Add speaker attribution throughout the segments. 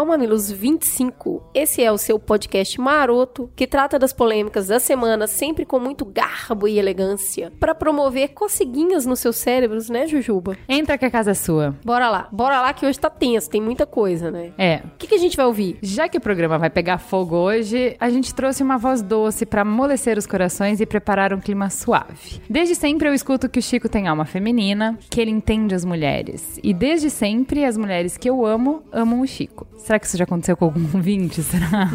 Speaker 1: ao Mamilos 25. Esse é o seu podcast maroto que trata das polêmicas da semana sempre com muito garbo e elegância para promover coceguinhas nos seus cérebros, né, Jujuba?
Speaker 2: Entra que a casa é sua.
Speaker 1: Bora lá, bora lá que hoje tá tenso, tem muita coisa, né?
Speaker 2: É.
Speaker 1: O que, que a gente vai ouvir?
Speaker 2: Já que o programa vai pegar fogo hoje, a gente trouxe uma voz doce para amolecer os corações e preparar um clima suave. Desde sempre eu escuto que o Chico tem alma feminina, que ele entende as mulheres. E desde sempre as mulheres que eu amo amam o Chico. Será que isso já aconteceu com algum ouvinte? Será?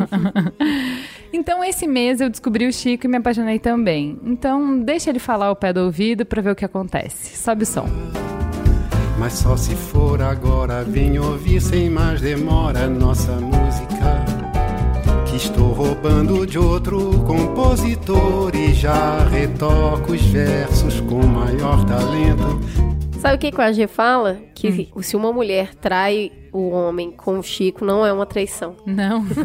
Speaker 2: então esse mês eu descobri o Chico e me apaixonei também. Então deixa ele falar ao pé do ouvido para ver o que acontece. Sobe o som.
Speaker 3: Mas só se for agora, vem ouvir sem mais demora nossa música. Que estou roubando de outro compositor e já retoco os versos com maior talento.
Speaker 1: Sabe o que, que o AG fala? Que se uma mulher trai o homem com o Chico, não é uma traição.
Speaker 2: Não.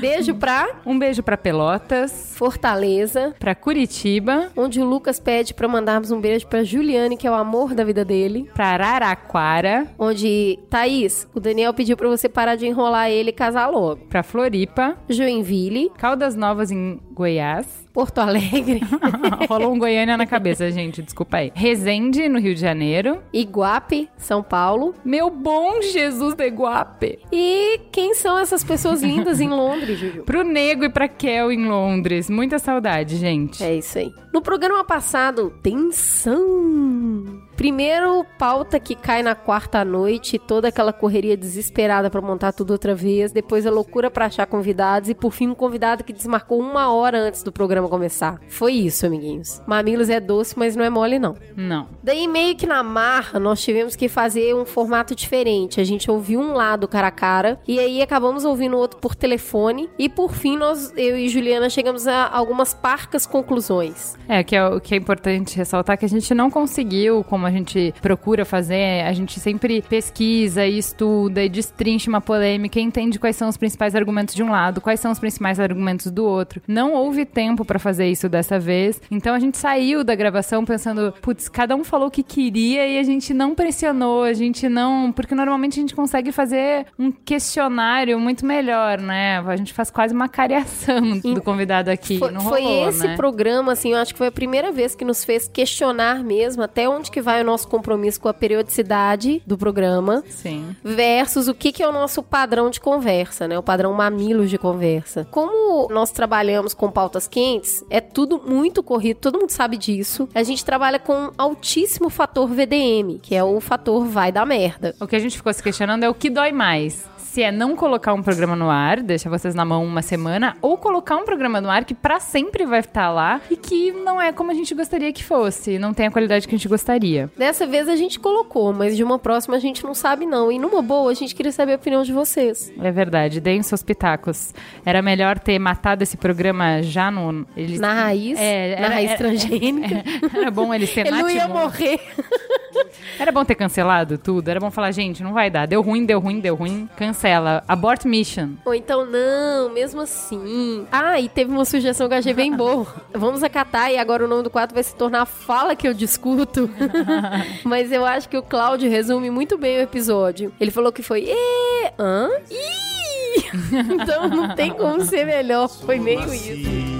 Speaker 1: Beijo pra
Speaker 2: um beijo para Pelotas,
Speaker 1: Fortaleza,
Speaker 2: para Curitiba,
Speaker 1: onde o Lucas pede pra mandarmos um beijo pra Juliane, que é o amor da vida dele.
Speaker 2: para Araraquara,
Speaker 1: Onde, Thaís, o Daniel pediu pra você parar de enrolar ele e casar logo.
Speaker 2: para Floripa,
Speaker 1: Joinville,
Speaker 2: Caldas Novas em Goiás.
Speaker 1: Porto Alegre,
Speaker 2: Rolou um Goiânia na cabeça, gente, desculpa aí. Resende, no Rio de Janeiro.
Speaker 1: Iguape, São Paulo.
Speaker 2: Meu bom Jesus de Guape.
Speaker 1: E quem são essas pessoas lindas em Londres, Juju?
Speaker 2: Pro Nego e pra Kel em Londres. Muita saudade, gente.
Speaker 1: É isso aí. No programa passado, tensão. Primeiro, pauta que cai na quarta noite, toda aquela correria desesperada pra montar tudo outra vez. Depois a loucura pra achar convidados e por fim um convidado que desmarcou uma hora antes do programa começar. Foi isso, amiguinhos. Mamilos é doce, mas não é mole não.
Speaker 2: Não.
Speaker 1: Daí, meio que na marra, nós tivemos que fazer um formato diferente. A gente ouviu um lado cara a cara, e aí acabamos ouvindo o outro por telefone. E por fim, nós, eu e Juliana, chegamos a algumas parcas conclusões.
Speaker 2: É, que é o que é importante ressaltar que a gente não conseguiu, como a gente procura fazer, a gente sempre pesquisa e estuda e destrincha uma polêmica e entende quais são os principais argumentos de um lado, quais são os principais argumentos do outro. Não houve tempo pra fazer isso dessa vez, então a gente saiu da gravação pensando, putz, cada um falou o que queria e a gente não pressionou, a gente não, porque normalmente a gente consegue fazer um questionário muito melhor, né? A gente faz quase uma cariação do convidado aqui.
Speaker 1: Foi,
Speaker 2: não
Speaker 1: foi
Speaker 2: rolou,
Speaker 1: esse
Speaker 2: né?
Speaker 1: programa, assim, eu acho que foi a primeira vez que nos fez questionar mesmo até onde que vai o nosso compromisso com a periodicidade do programa.
Speaker 2: Sim.
Speaker 1: versus o que, que é o nosso padrão de conversa, né? O padrão mamilos de conversa. Como nós trabalhamos com pautas quentes, é tudo muito corrido, todo mundo sabe disso. A gente trabalha com altíssimo fator VDM, que é o fator vai dar merda.
Speaker 2: O que a gente ficou se questionando é o que dói mais. Se é não colocar um programa no ar, deixa vocês na mão uma semana, ou colocar um programa no ar que pra sempre vai estar lá e que não é como a gente gostaria que fosse, não tem a qualidade que a gente gostaria.
Speaker 1: Dessa vez a gente colocou, mas de uma próxima a gente não sabe não. E numa boa, a gente queria saber a opinião de vocês.
Speaker 2: É verdade, deem seus pitacos. Era melhor ter matado esse programa já no. Eles,
Speaker 1: Na raiz,
Speaker 2: É,
Speaker 1: na
Speaker 2: era-
Speaker 1: raiz
Speaker 2: era-
Speaker 1: transgênica.
Speaker 2: Era bom eles terem
Speaker 1: Ele não ia morrer.
Speaker 2: Era bom ter cancelado tudo. Era bom falar, gente, não vai dar. Deu ruim, deu ruim, deu ruim. Cancela. Abort mission.
Speaker 1: Ou então, não, mesmo assim. Ah, e teve uma sugestão que eu achei bem boa. Vamos acatar e agora o nome do quadro vai se tornar Fala que eu discuto. Mas eu acho que o Cláudio resume muito bem o episódio. Ele falou que foi. Hã? Então não tem como ser melhor. Foi meio isso.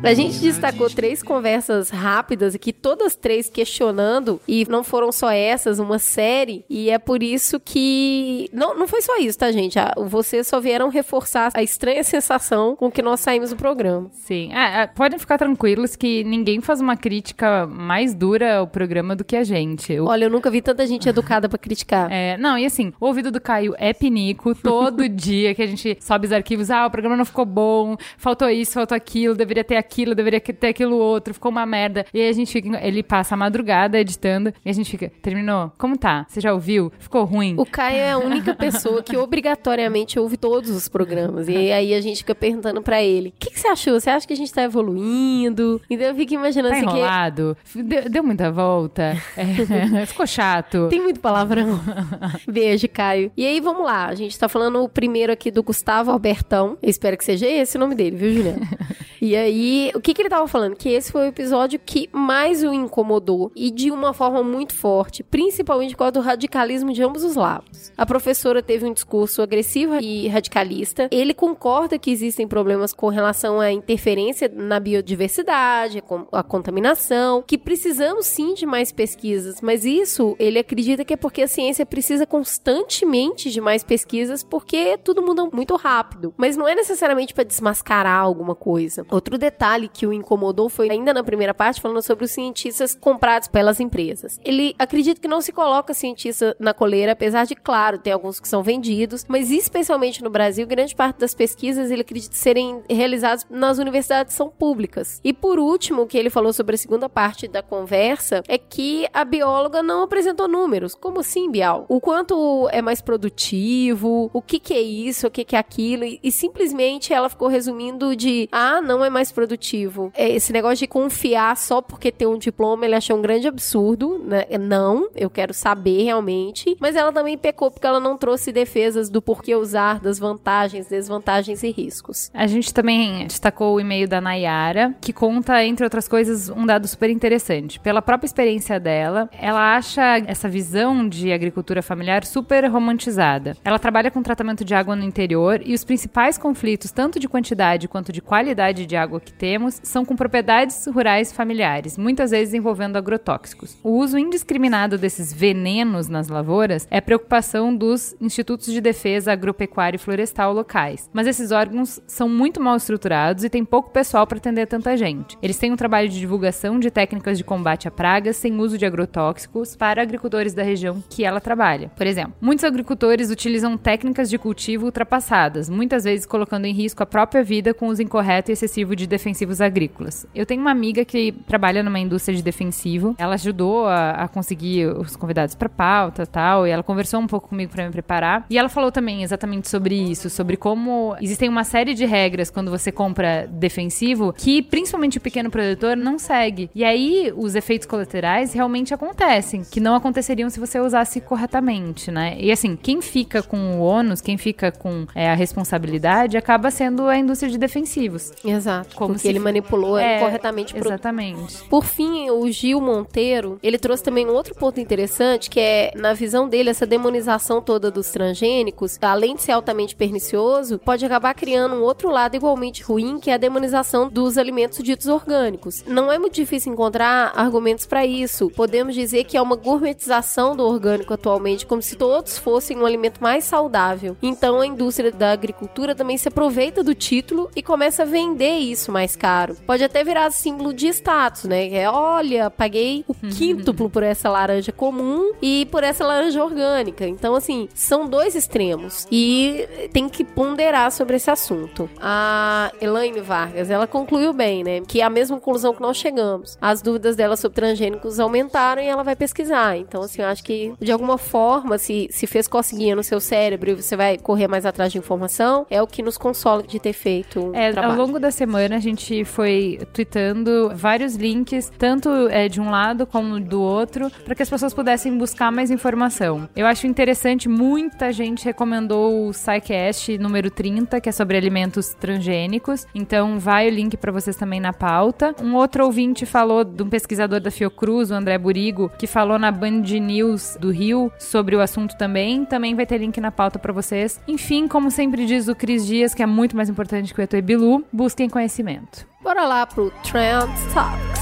Speaker 1: A gente destacou três conversas rápidas aqui, todas três questionando, e não foram só essas, uma série, e é por isso que. Não, não foi só isso, tá, gente? Ah, Vocês só vieram reforçar a estranha sensação com que nós saímos do programa.
Speaker 2: Sim. Ah, podem ficar tranquilos que ninguém faz uma crítica mais dura ao programa do que a gente. O-
Speaker 1: Olha, eu nunca vi tanta gente educada pra criticar.
Speaker 2: É, não, e assim, o ouvido do Caio é pinico todo dia que a gente sobe os arquivos. Ah, o programa não ficou bom, faltou isso, faltou aquilo, deveria ter aquilo, deveria ter aquilo outro, ficou uma merda. E aí a gente fica, ele passa a madrugada editando e a gente fica, terminou? Como tá? Você já ouviu? Ficou ruim?
Speaker 1: O Caio é a única pessoa que obrigatoriamente ouve todos os programas. E aí a gente fica perguntando pra ele: o que, que você achou? Você acha que a gente tá evoluindo? Então eu fico imaginando
Speaker 2: Tá
Speaker 1: assim que.
Speaker 2: enrolado? Deu, deu muita volta? É, ficou chato?
Speaker 1: Tem muito palavrão. Beijo, Caio. E aí, vamos lá. A gente tá falando o primeiro aqui do Gustavo Albertão. Eu espero que seja esse o nome dele, viu, Juliana? e aí, o que, que ele tava falando? Que esse foi o episódio que mais o incomodou. E de uma forma muito forte. Principalmente por causa do radicalismo de ambos os lados. A professora teve um discurso agressivo e radicalista. Ele concorda que existem problemas com relação à interferência na biodiversidade, a contaminação, que precisamos sim de mais pesquisas, mas isso ele acredita que é porque a ciência precisa constantemente de mais pesquisas porque tudo muda muito rápido. Mas não é necessariamente para desmascarar alguma coisa. Outro detalhe que o incomodou foi ainda na primeira parte falando sobre os cientistas comprados pelas empresas. Ele acredita que não se coloca cientista na coleira, apesar de, claro, tem alguns que são vendidos, mas especialmente no Brasil, grande parte das pesquisas ele acredita serem realizadas nas universidades são públicas. E por último, o que ele falou sobre a segunda parte da conversa é que a bióloga não apresentou números. Como assim, Bial? O quanto é mais produtivo, o que que é isso, o que que é aquilo, e, e simplesmente ela ficou resumindo de, ah, não é mais produtivo. É, Esse negócio de confiar só porque tem um diploma, ele achou um grande absurdo, né? Não, eu quero saber realmente. Mas ela também pecou porque ela não trouxe defesas do porquê usar, das vantagens, desvantagens e riscos.
Speaker 2: A gente também destacou o e-mail da Nayara, que conta, entre outras coisas, um dado super interessante. Pela própria experiência dela, ela acha essa visão de agricultura familiar super romantizada. Ela trabalha com tratamento de água no interior e os principais conflitos, tanto de quantidade quanto de qualidade de água que temos, são com propriedades rurais familiares, muitas vezes envolvendo agrotóxicos. O uso indiscriminado desses venenos nas lavouras é preocupação dos institutos de defesa agropecuária e florestal locais. Mas esses órgãos são muito mal estruturados e tem pouco pessoal para atender tanta gente. Eles têm um trabalho de divulgação de técnicas de combate a pragas sem uso de agrotóxicos para agricultores da região que ela trabalha. Por exemplo, muitos agricultores utilizam técnicas de cultivo ultrapassadas, muitas vezes colocando em risco a própria vida com uso incorreto e excessivo de defensivos agrícolas. Eu tenho uma amiga que trabalha numa indústria de defensivo. Ela ajudou a, a conseguir os convidados para pauta, tal, e ela conversou um pouco comigo para me preparar. E ela falou também exatamente sobre isso, sobre como existem uma série de regras quando você compra defensivo que principalmente o pequeno produtor não segue. E aí os efeitos colaterais realmente acontecem, que não aconteceriam se você usasse corretamente, né? E assim, quem fica com o ônus, quem fica com é, a responsabilidade, acaba sendo a indústria de defensivos.
Speaker 1: Exato.
Speaker 2: Como
Speaker 1: porque
Speaker 2: se
Speaker 1: ele manipulou
Speaker 2: É,
Speaker 1: corretamente o produto.
Speaker 2: Exatamente.
Speaker 1: Por fim, o Gil Monteiro, ele trouxe também um outro ponto interessante, que é, na visão dele, essa demonização toda dos transgênicos, além de ser altamente pernicioso, pode acabar criando um outro lado igualmente ruim, que é a demonização dos alimentos ditos orgânicos. Não é muito difícil encontrar argumentos para isso. Podemos dizer que é uma gourmetização do orgânico atualmente, como se todos fossem um alimento mais saudável. Então, a indústria da agricultura também se aproveita do título e começa a vender isso mais caro. Pode até virar símbolo de status, né? É, olha, paguei o quíntuplo por essa laranja comum e por essa laranja orgânica. Então, assim, são dois extremos e tem que ponderar sobre esse assunto. A Elaine Vargas, ela concluiu bem, né? Que é a mesma conclusão que nós chegamos. As dúvidas dela sobre transgênicos aumentaram e ela vai pesquisar. Então, assim, eu acho que de alguma forma, se, se fez coceguinha no seu cérebro e você vai correr mais atrás de informação, é o que nos consola de ter feito um
Speaker 2: É, ao longo da semana a gente foi tweetando vários links, tanto é, de um lado como do outro, para que as pessoas pudessem buscar mais informação. Eu acho interessante, muita gente recomendou o SciCast número 30, que é sobre alimentos transgênicos. Então vai o link para vocês também na pauta. Um outro ouvinte falou de um pesquisador da Fiocruz, o André Burigo, que falou na Band News do Rio sobre o assunto também. Também vai ter link na pauta para vocês. Enfim, como sempre diz o Cris Dias, que é muito mais importante que o Etoy Bilu, busquem conhecimento.
Speaker 1: Bora lá pro Trend Talks.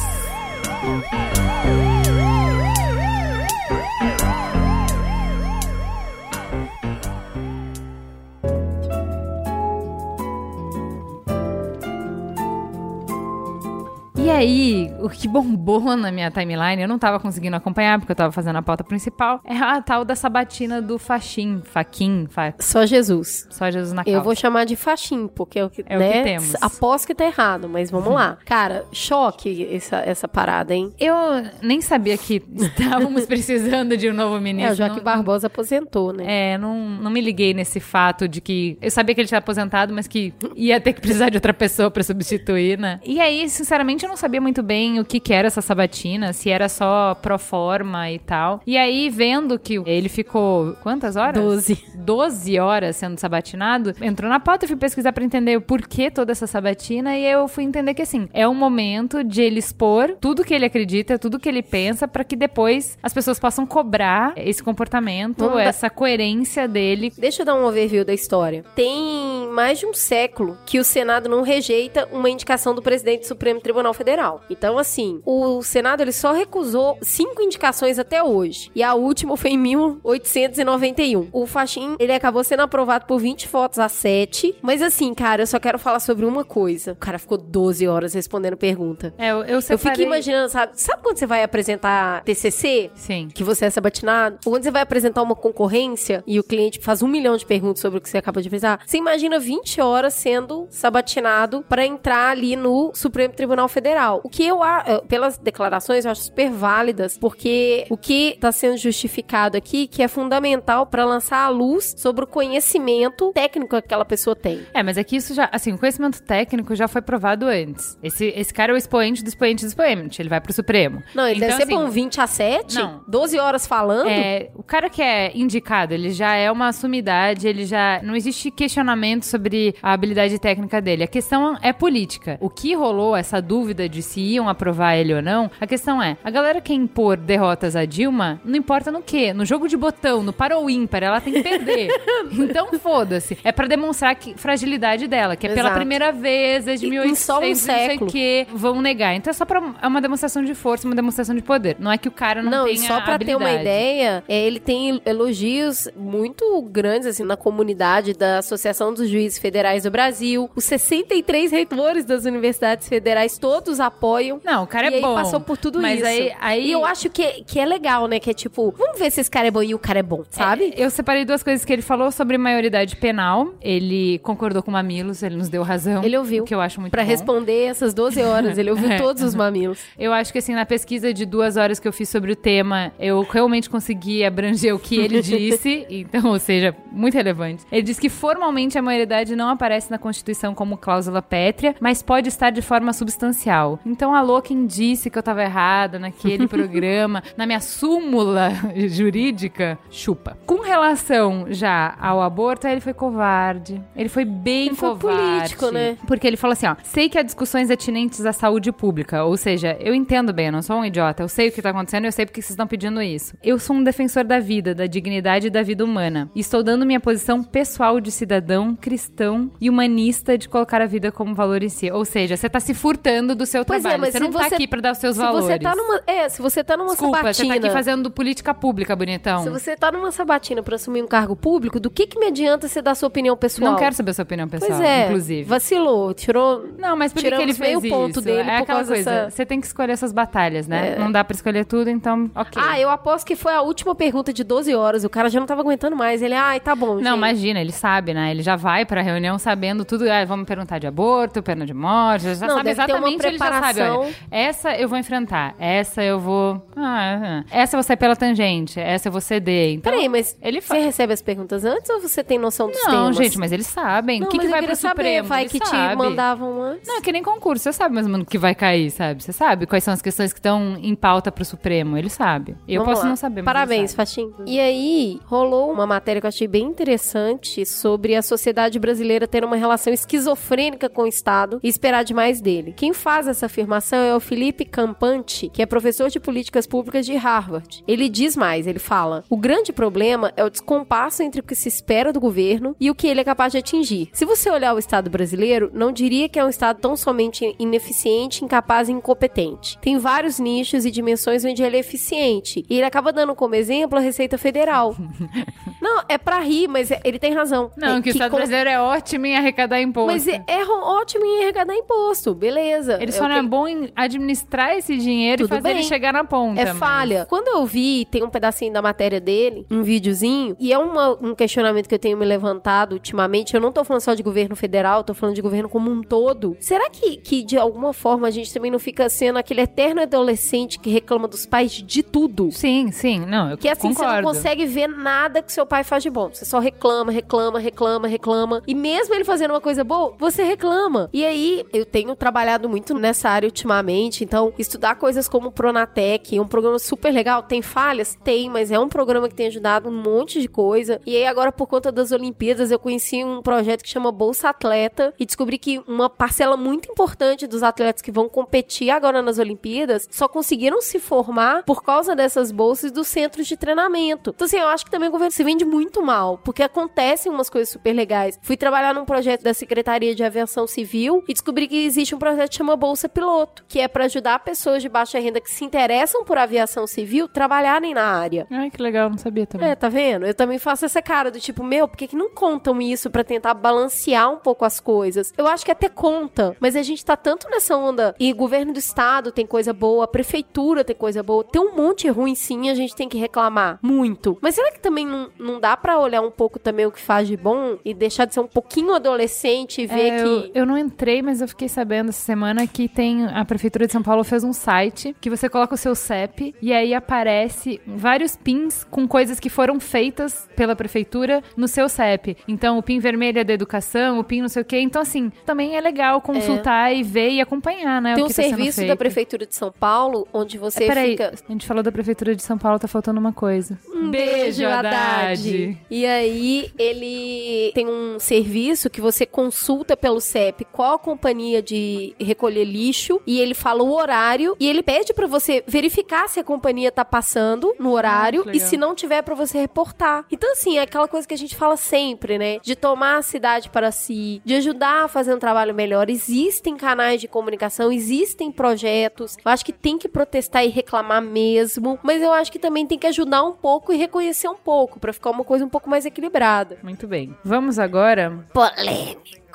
Speaker 2: E aí, o que bombou na minha timeline, eu não tava conseguindo acompanhar porque eu tava fazendo a pauta principal, é a tal da sabatina do Faxim, Faquim, fa...
Speaker 1: Só Jesus.
Speaker 2: só Jesus na
Speaker 1: Eu
Speaker 2: calça.
Speaker 1: vou chamar de faxim, porque é o que,
Speaker 2: É o que
Speaker 1: né,
Speaker 2: temos.
Speaker 1: Aposto que tá errado, mas vamos lá. Cara, choque essa, essa parada, hein?
Speaker 2: Eu nem sabia que estávamos precisando de um novo ministro.
Speaker 1: É, o Joaquim
Speaker 2: não-
Speaker 1: Barbosa aposentou, né?
Speaker 2: É, não, não me liguei nesse fato de que. Eu sabia que ele tinha aposentado, mas que ia ter que precisar de outra pessoa pra substituir, né? E aí, sinceramente, eu não sabia muito bem o que, que era essa sabatina, se era só pro forma e tal. E aí, vendo que ele ficou. Quantas horas?
Speaker 1: Doze.
Speaker 2: 12 horas sendo sabatinado, entrou na pauta, eu fui pesquisar pra entender o porquê toda essa sabatina e eu fui entender que assim, é um momento de ele expor tudo que ele acredita, tudo que ele pensa pra que depois as pessoas possam cobrar esse comportamento,
Speaker 1: Vamos dar-
Speaker 2: essa coerência dele.
Speaker 1: Deixa eu dar um overview da história. Tem mais de um século que o Senado não rejeita uma indicação do presidente do Supremo Tribunal Federal. Então, assim, o Senado ele só recusou cinco indicações até hoje. E a última foi em 1891. O Faxin, ele acabou sendo aprovado por 20 votos a 7. Mas assim, cara, eu só quero falar sobre uma coisa. O cara ficou 12 horas respondendo pergunta.
Speaker 2: É, eu, eu
Speaker 1: Eu fico
Speaker 2: separei-
Speaker 1: imaginando, sabe? Sabe quando você vai apresentar TCC?
Speaker 2: Sim.
Speaker 1: que você é sabatinado, ou quando você vai apresentar uma concorrência e o cliente faz um milhão de perguntas sobre o que você acabou de apresentar, você imagina 20 horas sendo sabatinado para entrar ali no Supremo Tribunal Federal. O que eu, eh, pelas declarações, eu acho super válidas, porque o que está sendo justificado aqui, que é fundamental para lançar a luz sobre o conhecimento técnico que aquela pessoa tem.
Speaker 2: É, mas é que isso já, assim, o conhecimento técnico já foi provado antes. Esse, esse cara é o expoente do expoente do expoente, ele vai pro Supremo.
Speaker 1: Não, ele
Speaker 2: Então,
Speaker 1: deve ser
Speaker 2: assim,
Speaker 1: bom 20 a 7,
Speaker 2: Não.
Speaker 1: 12 horas falando.
Speaker 2: É, o cara que é indicado, ele já é uma sumidade, ele já. Não existe questionamento sobre a habilidade técnica dele. A questão é política. O que rolou, essa dúvida de se iam aprovar ele ou não, a questão é: a galera quer impor derrotas a Dilma, não importa no quê? No jogo de botão, no para ou ímpar, ela tem que perder. então foda-se. É pra demonstrar que fragilidade dela, que é pela
Speaker 1: Exato.
Speaker 2: primeira vez desde
Speaker 1: E- em
Speaker 2: 1800,
Speaker 1: só um
Speaker 2: não
Speaker 1: século.
Speaker 2: o que, vão negar. Então é só pra. É uma demonstração de força, uma demonstração de poder. Não é que o cara não,
Speaker 1: Não,
Speaker 2: tenha
Speaker 1: só pra ter uma
Speaker 2: habilidade.
Speaker 1: ideia, é, ele tem elogios muito grandes assim na comunidade da Associação dos Juízes Federais do Brasil. Os 63 reitores das universidades federais todos apoiam.
Speaker 2: Não, o cara é bom.
Speaker 1: passou por tudo
Speaker 2: mas
Speaker 1: isso.
Speaker 2: Aí, aí
Speaker 1: E eu acho que, que é legal, né? Que é tipo, vamos ver se esse cara é bom e o cara é bom, sabe?
Speaker 2: Eu separei duas coisas que ele falou sobre maioridade penal. Ele concordou com Mamilos, ele nos deu razão.
Speaker 1: Ele ouviu.
Speaker 2: Que eu acho muito
Speaker 1: Pra
Speaker 2: bom.
Speaker 1: responder essas 12 horas, ele ouviu
Speaker 2: É.
Speaker 1: todos os mamilos.
Speaker 2: Eu acho que, assim, na pesquisa de duas horas que eu fiz sobre o tema, eu realmente consegui abranger o que ele disse, então, ou seja, muito relevante. Ele diz que formalmente a maioridade não aparece na Constituição como cláusula pétrea, mas pode estar de forma substancial. Então, alô, quem disse que eu tava errada naquele programa, na minha súmula jurídica, chupa. Com relação já ao aborto, ele foi covarde. Ele foi bem
Speaker 1: Ele foi
Speaker 2: covarde.
Speaker 1: político, né?
Speaker 2: Porque ele falou assim, ó, sei que há discussões atinentes à saúde pública, ou seja, eu entendo bem, eu não sou um idiota, eu sei o que tá acontecendo, eu sei porque vocês estão pedindo isso. Eu sou um defensor da vida, da dignidade e da vida humana. E estou dando minha posição pessoal de cidadão, cristão e humanista de colocar a vida como valor em si. Ou seja, você tá se furtando do seu
Speaker 1: Pois é,
Speaker 2: trabalho,
Speaker 1: mas
Speaker 2: você não tá
Speaker 1: você-
Speaker 2: aqui pra dar os seus
Speaker 1: Se
Speaker 2: valores.
Speaker 1: você tá numa. É, se você tá numa
Speaker 2: Desculpa,
Speaker 1: sabatina.
Speaker 2: você tá aqui fazendo política pública, bonitão.
Speaker 1: Se você tá numa sabatina pra assumir um cargo público, do que que me adianta você dar sua opinião pessoal?
Speaker 2: Não quero saber a sua opinião pessoal,
Speaker 1: Pois é,
Speaker 2: inclusive.
Speaker 1: vacilou, tirou...
Speaker 2: Não, mas por que, ele fez
Speaker 1: meio ponto
Speaker 2: isso?
Speaker 1: dele
Speaker 2: é
Speaker 1: por
Speaker 2: aquela coisa,
Speaker 1: dessa-
Speaker 2: você tem que escolher essas batalhas, né?
Speaker 1: É.
Speaker 2: Não dá pra escolher tudo, então, ok.
Speaker 1: Ah, eu aposto que foi a última pergunta de 12 horas, o cara já não tava aguentando mais, ele, ai, tá bom,
Speaker 2: Não,
Speaker 1: gente.
Speaker 2: imagina, ele sabe, né? Ele já vai pra reunião sabendo tudo. Ah, vamos perguntar de aborto, pena de morte. Já
Speaker 1: Não,
Speaker 2: sabe exatamente, ele já sabe. Olha, essa eu vou enfrentar, essa eu vou. Ah, essa eu vou sair pela tangente, essa eu vou ceder. Então,
Speaker 1: Peraí, mas
Speaker 2: ele
Speaker 1: você
Speaker 2: faz.
Speaker 1: recebe as perguntas antes ou você tem noção dos
Speaker 2: Não,
Speaker 1: temas?
Speaker 2: gente, mas eles sabem.
Speaker 1: Não,
Speaker 2: O que, que vai pro
Speaker 1: saber,
Speaker 2: Supremo?
Speaker 1: vai que te
Speaker 2: sabem.
Speaker 1: mandavam antes.
Speaker 2: Não, é que nem concurso. Você sabe mais ou menos o que vai cair, sabe? Você sabe quais são as questões que estão em pauta pro Supremo. Ele sabe. Eu
Speaker 1: Vamos
Speaker 2: posso
Speaker 1: lá.
Speaker 2: não saber, mas
Speaker 1: Parabéns,
Speaker 2: ele sabe.
Speaker 1: E aí, rolou uma matéria que eu achei bem interessante sobre a sociedade brasileira ter uma relação esquizofrênica com o Estado e esperar demais dele. Quem faz faz essa afirmação é o Felipe Campante, que é professor de políticas públicas de Harvard. Ele diz mais, ele fala: "O grande problema é o descompasso entre o que se espera do governo e o que ele é capaz de atingir. Se você olhar o estado brasileiro, não diria que é um estado tão somente ineficiente, incapaz e incompetente. Tem vários nichos e dimensões onde ele é eficiente. E ele acaba dando como exemplo a Receita Federal. não, é pra rir, mas ele tem razão.
Speaker 2: Não,
Speaker 1: é,
Speaker 2: que, o Estado
Speaker 1: com-
Speaker 2: brasileiro é ótimo em arrecadar imposto.
Speaker 1: Mas é, é ótimo em arrecadar imposto, beleza.
Speaker 2: Ele
Speaker 1: É
Speaker 2: só não é bom em administrar esse dinheiro
Speaker 1: Tudo
Speaker 2: e fazer
Speaker 1: bem.
Speaker 2: ele chegar na ponta.
Speaker 1: É
Speaker 2: mas-
Speaker 1: falha. Quando eu vi, tem um pedacinho da matéria dele, um videozinho, e é uma- um questionamento que eu tenho me levantado ultimamente. Eu não tô falando só de governo federal, tô falando de governo como um todo. Será que, que de alguma forma a gente também não fica sendo aquele eterno adolescente que reclama dos pais de tudo?
Speaker 2: Sim, sim. Não, eu
Speaker 1: Que assim, você não
Speaker 2: concordo.
Speaker 1: consegue ver nada que seu pai faz de bom. Você só reclama, reclama, reclama, reclama. E mesmo ele fazendo uma coisa boa, você reclama. E aí, eu tenho trabalhado muito nessa área ultimamente. Então, estudar coisas como o Pronatec, um programa super legal. Tem falhas? Tem, mas é um programa que tem ajudado um monte de coisa. E aí, agora, por conta das Olimpíadas, eu conheci um projeto que chama Bolsa Atleta. E descobri que uma parcela muito importante dos atletas que vão competir agora nas Olimpíadas só conseguiram se formar por causa dessas bolsas dos centros de treinamento. Então, assim, eu acho que também o governo se vende muito mal, porque acontecem umas coisas super legais. Fui trabalhar num projeto da Secretaria de Aviação Civil e descobri que existe um projeto que chama Bolsa Piloto, que é para ajudar pessoas de baixa renda que se interessam por aviação civil trabalharem na área.
Speaker 2: Ai, que legal, não sabia também.
Speaker 1: É, tá vendo? Eu também faço essa cara do tipo, meu, por que, que não contam isso pra tentar balancear um pouco as coisas? Eu acho que até conta, mas a gente tá tanto nessa onda e governo do estado tem coisa boa, prefeitura tem coisa boa, tem um monte ruim sim, a gente tem que reclamar muito. Mas será que também não, não dá pra olhar um pouco também o que faz de bom e deixar de ser um pouquinho adolescente e ver
Speaker 2: É,
Speaker 1: que
Speaker 2: eu, eu não entrei, mas eu fiquei sabendo essa semana que tem a Prefeitura de São Paulo fez um site que você coloca o seu CEP e aí aparece vários pins com coisas que foram feitas pela Prefeitura no seu CEP. Então, o pin vermelho é da educação, o pin não sei o quê. Então, assim, também é legal consultar e ver e acompanhar, né?
Speaker 1: tem
Speaker 2: o
Speaker 1: um
Speaker 2: que tá
Speaker 1: serviço da prefeitura de São Paulo onde você
Speaker 2: É, Peraí,
Speaker 1: fica
Speaker 2: a gente falou da Prefeitura de São Paulo, tá faltando uma coisa.
Speaker 1: Um beijo, Haddad. E aí, ele tem um serviço que você consulta pelo CEP qual a companhia de recolher lixo e ele fala o horário e ele pede pra você verificar se a companhia tá passando no horário
Speaker 2: que
Speaker 1: e se não tiver pra você reportar. Então assim, é aquela coisa que a gente fala sempre, né? De tomar a cidade para si, de ajudar a fazer um trabalho melhor. Existem canais de comunicação, existem projetos. Eu acho que tem que protestar e reclamar mesmo, mas eu acho que também tem que ajudar um pouco e reconhecer um pouco pra ficar uma coisa um pouco mais equilibrada.
Speaker 2: Muito bem. Vamos agora
Speaker 1: Polêmica.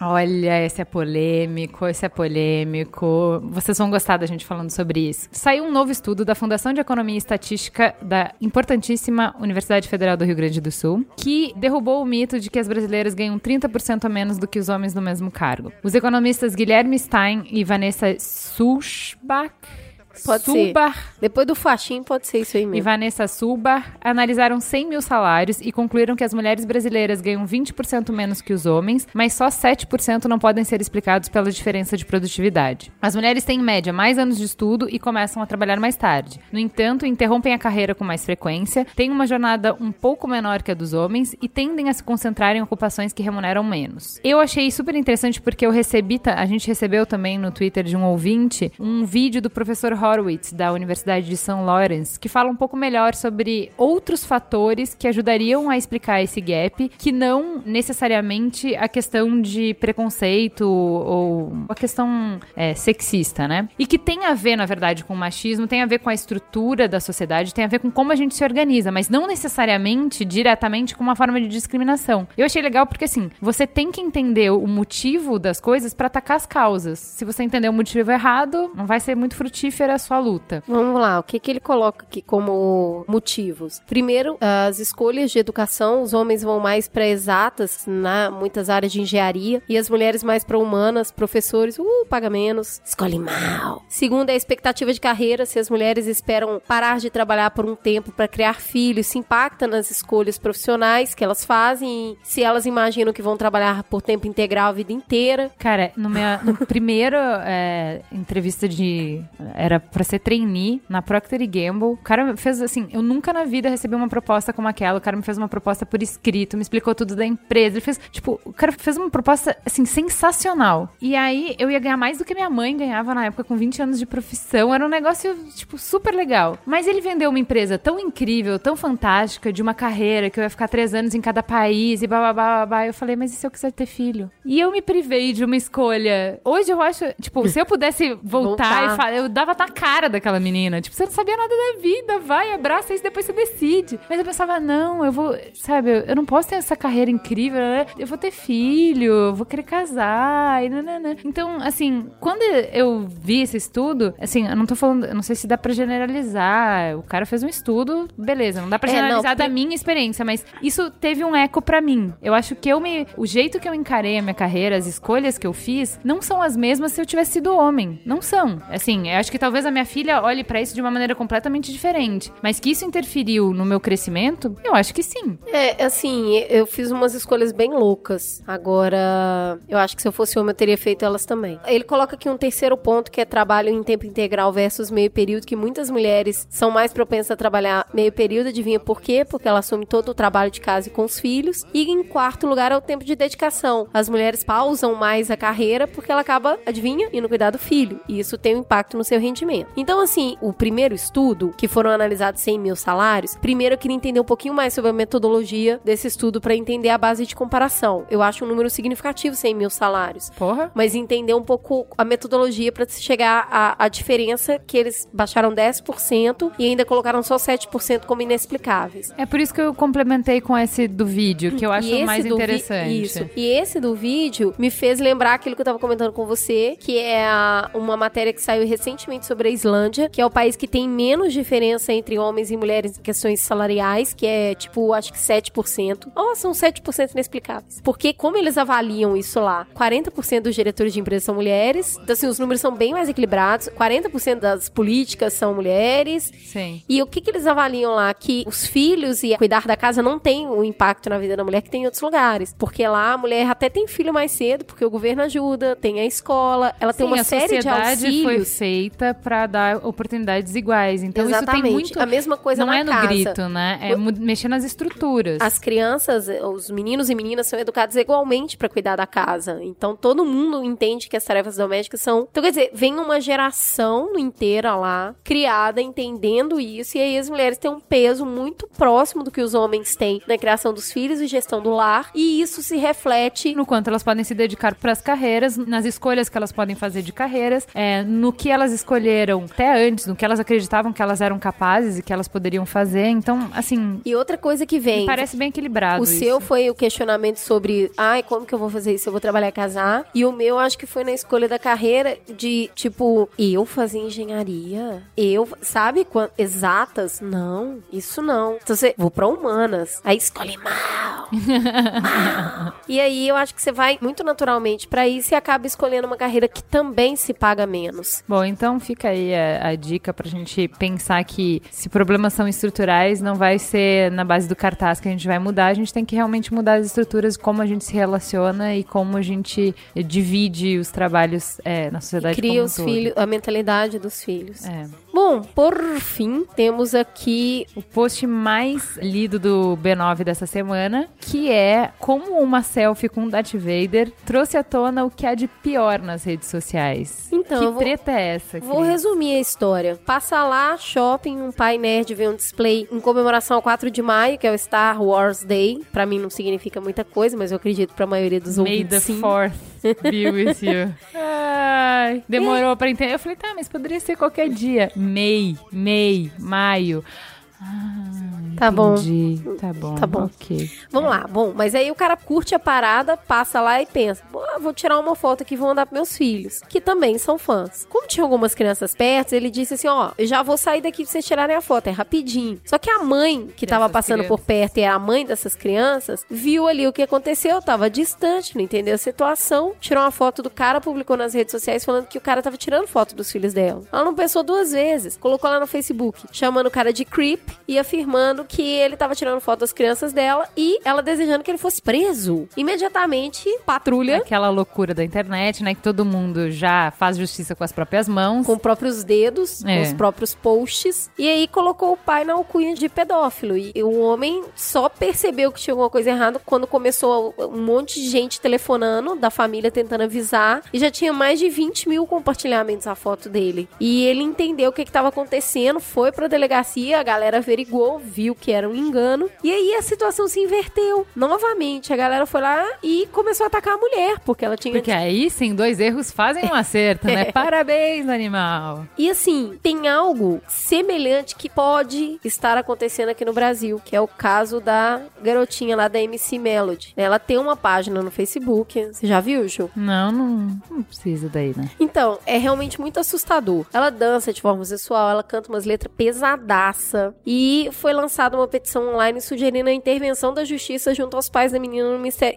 Speaker 2: Olha, esse é polêmico, esse é polêmico. Vocês vão gostar da gente falando sobre isso. Saiu um novo estudo da Fundação de Economia e Estatística da importantíssima Universidade Federal do Rio Grande do Sul, que derrubou o mito de que as brasileiras ganham 30% a menos do que os homens no mesmo cargo. Os economistas Guilherme Stein e Vanessa Sulzbach
Speaker 1: Pode ser.
Speaker 2: Sulbar
Speaker 1: Depois do faixinho, pode ser isso aí
Speaker 2: e
Speaker 1: mesmo.
Speaker 2: Vanessa Sulbar analisaram 100 mil salários e concluíram que as mulheres brasileiras ganham 20% menos que os homens, mas só 7% não podem ser explicados pela diferença de produtividade. As mulheres têm, em média, mais anos de estudo e começam a trabalhar mais tarde. No entanto, interrompem a carreira com mais frequência, têm uma jornada um pouco menor que a dos homens e tendem a se concentrar em ocupações que remuneram menos. Eu achei super interessante porque eu recebi, a gente recebeu também no Twitter de um ouvinte, um vídeo do professor Horowitz, da Universidade de St. Lawrence, que fala um pouco melhor sobre outros fatores que ajudariam a explicar esse gap, que não necessariamente a questão de preconceito ou a questão é, sexista, né? E que tem a ver, na verdade, com o machismo, tem a ver com a estrutura da sociedade, tem a ver com como a gente se organiza, mas não necessariamente diretamente com uma forma de discriminação. Eu achei legal porque, assim, você tem que entender o motivo das coisas para atacar as causas. Se você entender o motivo errado, não vai ser muito frutífera a sua luta.
Speaker 1: Vamos lá, o que, que ele coloca aqui como motivos? Primeiro, as escolhas de educação, os homens vão mais para exatas, na muitas áreas de engenharia, e as mulheres mais para humanas, professores, uh, paga menos, escolhe mal. Segundo, é a expectativa de carreira, se as mulheres esperam parar de trabalhar por um tempo para criar filhos, se impacta nas escolhas profissionais que elas fazem, se elas imaginam que vão trabalhar por tempo integral a vida inteira.
Speaker 2: Cara, no, no primeiro é, entrevista de. Era pra ser trainee na Procter Gamble. O cara fez assim, eu nunca na vida recebi uma proposta como aquela. O cara me fez uma proposta por escrito, me explicou tudo da empresa. Ele fez, tipo, o cara fez uma proposta, assim, sensacional. E aí eu ia ganhar mais do que minha mãe ganhava na época com 20 anos de profissão. Era um negócio, tipo, super legal. Mas ele vendeu uma empresa tão incrível, tão fantástica, de uma carreira que eu ia ficar três anos em cada país e babá, babá. Eu falei, mas e se eu quiser ter filho? E eu me privei de uma escolha. Hoje eu acho, tipo, se eu pudesse voltar,
Speaker 1: Voltar.
Speaker 2: e falar, eu dava na cara daquela menina. Tipo, você não sabia nada da vida, vai, abraça isso, depois você decide. Mas eu pensava, não, eu vou, sabe, eu, eu não posso ter essa carreira incrível, né? Eu vou ter filho, eu vou querer casar, e nananã. Então, assim, quando eu vi esse estudo, assim, eu não tô falando, eu não sei se dá pra generalizar. O cara fez um estudo, beleza, não dá pra
Speaker 1: É, não,
Speaker 2: generalizar da minha experiência, mas isso teve um eco pra mim. Eu acho que eu me, o jeito que eu encarei a minha carreira, as escolhas que eu fiz, não são as mesmas se eu tivesse sido homem. Não são. Assim, eu acho que talvez a minha filha olhe pra isso de uma maneira completamente diferente, mas que isso interferiu no meu crescimento, eu acho que sim.
Speaker 1: É, assim, eu fiz umas escolhas bem loucas. Agora, eu acho que se eu fosse homem, eu teria feito elas também. Ele coloca aqui um terceiro ponto, que é trabalho em tempo integral versus meio período, que muitas mulheres são mais propensas a trabalhar meio período. Adivinha por quê? Porque ela assume todo o trabalho de casa e com os filhos. E em quarto lugar é o tempo de dedicação. As mulheres pausam mais a carreira porque ela acaba, adivinha, indo cuidar do filho. E isso tem um impacto no seu rendimento. Então, assim, o primeiro estudo, que foram analisados 100 mil salários, primeiro eu queria entender um pouquinho mais sobre a metodologia desse estudo para entender a base de comparação. Eu acho um número significativo 100 mil salários.
Speaker 2: Porra.
Speaker 1: Mas entender um pouco a metodologia para chegar à, à diferença que eles baixaram 10% e ainda colocaram só 7% como inexplicáveis.
Speaker 2: É por isso que eu complementei com esse do vídeo, que eu acho mais
Speaker 1: vi-
Speaker 2: interessante.
Speaker 1: Isso. E esse do vídeo me fez lembrar aquilo que eu tava comentando com você, que é a- uma matéria que saiu recentemente sobre a Islândia, que é o país que tem menos diferença entre homens e mulheres em questões salariais, que é tipo, acho que 7%. Oh, são 7% inexplicáveis. Porque como eles avaliam isso lá? 40% dos diretores de empresas são mulheres. Então, assim, os números são bem mais equilibrados. 40% das políticas são mulheres.
Speaker 2: Sim.
Speaker 1: E o que, que eles avaliam lá? Que os filhos e cuidar da casa não tem o impacto na vida da mulher que tem em outros lugares. Porque lá a mulher até tem filho mais cedo, porque o governo ajuda, tem a escola, ela tem
Speaker 2: Sim,
Speaker 1: uma
Speaker 2: a
Speaker 1: série de
Speaker 2: sociedade foi
Speaker 1: auxílios.
Speaker 2: feita pra dar oportunidades iguais. Então isso
Speaker 1: Exatamente.
Speaker 2: tem muito.
Speaker 1: A mesma coisa
Speaker 2: não é no
Speaker 1: casa.
Speaker 2: grito, né? É mu- mexer nas estruturas.
Speaker 1: As crianças, os meninos e meninas são educados igualmente pra cuidar da casa. Então todo mundo entende que as tarefas domésticas são. Então quer dizer, vem uma geração inteira lá criada entendendo isso e aí as mulheres têm um peso muito próximo do que os homens têm na criação dos filhos e gestão do lar e isso se reflete
Speaker 2: no quanto elas podem se dedicar para as carreiras, nas escolhas que elas podem fazer de carreiras, é, no que elas escolheram até antes, no que elas acreditavam que elas eram capazes e que elas poderiam fazer. Então, assim,
Speaker 1: E outra coisa que vem.
Speaker 2: parece bem equilibrado.
Speaker 1: O
Speaker 2: isso.
Speaker 1: seu foi o questionamento sobre, ai, como que eu vou fazer isso? Eu vou trabalhar e casar. E o meu, acho que foi na escolha da carreira de, tipo, eu fazer engenharia? Eu, sabe? Exatas? Não, isso não. Então você, vou pra humanas. Aí escolhe mal. mal. E aí eu acho que você vai muito naturalmente pra isso e acaba escolhendo uma carreira que também se paga menos.
Speaker 2: Bom, então fica aí a, a dica pra gente pensar que se problemas são estruturais, não vai ser na base do cartaz que a gente vai mudar, a gente tem que realmente mudar as estruturas, como a gente se relaciona e como a gente divide os trabalhos eh, na sociedade
Speaker 1: Cria
Speaker 2: como um
Speaker 1: os filhos, a mentalidade dos filhos.
Speaker 2: É.
Speaker 1: Bom, por fim, temos aqui
Speaker 2: o post mais lido do B9 dessa semana, que é como uma selfie com Darth Vader trouxe à tona o que há de pior nas redes sociais.
Speaker 1: Então,
Speaker 2: que
Speaker 1: vou,
Speaker 2: treta é essa?
Speaker 1: Vou
Speaker 2: Cris?
Speaker 1: resumir a história. Passa lá, shopping, um pai nerd vê um display em comemoração ao 4 de maio, que é o Star Wars Day. Para mim não significa muita coisa, mas eu acredito para a maioria dos ouvintes.
Speaker 2: May the 4th Ai, demorou e? pra entender. Eu falei, tá, mas poderia ser qualquer dia. Mei, mei, maio. Ah.
Speaker 1: Tá bom.
Speaker 2: entendi. Tá bom.
Speaker 1: Tá bom.
Speaker 2: Ok.
Speaker 1: Vamos lá, bom, mas aí o cara curte a parada, passa lá e pensa: "Bom, vou tirar uma foto aqui e vou mandar pros meus filhos, que também são fãs. Como tinha algumas crianças perto, ele disse assim: ó, eu já vou sair daqui pra vocês tirarem a foto, é rapidinho. Só que a mãe, que tava passando por
Speaker 2: crianças.
Speaker 1: perto e era a mãe dessas crianças, viu ali o que aconteceu, tava distante, não entendeu a situação, tirou uma foto do cara, publicou nas redes sociais falando que o cara tava tirando foto dos filhos dela. Ela não pensou duas vezes, colocou lá no Facebook, chamando o cara de creep e afirmando que ele tava tirando foto das crianças dela e ela desejando que ele fosse preso. Imediatamente, patrulha.
Speaker 2: Aquela loucura da internet, né? Que todo mundo já faz justiça com as próprias mãos.
Speaker 1: Com próprios dedos, é. com os próprios posts. E aí colocou o pai na alcunha de pedófilo. E o homem só percebeu que tinha alguma coisa errada quando começou um monte de gente telefonando, da família tentando avisar. E já tinha mais de 20 mil compartilhamentos a foto dele. E ele entendeu o que estava acontecendo, foi pra delegacia, a galera averiguou, viu que era um engano. E aí a situação se inverteu. Novamente, a galera foi lá e começou a atacar a mulher, porque ela tinha.
Speaker 2: Porque aí sim, dois erros fazem um acerto, né? Parabéns, animal.
Speaker 1: E assim, tem algo semelhante que pode estar acontecendo aqui no Brasil, que é o caso da garotinha lá da MC Melody. Ela tem uma página no Facebook. Você já viu, Ju?
Speaker 2: Não, não, não precisa daí, né?
Speaker 1: Então, é realmente muito assustador. Ela dança de forma sexual, ela canta umas letras pesadaça. E foi lançada uma petição online sugerindo a intervenção da justiça junto aos pais da menina.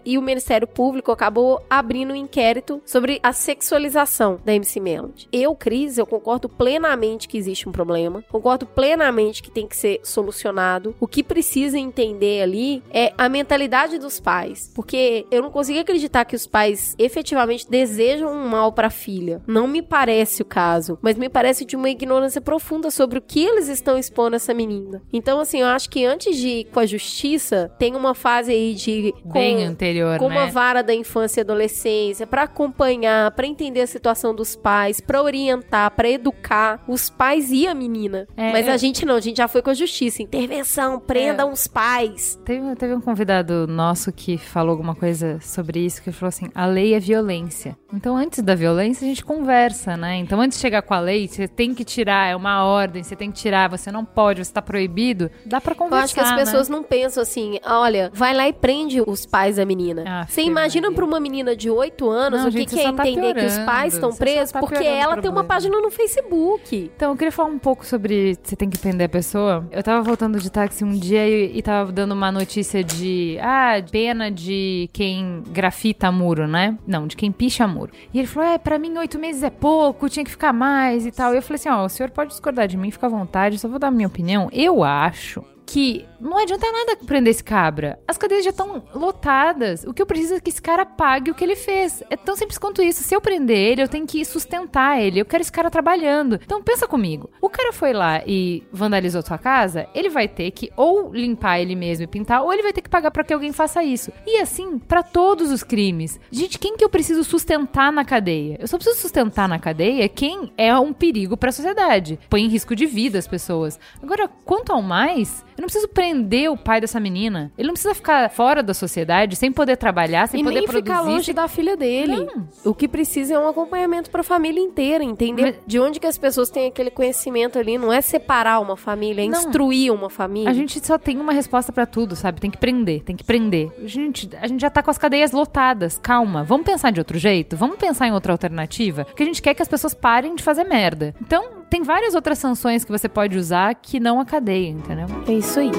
Speaker 1: E o Ministério Público acabou abrindo um inquérito sobre a sexualização da MC Melody. Eu, Cris, eu concordo plenamente que existe um problema. Concordo plenamente que tem que ser solucionado. O que precisa entender ali é a mentalidade dos pais. Porque eu não consigo acreditar que os pais efetivamente desejam um mal para a filha. Não me parece o caso, mas me parece de uma ignorância profunda sobre o que eles estão expondo essa menina. Então, assim, eu acho que antes de ir com a justiça, tem uma fase aí de.
Speaker 2: Com, Bem anterior,
Speaker 1: Com
Speaker 2: né?
Speaker 1: uma vara da infância e adolescência, para acompanhar, para entender a situação dos pais, para orientar, para educar os pais e a menina. É, mas a gente não, a gente já foi com a justiça. Intervenção, prendam é. os pais.
Speaker 2: Teve, teve um convidado nosso que falou alguma coisa sobre isso, que falou assim: a lei é violência. Então, antes da violência, a gente conversa, né? Então, antes de chegar com a lei, você tem que tirar, é uma ordem, você tem que tirar, você não pode, você tá proibido. Dá pra conversar.
Speaker 1: Eu acho que as
Speaker 2: né?
Speaker 1: pessoas não pensam assim, olha, vai lá e prende os pais da menina. Ah, você imagina pra uma menina de 8 anos não, o que, gente, que é tá entender que os pais estão presos tá porque ela tem uma página no Facebook.
Speaker 2: Então, eu queria falar um pouco sobre você tem que prender a pessoa. Eu tava voltando de táxi um dia e, e tava dando uma notícia de, ah, pena de quem grafita muro, né? Não, de quem picha muro. E ele falou: é, pra mim oito meses é pouco, tinha que ficar mais e tal. E eu falei assim: ó, o senhor pode discordar de mim, fica à vontade, só vou dar a minha opinião. Eu acho que não adianta nada prender esse cabra. As cadeias já estão lotadas. O que eu preciso é que esse cara pague o que ele fez. É tão simples quanto isso. Se eu prender ele, eu tenho que sustentar ele. Eu quero esse cara trabalhando. Então pensa comigo. O cara foi lá e vandalizou sua casa, ele vai ter que ou limpar ele mesmo e pintar, ou ele vai ter que pagar para que alguém faça isso. E assim, para todos os crimes. Gente, quem que eu preciso sustentar na cadeia? Eu só preciso sustentar na cadeia quem é um perigo para a sociedade. Põe em risco de vida as pessoas. Agora, quanto ao mais, eu não preciso prender o pai dessa menina. Ele não precisa ficar fora da sociedade, sem poder trabalhar, sem
Speaker 1: e
Speaker 2: poder
Speaker 1: nem
Speaker 2: produzir.
Speaker 1: ficar longe da filha dele. Não. O que precisa é um acompanhamento para a família inteira, entender Mas... de onde que as pessoas têm aquele conhecimento ali. Não é separar uma família, é não. instruir uma família.
Speaker 2: A gente só tem uma resposta para tudo, sabe? Tem que prender, tem que prender. Gente, a gente já tá com as cadeias lotadas. Calma, vamos pensar de outro jeito? Vamos pensar em outra alternativa? Porque a gente quer que as pessoas parem de fazer merda. Então, tem várias outras sanções que você pode usar que não a cadeia, entendeu?
Speaker 1: É isso aí.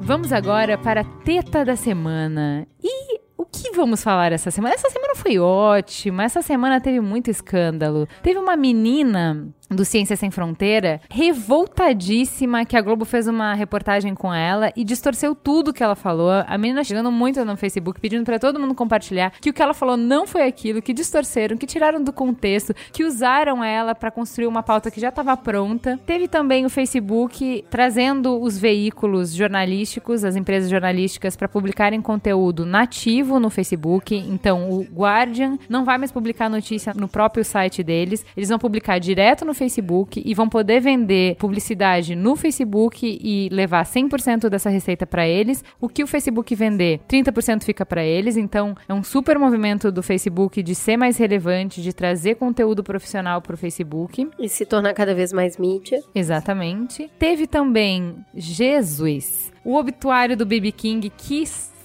Speaker 2: Vamos agora para a teta da semana. E que vamos falar essa semana? Essa semana foi ótima, essa semana teve muito escândalo. Teve uma menina do Ciência Sem Fronteira, revoltadíssima que a Globo fez uma reportagem com ela e distorceu tudo que ela falou. A menina chegando muito no Facebook pedindo para todo mundo compartilhar que o que ela falou não foi aquilo, que distorceram, que tiraram do contexto, que usaram ela para construir uma pauta que já estava pronta. Teve também o Facebook trazendo os veículos jornalísticos, as empresas jornalísticas para publicarem conteúdo nativo no Facebook. Então, o Guardian não vai mais publicar notícia no próprio site deles, eles vão publicar direto no Facebook e vão poder vender publicidade no Facebook e levar 100% dessa receita para eles. O que o Facebook vender, 30% fica para eles. Então, é um super movimento do Facebook de ser mais relevante, de trazer conteúdo profissional para o Facebook.
Speaker 1: E se tornar cada vez mais mídia.
Speaker 2: Exatamente. Teve também Jesus, o obituário do BB King, que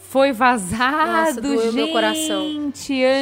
Speaker 2: foi vazado,
Speaker 1: Nossa,
Speaker 2: gente,
Speaker 1: meu coração.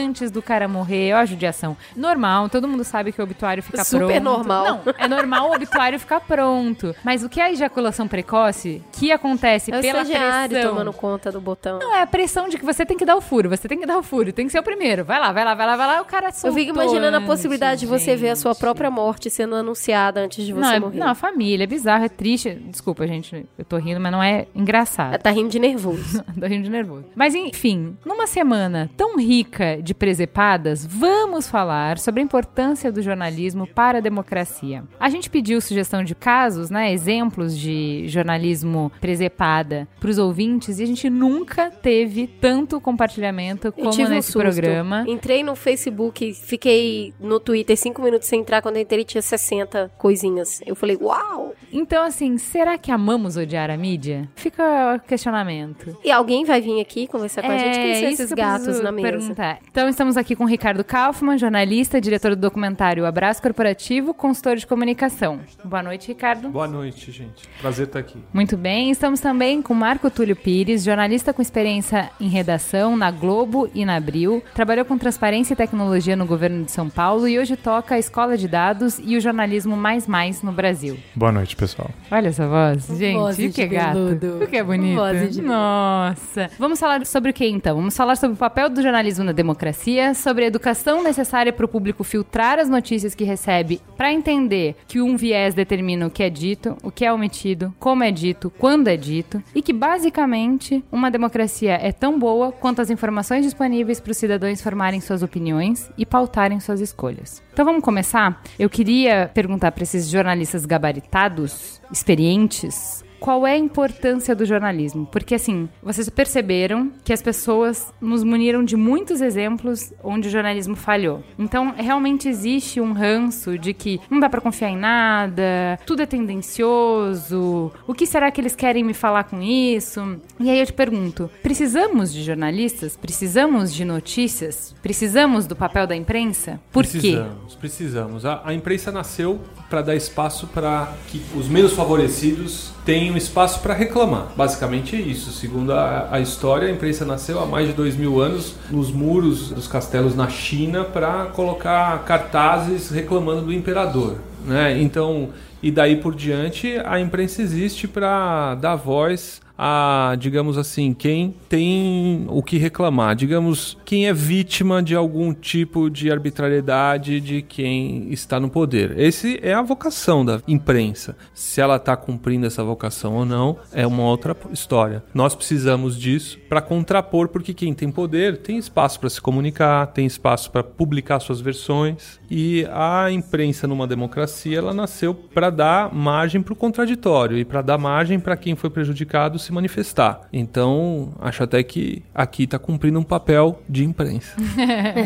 Speaker 2: antes do cara morrer. Ó, a judiação. Normal, todo mundo sabe que o obituário fica
Speaker 1: Super
Speaker 2: pronto.
Speaker 1: normal.
Speaker 2: Não, é normal o obituário ficar pronto. Mas o que é a ejaculação precoce, que acontece
Speaker 1: É o
Speaker 2: pela pressão...
Speaker 1: tomando conta do botão.
Speaker 2: Não, é a pressão de que você tem que dar o furo, você tem que dar o furo, tem que ser o primeiro. Vai lá, vai lá, vai lá, vai lá, o cara soltou
Speaker 1: Eu fico imaginando a possibilidade de você ver a sua
Speaker 2: gente.
Speaker 1: própria morte sendo anunciada antes de você
Speaker 2: Não, é-
Speaker 1: morrer.
Speaker 2: não, a família, é bizarro, é triste. Desculpa, gente, eu tô rindo, mas não é engraçado.
Speaker 1: Ela tá rindo de nervoso.
Speaker 2: Tô rindo de nervoso. Mas enfim, numa semana tão rica de presepadas, vamos falar sobre a importância do jornalismo para a democracia. A gente pediu sugestão de casos, né, exemplos de jornalismo presepada para os ouvintes e a gente nunca teve tanto compartilhamento como
Speaker 1: um
Speaker 2: nesse
Speaker 1: susto.
Speaker 2: programa.
Speaker 1: Entrei no Facebook, fiquei no Twitter cinco minutos sem entrar. Quando eu entrei, tinha 60 coisinhas. Eu falei, uau!
Speaker 2: Então, assim, será que amamos odiar a mídia? Fica o questionamento.
Speaker 1: E alguém vai vir aqui conversar com a gente? Quem são
Speaker 2: É,
Speaker 1: esses gatos na mesa?
Speaker 2: Perguntar. Então, estamos aqui com o Ricardo Kaufmann, jornalista, diretor do documentário Abraço Corporativo, consultor de comunicação. Boa noite, Ricardo.
Speaker 4: Boa noite, gente. Prazer estar aqui.
Speaker 2: Muito bem, estamos também com Marco Túlio Pires, jornalista com experiência em redação na Globo e na Abril, trabalhou com transparência e tecnologia no governo de São Paulo e hoje toca a Escola de Dados e o jornalismo mais mais no Brasil.
Speaker 5: Boa noite, pessoal.
Speaker 2: Olha essa voz, gente,
Speaker 1: Voz
Speaker 2: o que é gato, que é bonito.
Speaker 1: Voz de.
Speaker 2: Nossa. Vamos falar sobre o que então? Vamos falar sobre o papel do jornalismo na democracia, sobre a educação necessária para o público filtrar as notícias que recebe para entender que um viés determina o que é dito, o que é omitido, como é dito, quando é dito e que basicamente uma democracia é tão boa quanto as informações disponíveis para os cidadãos formarem suas opiniões e pautarem suas escolhas. Então vamos começar? Eu queria perguntar para esses jornalistas gabaritados, experientes, qual é a importância do jornalismo? Porque assim, vocês perceberam que as pessoas nos muniram de muitos exemplos onde o jornalismo falhou. Então, realmente existe um ranço de que não dá pra confiar em nada, tudo é tendencioso. O que será que eles querem me falar com isso? E aí eu te pergunto, precisamos de jornalistas? Precisamos de notícias? Precisamos do papel da imprensa? Por quê?
Speaker 4: precisamos, precisamos. A, a imprensa nasceu para dar espaço para que os menos favorecidos tenham espaço para reclamar. Basicamente é isso. Segundo a, a história, a imprensa nasceu há mais de dois mil anos nos muros dos castelos na China para colocar cartazes reclamando do imperador. Né? Então, e daí por diante, a imprensa existe para dar voz a, digamos assim, quem tem o que reclamar, digamos, quem é vítima de algum tipo de arbitrariedade de quem está no poder. Esse é a vocação da imprensa. Se ela está cumprindo essa vocação ou não, é uma outra história. Nós precisamos disso para contrapor, porque quem tem poder tem espaço para se comunicar, tem espaço para publicar suas versões e a imprensa numa democracia ela nasceu para dar margem para o contraditório e para dar margem para quem foi prejudicado se manifestar. Então, acho até que aqui está cumprindo um papel de imprensa.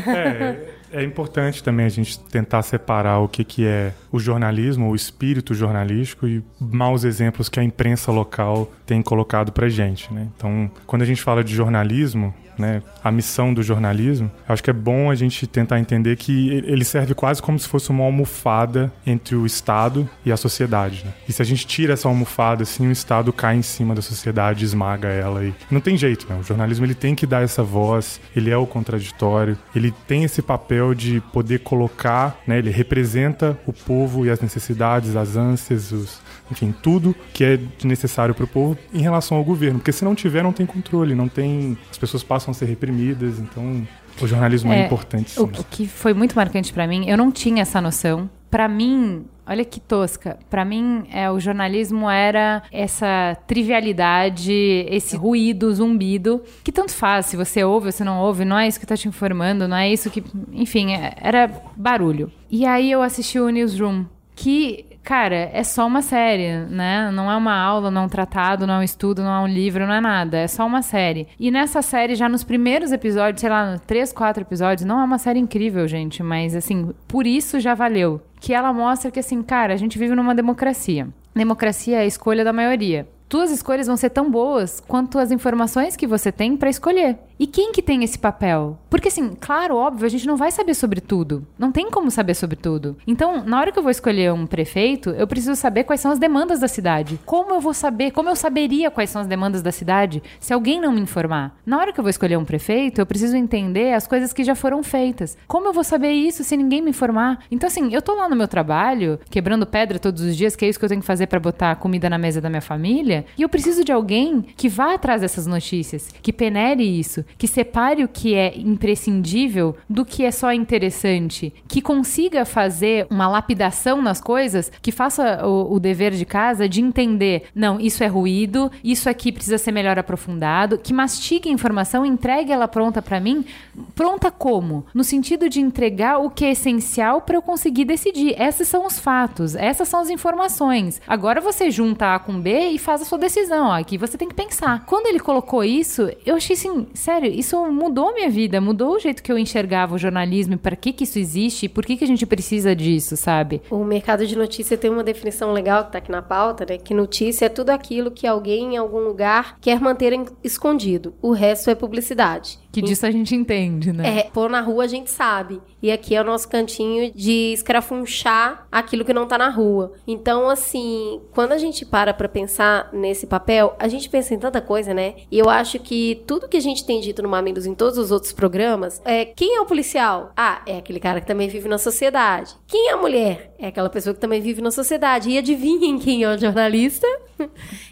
Speaker 5: É, é importante também a gente tentar separar o que, que é o jornalismo, o espírito jornalístico e maus exemplos que a imprensa local tem colocado pra gente, né? Então, quando a gente fala de jornalismo, né, a missão do jornalismo, acho que é bom a gente tentar entender que ele serve quase como se fosse uma almofada entre o Estado e a sociedade. Né? E se a gente tira essa almofada, assim, o Estado cai em cima da sociedade, esmaga ela e não tem jeito, né? O jornalismo ele tem que dar essa voz, ele é o contraditório, ele tem esse papel de poder colocar, né? Ele representa o povo e as necessidades, as ânsias, os, enfim, tudo que é necessário para o povo em relação ao governo, porque se não tiver, não tem controle, não tem, as pessoas passam a ser reprimidas, então o jornalismo é,
Speaker 2: É,
Speaker 5: importante. Sim.
Speaker 2: O, que foi muito marcante pra mim, eu não tinha essa noção. Pra mim, olha que tosca. Pra mim, é, o jornalismo era essa trivialidade, esse ruído, zumbido, que tanto faz se você ouve ou se não ouve, não é isso que tá te informando, não é isso que. Enfim, é- era barulho. E aí eu assisti o Newsroom, que. Cara, é só uma série, né? Não é uma aula, não é um tratado, não é um estudo, não é um livro, não é nada. É só uma série. E nessa série, já nos primeiros episódios, sei lá, três, quatro episódios, não é uma série incrível, gente, mas assim, por isso já valeu. Que ela mostra que, assim, cara, a gente vive numa democracia. Democracia é a escolha da maioria. Tuas escolhas vão ser tão boas quanto as informações que você tem pra escolher. E quem que tem esse papel? Porque assim, claro, óbvio, a gente não vai saber sobre tudo. Não tem como saber sobre tudo. Então, na hora que eu vou escolher um prefeito, eu preciso saber quais são as demandas da cidade. Como eu vou saber? Como eu saberia quais são as demandas da cidade se alguém não me informar? Na hora que eu vou escolher um prefeito, eu preciso entender as coisas que já foram feitas. Como eu vou saber isso se ninguém me informar? Então, assim, eu tô lá no meu trabalho, quebrando pedra todos os dias, que é isso que eu tenho que fazer para botar comida na mesa da minha família, e eu preciso de alguém que vá atrás dessas notícias, que penere isso, que separe o que é imprescindível do que é só interessante, que consiga fazer uma lapidação nas coisas, que faça o, o dever de casa de entender, não, isso é ruído, isso aqui precisa ser melhor aprofundado, que mastigue a informação, entregue ela pronta para mim, pronta como? No sentido de entregar o que é essencial para eu conseguir decidir. Esses são os fatos, essas são as informações. Agora você junta A com B e faz a sua decisão. Ó, aqui você tem que pensar. Quando ele colocou isso, eu achei assim, sério, isso mudou minha vida, mudou o jeito que eu enxergava o jornalismo e para que que isso existe e por que que a gente precisa disso, sabe?
Speaker 1: O mercado de notícia tem uma definição legal que tá aqui na pauta, né? Que notícia é tudo aquilo que alguém em algum lugar quer manter escondido. O resto é publicidade.
Speaker 2: Que disso a gente entende, né?
Speaker 1: É, pôr na rua a gente sabe. E aqui é o nosso cantinho de escrafunchar aquilo que não tá na rua. Então, assim, quando a gente para pra pensar nesse papel, a gente pensa em tanta coisa, né? E eu acho que tudo que a gente tem dito no Mamilos em todos os outros programas é quem é o policial? Ah, é aquele cara que também vive na sociedade. Quem é a mulher? É aquela pessoa que também vive na sociedade. E adivinhem quem é o jornalista?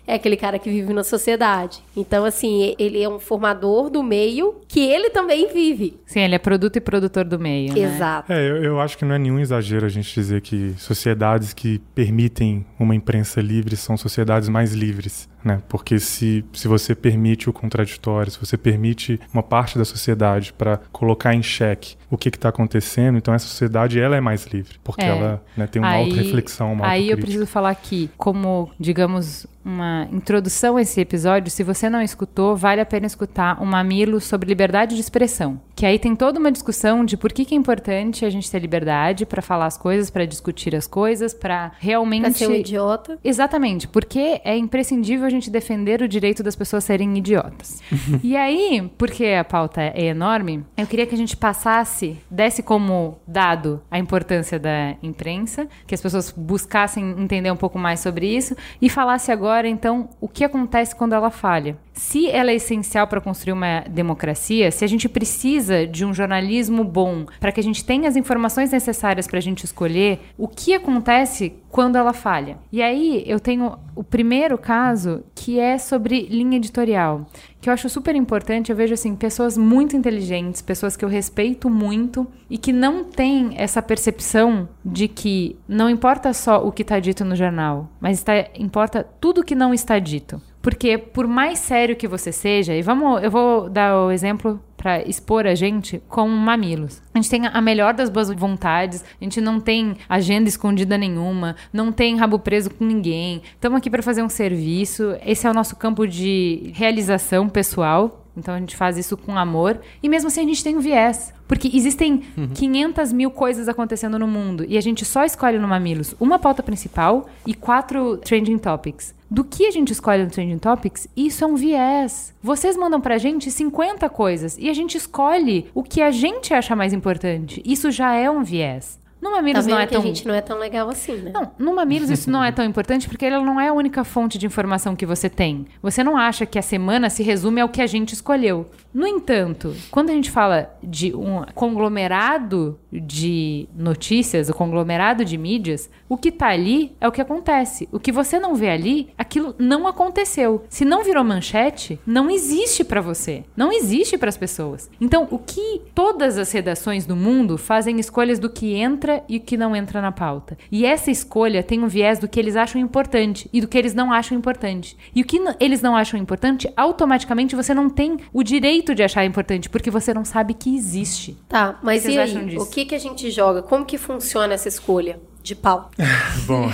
Speaker 1: é aquele cara que vive na sociedade. Então, assim, ele é um formador do meio que ele também vive.
Speaker 2: Sim, ele é produto e produtor do meio. Né?
Speaker 1: Exato.
Speaker 5: É, eu, eu acho que não é nenhum exagero a gente dizer que sociedades que permitem uma imprensa livre são sociedades mais livres. Né? Porque se, se você permite o contraditório, se você permite uma parte da sociedade para colocar em xeque o que está acontecendo, então essa sociedade ela é mais livre, porque
Speaker 2: É.
Speaker 5: ela né, tem uma
Speaker 2: Aí-
Speaker 5: auto-reflexão, uma
Speaker 2: Aí eu preciso falar aqui, como, digamos, uma introdução a esse episódio, se você não escutou, vale a pena escutar um mamilo sobre liberdade de expressão. Que aí tem toda uma discussão de por que, que é importante a gente ter liberdade para falar as coisas, para discutir as coisas, para realmente.
Speaker 1: Pra ser um idiota.
Speaker 2: Exatamente, porque é imprescindível a gente defender o direito das pessoas serem idiotas. e aí, porque a pauta é enorme, eu queria que a gente passasse, desse como dado a importância da imprensa, que as pessoas buscassem entender um pouco mais sobre isso e falasse agora, então, o que acontece quando ela falha. Se ela é essencial para construir uma democracia, se a gente precisa de um jornalismo bom para que a gente tenha as informações necessárias para a gente escolher, o que acontece quando ela falha? E aí eu tenho o primeiro caso que é sobre linha editorial, que eu acho super importante. Eu vejo assim pessoas muito inteligentes, pessoas que eu respeito muito e que não têm essa percepção de que não importa só o que está dito no jornal, mas está, importa tudo que não está dito. Porque por mais sério que você seja, e vamos, eu vou dar o exemplo para expor a gente com mamilos. A gente tem a melhor das boas vontades, a gente não tem agenda escondida nenhuma, não tem rabo preso com ninguém. Estamos aqui para fazer um serviço. Esse é o nosso campo de realização pessoal. Então a gente faz isso com amor. E mesmo assim a gente tem um viés. Porque existem 500 mil coisas acontecendo no mundo. E a gente só escolhe no Mamilos uma pauta principal e quatro trending topics. Do que a gente escolhe no Trending Topics, isso é um viés. Vocês mandam pra gente 50 coisas e a gente escolhe o que a gente acha mais importante. Isso já é um viés. No
Speaker 1: Tá
Speaker 2: Mamilos
Speaker 1: vendo
Speaker 2: não é
Speaker 1: que
Speaker 2: tão
Speaker 1: a gente não é tão legal assim, né?
Speaker 2: não, no Mamilos isso não é tão importante porque ele não é a única fonte de informação que você tem. Você não acha que a semana se resume ao que a gente escolheu. No entanto, quando a gente fala de um conglomerado de notícias, o conglomerado de mídias, o que tá ali é o que acontece. O que você não vê ali, aquilo não aconteceu. Se não virou manchete, não existe pra você. Não existe para as pessoas. Então, o que todas as redações do mundo fazem escolhas do que entra e o que não entra na pauta. E essa escolha tem um viés do que eles acham importante e do que eles não acham importante. E o que eles não acham importante, automaticamente você não tem o direito de achar importante, porque você não sabe que existe.
Speaker 1: Tá, mas e aí? O que, que a gente joga? Como que funciona essa escolha de pau?
Speaker 5: Bom,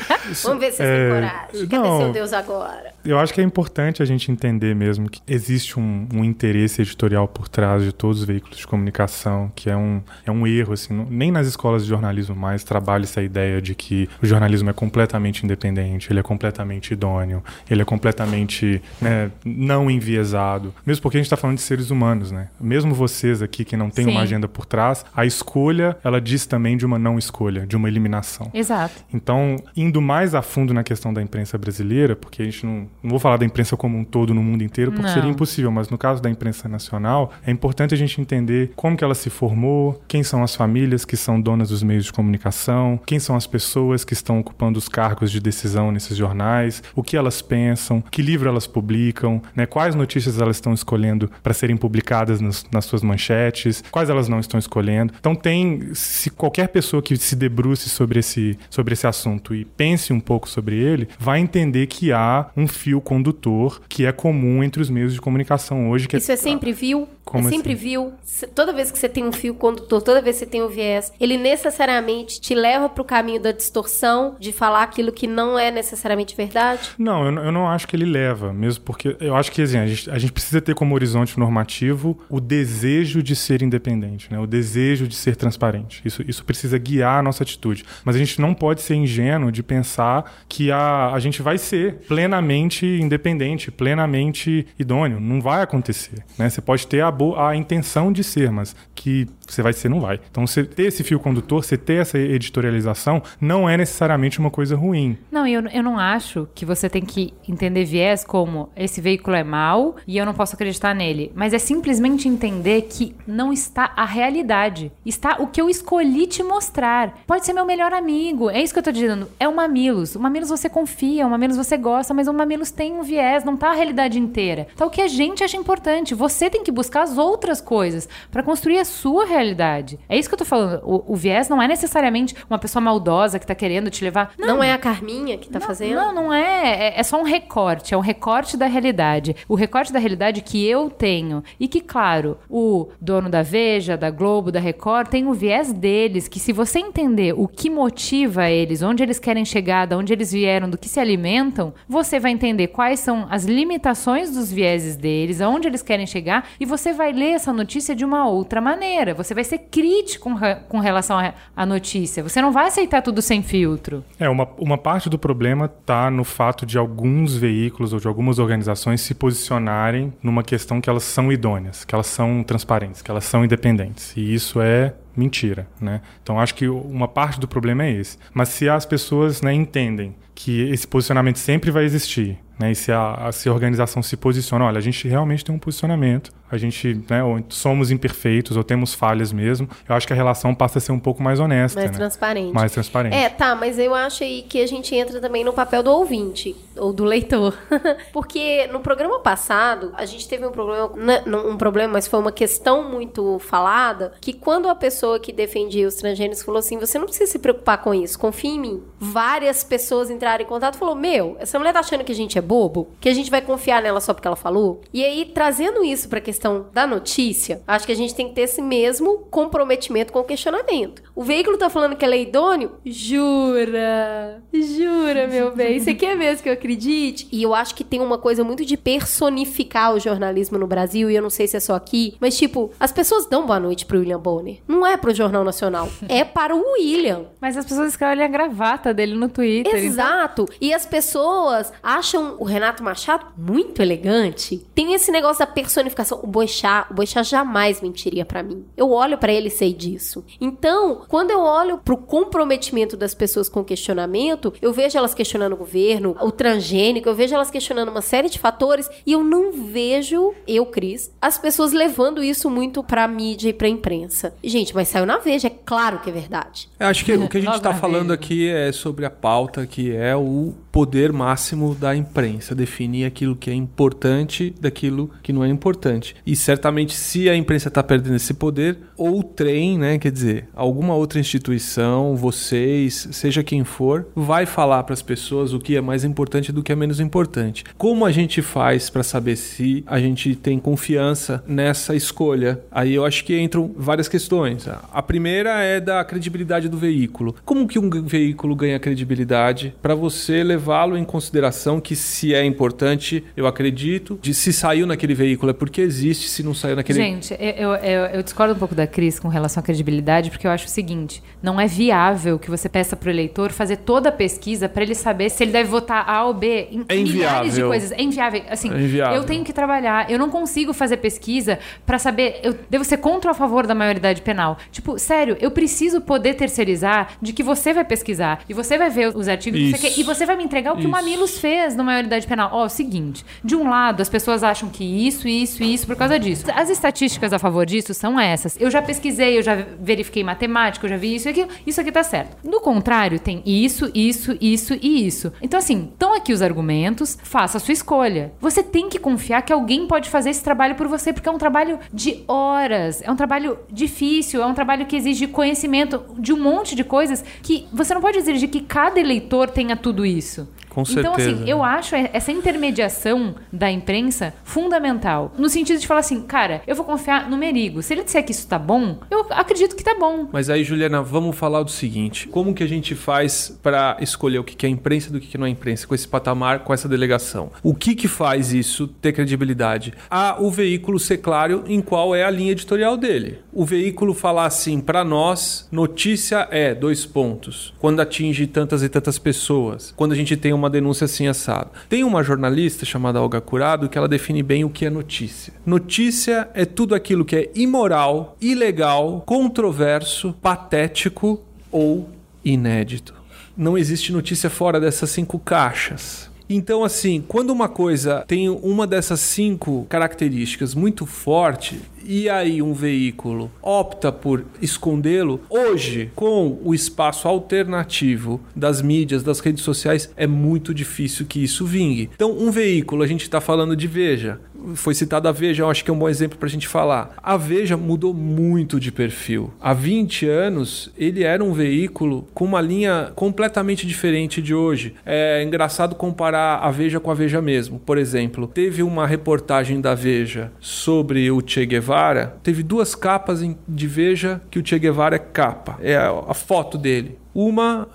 Speaker 1: Vamos ver se vocês
Speaker 5: é,
Speaker 1: têm coragem. Cadê
Speaker 5: não.
Speaker 1: seu Deus agora?
Speaker 5: Eu acho que é importante a gente entender mesmo que existe um, um, interesse editorial por trás de todos os veículos de comunicação, que é um, é um erro, assim, não, nem nas escolas de jornalismo mais trabalha essa ideia de que o jornalismo é completamente independente, ele é completamente idôneo, ele é completamente né, não enviesado, mesmo porque a gente está falando de seres humanos, né? Mesmo vocês aqui que não tem uma agenda por trás, a escolha, ela diz também de uma não escolha, de uma eliminação.
Speaker 2: Exato.
Speaker 5: Então, indo mais a fundo na questão da imprensa brasileira, porque a gente não, não vou falar da imprensa como um todo no mundo inteiro, porque não. seria impossível, mas no caso da imprensa nacional, é importante a gente entender como que ela se formou, quem são as famílias que são donas dos meios de comunicação, quem são as pessoas que estão ocupando os cargos de decisão nesses jornais, o que elas pensam, que livro elas publicam, né, quais notícias elas estão escolhendo para serem publicadas nas, nas suas manchetes, quais elas não estão escolhendo. Então tem, se qualquer pessoa que se debruce sobre esse, sobre esse assunto e pense um pouco sobre ele, vai entender que há um fio condutor que é comum entre os meios de comunicação hoje.
Speaker 1: Isso é, é sempre viu? Como é sempre assim? viu? Toda vez que você tem um fio condutor, toda vez que você tem um viés, ele necessariamente te leva para o caminho da distorção, de falar aquilo que não é necessariamente verdade?
Speaker 5: Não, eu, eu não acho que ele leva, mesmo porque eu acho que assim, a, gente, a gente precisa ter como horizonte normativo o desejo de ser independente, né? o desejo de ser transparente. Isso, isso precisa guiar a nossa atitude. Mas a gente não pode ser ingênuo de pensar que a, a gente vai ser plenamente independente, plenamente idôneo. Não vai acontecer. Né? Você pode ter a, a intenção de ser, mas que você vai ser, não vai. Então, você ter esse fio condutor, você ter essa editorialização, não é necessariamente uma coisa ruim.
Speaker 2: Não, eu, eu não acho que você tem que entender viés como esse veículo é mau e eu não posso acreditar nele. Mas é simplesmente entender que não está a realidade. Está o que eu escolhi te mostrar. Pode ser meu melhor amigo. É isso que eu tô dizendo. É o Mamilos. O Mamilos você confia, o Mamilos você gosta, mas o Mamilos tem um viés, não tá a realidade inteira. Então, o que a gente acha importante, você tem que buscar as outras coisas para construir a sua realidade realidade. É isso que eu tô falando. O, o viés não é necessariamente uma pessoa maldosa que tá querendo te levar.
Speaker 1: Não, não é a Carminha que tá
Speaker 2: não,
Speaker 1: fazendo?
Speaker 2: Não, não é. é. É só um recorte. É um recorte da realidade. O recorte da realidade que eu tenho. E que, claro, o dono da Veja, da Globo, da Record, tem o viés deles. Que se você entender o que motiva eles, onde eles querem chegar, de onde eles vieram, do que se alimentam, você vai entender quais são as limitações dos vieses deles, aonde eles querem chegar, e você vai ler essa notícia de uma outra maneira. Você vai ser crítico com relação à notícia. Você não vai aceitar tudo sem filtro.
Speaker 5: É, uma, uma parte do problema está no fato de alguns veículos ou de algumas organizações se posicionarem numa questão que elas são idôneas, que elas são transparentes, que elas são independentes. E isso é mentira, né? Então acho que uma parte do problema é esse. Mas se as pessoas né, entendem que esse posicionamento sempre vai existir, né? E se a, se a organização se posiciona, olha, a gente realmente tem um posicionamento, a gente, né, ou somos imperfeitos ou temos falhas mesmo, eu acho que a relação passa a ser um pouco mais honesta.
Speaker 1: Mais
Speaker 5: né?
Speaker 1: transparente.
Speaker 5: Mais transparente.
Speaker 1: É, tá, mas eu acho aí que a gente entra também no papel do ouvinte, ou do leitor. Porque no programa passado, a gente teve um problema, né, não um problema, mas foi uma questão muito falada, que quando a pessoa que defendia os transgêneros falou assim, você não precisa se preocupar com isso, confia em mim. Várias pessoas entraram em contato e falou, meu, essa mulher tá achando que a gente é bobo? Que a gente vai confiar nela só porque ela falou? E aí, trazendo isso pra questão questão da notícia, acho que a gente tem que ter esse mesmo comprometimento com o questionamento. O veículo tá falando que ela é idôneo? Jura? Jura, meu bem? Você quer mesmo que eu acredite? E eu acho que tem uma coisa muito de personificar o jornalismo no Brasil, e eu não sei se é só aqui, mas tipo, as pessoas dão boa noite pro William Bonner. Não é pro Jornal Nacional, é para o William.
Speaker 2: Mas as pessoas escrevem a gravata dele no Twitter.
Speaker 1: Então Exato. Então... E as pessoas acham o Renato Machado muito elegante. Tem esse negócio da personificação. O Boixá, o Boixá jamais mentiria para mim. Eu olho para ele e sei disso. Então, quando eu olho pro comprometimento das pessoas com questionamento, eu vejo elas questionando o governo, o transgênico, eu vejo elas questionando uma série de fatores e eu não vejo, eu, Cris, as pessoas levando isso muito pra mídia e pra imprensa. Gente, mas saiu na Veja, é claro que é verdade.
Speaker 4: Eu acho que o que a gente tá falando aqui é sobre a pauta que é o poder máximo da imprensa, definir aquilo que é importante daquilo que não é importante. E certamente, se a imprensa está perdendo esse poder, ou trem, né, quer dizer, alguma outra instituição, vocês, seja quem for, vai falar para as pessoas o que é mais importante do que é menos importante. Como a gente faz para saber se a gente tem confiança nessa escolha? Aí eu acho que entram várias questões. A primeira é da credibilidade do veículo. Como que um veículo ganha credibilidade para você levá-lo em consideração que se é importante, eu acredito. De se saiu naquele veículo é porque existe, se não saiu naquele.
Speaker 2: Gente, eu, eu, eu discordo um pouco da Cris com relação à credibilidade, porque eu acho o seguinte: não é viável que você peça para o eleitor fazer toda a pesquisa para ele saber se ele deve votar A ou B em
Speaker 4: É
Speaker 2: milhares de coisas. É inviável. Assim,
Speaker 4: É inviável.
Speaker 2: eu tenho que trabalhar, eu não consigo fazer pesquisa para saber, eu devo ser contra ou a favor da maioridade penal. Tipo, sério, eu preciso poder terceirizar de que você vai pesquisar e você vai ver os artigos
Speaker 4: Isso.
Speaker 2: e você vai me entregar o que o
Speaker 4: Isso.
Speaker 2: Mamilos fez na maioridade penal. Ó, é o seguinte, de um lado, as pessoas acham que isso, isso, isso por causa disso. As estatísticas a favor disso são essas. Eu já pesquisei, eu já verifiquei matemática, eu já vi isso e aquilo. Isso aqui tá certo. No contrário, tem isso, isso, isso e isso. Então, assim, estão aqui os argumentos, faça a sua escolha. Você tem que confiar que alguém pode fazer esse trabalho por você, porque é um trabalho de horas, é um trabalho difícil, é um trabalho que exige conhecimento de um monte de coisas que você não pode exigir que cada eleitor tenha tudo isso.
Speaker 4: Com
Speaker 2: Então,
Speaker 4: certeza.
Speaker 2: assim, eu acho essa intermediação da imprensa fundamental. No sentido de falar assim, cara, eu vou confiar no Merigo. Se ele disser que isso tá bom, eu acredito que tá bom.
Speaker 4: Mas aí, Juliana, vamos falar do seguinte: como que a gente faz para escolher o que é imprensa do que não é imprensa com esse patamar, com essa delegação? O que que faz isso ter credibilidade? Ah, o veículo ser claro em qual é a linha editorial dele. O veículo falar assim, para nós, notícia é dois pontos. Quando atinge tantas e tantas pessoas, quando a gente tem uma denúncia assim assado. Tem uma jornalista chamada Olga Curado que ela define bem o que é notícia. Notícia é tudo aquilo que é imoral, ilegal, controverso, patético ou inédito. Não existe notícia fora dessas cinco caixas. Então, assim, quando uma coisa tem uma dessas cinco características muito forte, e aí um veículo opta por escondê-lo, hoje, com o espaço alternativo das mídias, das redes sociais, é muito difícil que isso vingue. Então, um veículo, a gente está falando de Veja, foi citada a Veja, eu acho que é um bom exemplo para a gente falar. A Veja mudou muito de perfil. Há 20 anos, ele era um veículo com uma linha completamente diferente de hoje. É engraçado comparar a Veja com a Veja mesmo. Por exemplo, teve uma reportagem da Veja sobre o Che Guevara. Teve duas capas de Veja que o Che Guevara é capa. É a foto dele. Uma,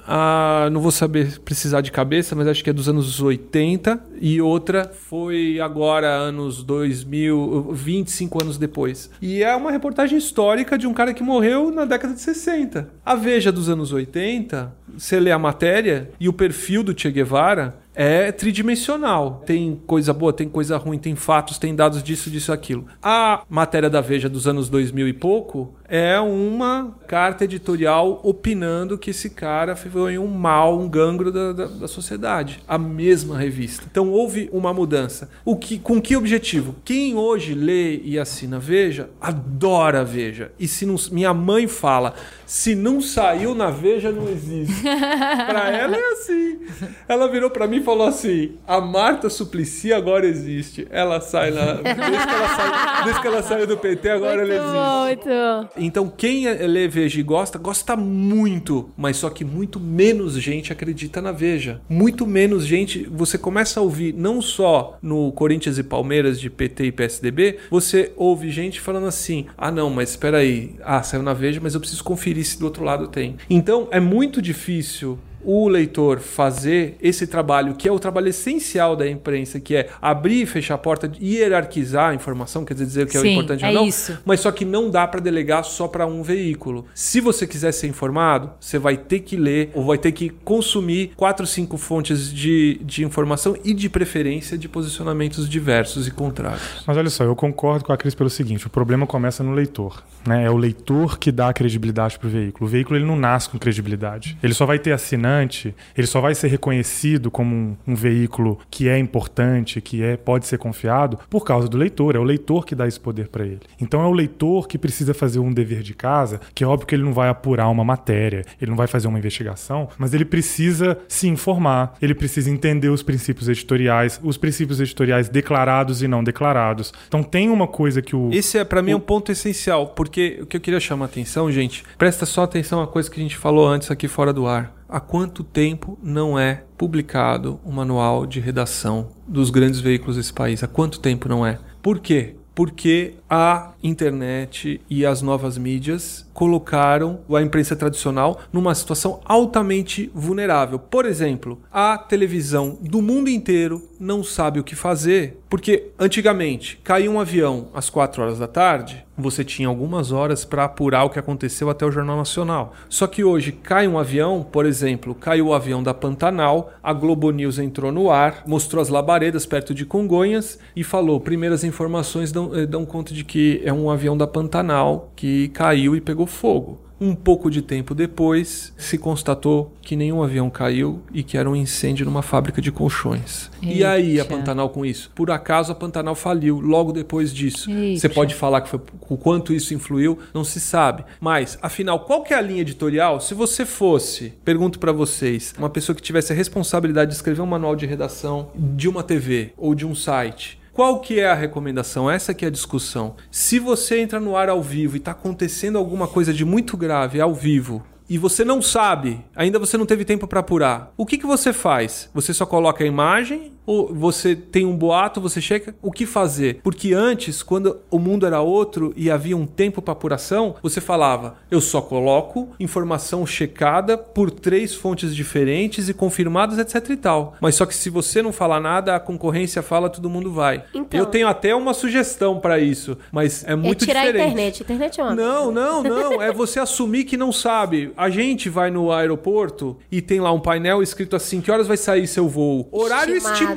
Speaker 4: não vou saber precisar de cabeça, mas acho que é dos anos 80. E outra foi agora, anos 2000, 25 anos depois. E é uma reportagem histórica de um cara que morreu na década de 60. A Veja dos anos 80, você lê a matéria e o perfil do Che Guevara é tridimensional. Tem coisa boa, tem coisa ruim, tem fatos, tem dados disso, disso, aquilo. A matéria da Veja dos anos 2000 e pouco é uma carta editorial opinando que esse cara foi um mal, um gangro da, da, da sociedade. A mesma revista. Então houve uma mudança. O que, com que objetivo? Quem hoje lê e assina Veja, adora Veja. E se não, minha mãe fala, se não saiu na Veja, não existe. pra ela é assim. Ela virou pra mim e falou assim: a Marta Suplicy agora existe. Ela sai na. Desde que ela, sai, desde que ela saiu do PT, agora ela existe.
Speaker 1: Muito.
Speaker 4: Então, quem lê Veja e gosta, gosta muito, mas só que muito menos gente acredita na Veja. Muito menos gente. Você começa a ouvir, não só no Corinthians e Palmeiras de PT e PSDB, você ouve gente falando assim: ah, não, mas espera aí, ah, saiu na Veja, mas eu preciso conferir se do outro lado tem. Então, é muito difícil o leitor fazer esse trabalho, que é o trabalho essencial da imprensa, que é abrir e fechar a porta, hierarquizar a informação, quer dizer que é o
Speaker 2: Sim,
Speaker 4: importante
Speaker 2: é
Speaker 4: ou não,
Speaker 2: isso.
Speaker 4: mas só que não dá para delegar só para um veículo. Se você quiser ser informado, você vai ter que ler ou vai ter que consumir quatro, cinco fontes de, de informação e de preferência de posicionamentos diversos e contrários.
Speaker 5: Mas olha só, eu concordo com a Cris pelo seguinte: o problema começa no leitor. Né? É o leitor que dá a credibilidade para o veículo. O veículo ele não nasce com credibilidade. Ele só vai ter assinante, ele só vai ser reconhecido como um, um veículo que é importante, que é pode ser confiado por causa do leitor. É o leitor que dá esse poder para ele. Então é o leitor que precisa fazer um dever de casa, que é óbvio que ele não vai apurar uma matéria, ele não vai fazer uma investigação, mas ele precisa se informar, ele precisa entender os princípios editoriais, os princípios editoriais declarados e não declarados. Então tem uma coisa que o
Speaker 4: Esse é para mim um ponto essencial, porque o que eu queria chamar a atenção, gente, presta só atenção a coisa que a gente falou antes aqui fora do ar. Há quanto tempo não é publicado o manual de redação dos grandes veículos desse país? Há quanto tempo não é? Por quê? Porque a internet e as novas mídias colocaram a imprensa tradicional numa situação altamente vulnerável. Por exemplo, a televisão do mundo inteiro não sabe o que fazer, porque antigamente caía um avião às 4 horas da tarde, você tinha algumas horas para apurar o que aconteceu até o Jornal Nacional. Só que hoje cai um avião, por exemplo, caiu o avião da Pantanal, a Globo News entrou no ar, mostrou as labaredas perto de Congonhas e falou: primeiras informações dão, eh, dão conta de que é um avião da Pantanal que caiu e pegou fogo. Um pouco de tempo depois, se constatou que nenhum avião caiu e que era um incêndio numa fábrica de colchões. E aí a
Speaker 2: Eita.
Speaker 4: Pantanal com isso? Por acaso a Pantanal faliu logo depois disso.
Speaker 2: Eita.
Speaker 4: Você pode falar que foi o quanto isso influiu, não se sabe. Mas, afinal, qual que é a linha editorial? Se você fosse, pergunto pra vocês, uma pessoa que tivesse a responsabilidade de escrever um manual de redação de uma TV ou de um site, qual que é a recomendação? Essa que é a discussão. Se você entra no ar ao vivo e está acontecendo alguma coisa de muito grave ao vivo, e você não sabe, ainda você não teve tempo para apurar, o que, que você faz? Você só coloca a imagem? Ou você tem um boato, você chega? O que fazer? Porque antes, quando o mundo era outro e havia um tempo para apuração, você falava: eu só coloco informação checada por três fontes diferentes e confirmadas, etc e tal. Mas só que se você não falar nada, a concorrência fala, todo mundo vai.
Speaker 1: Então.
Speaker 4: eu tenho até uma sugestão para isso, mas é muito
Speaker 1: é tirar
Speaker 4: diferente.
Speaker 1: a internet. Internet é uma
Speaker 4: Não, não, não. É você assumir que não sabe. A gente vai no aeroporto e tem lá um painel escrito assim: que horas vai sair seu voo? Horário estimado.
Speaker 1: Estimado.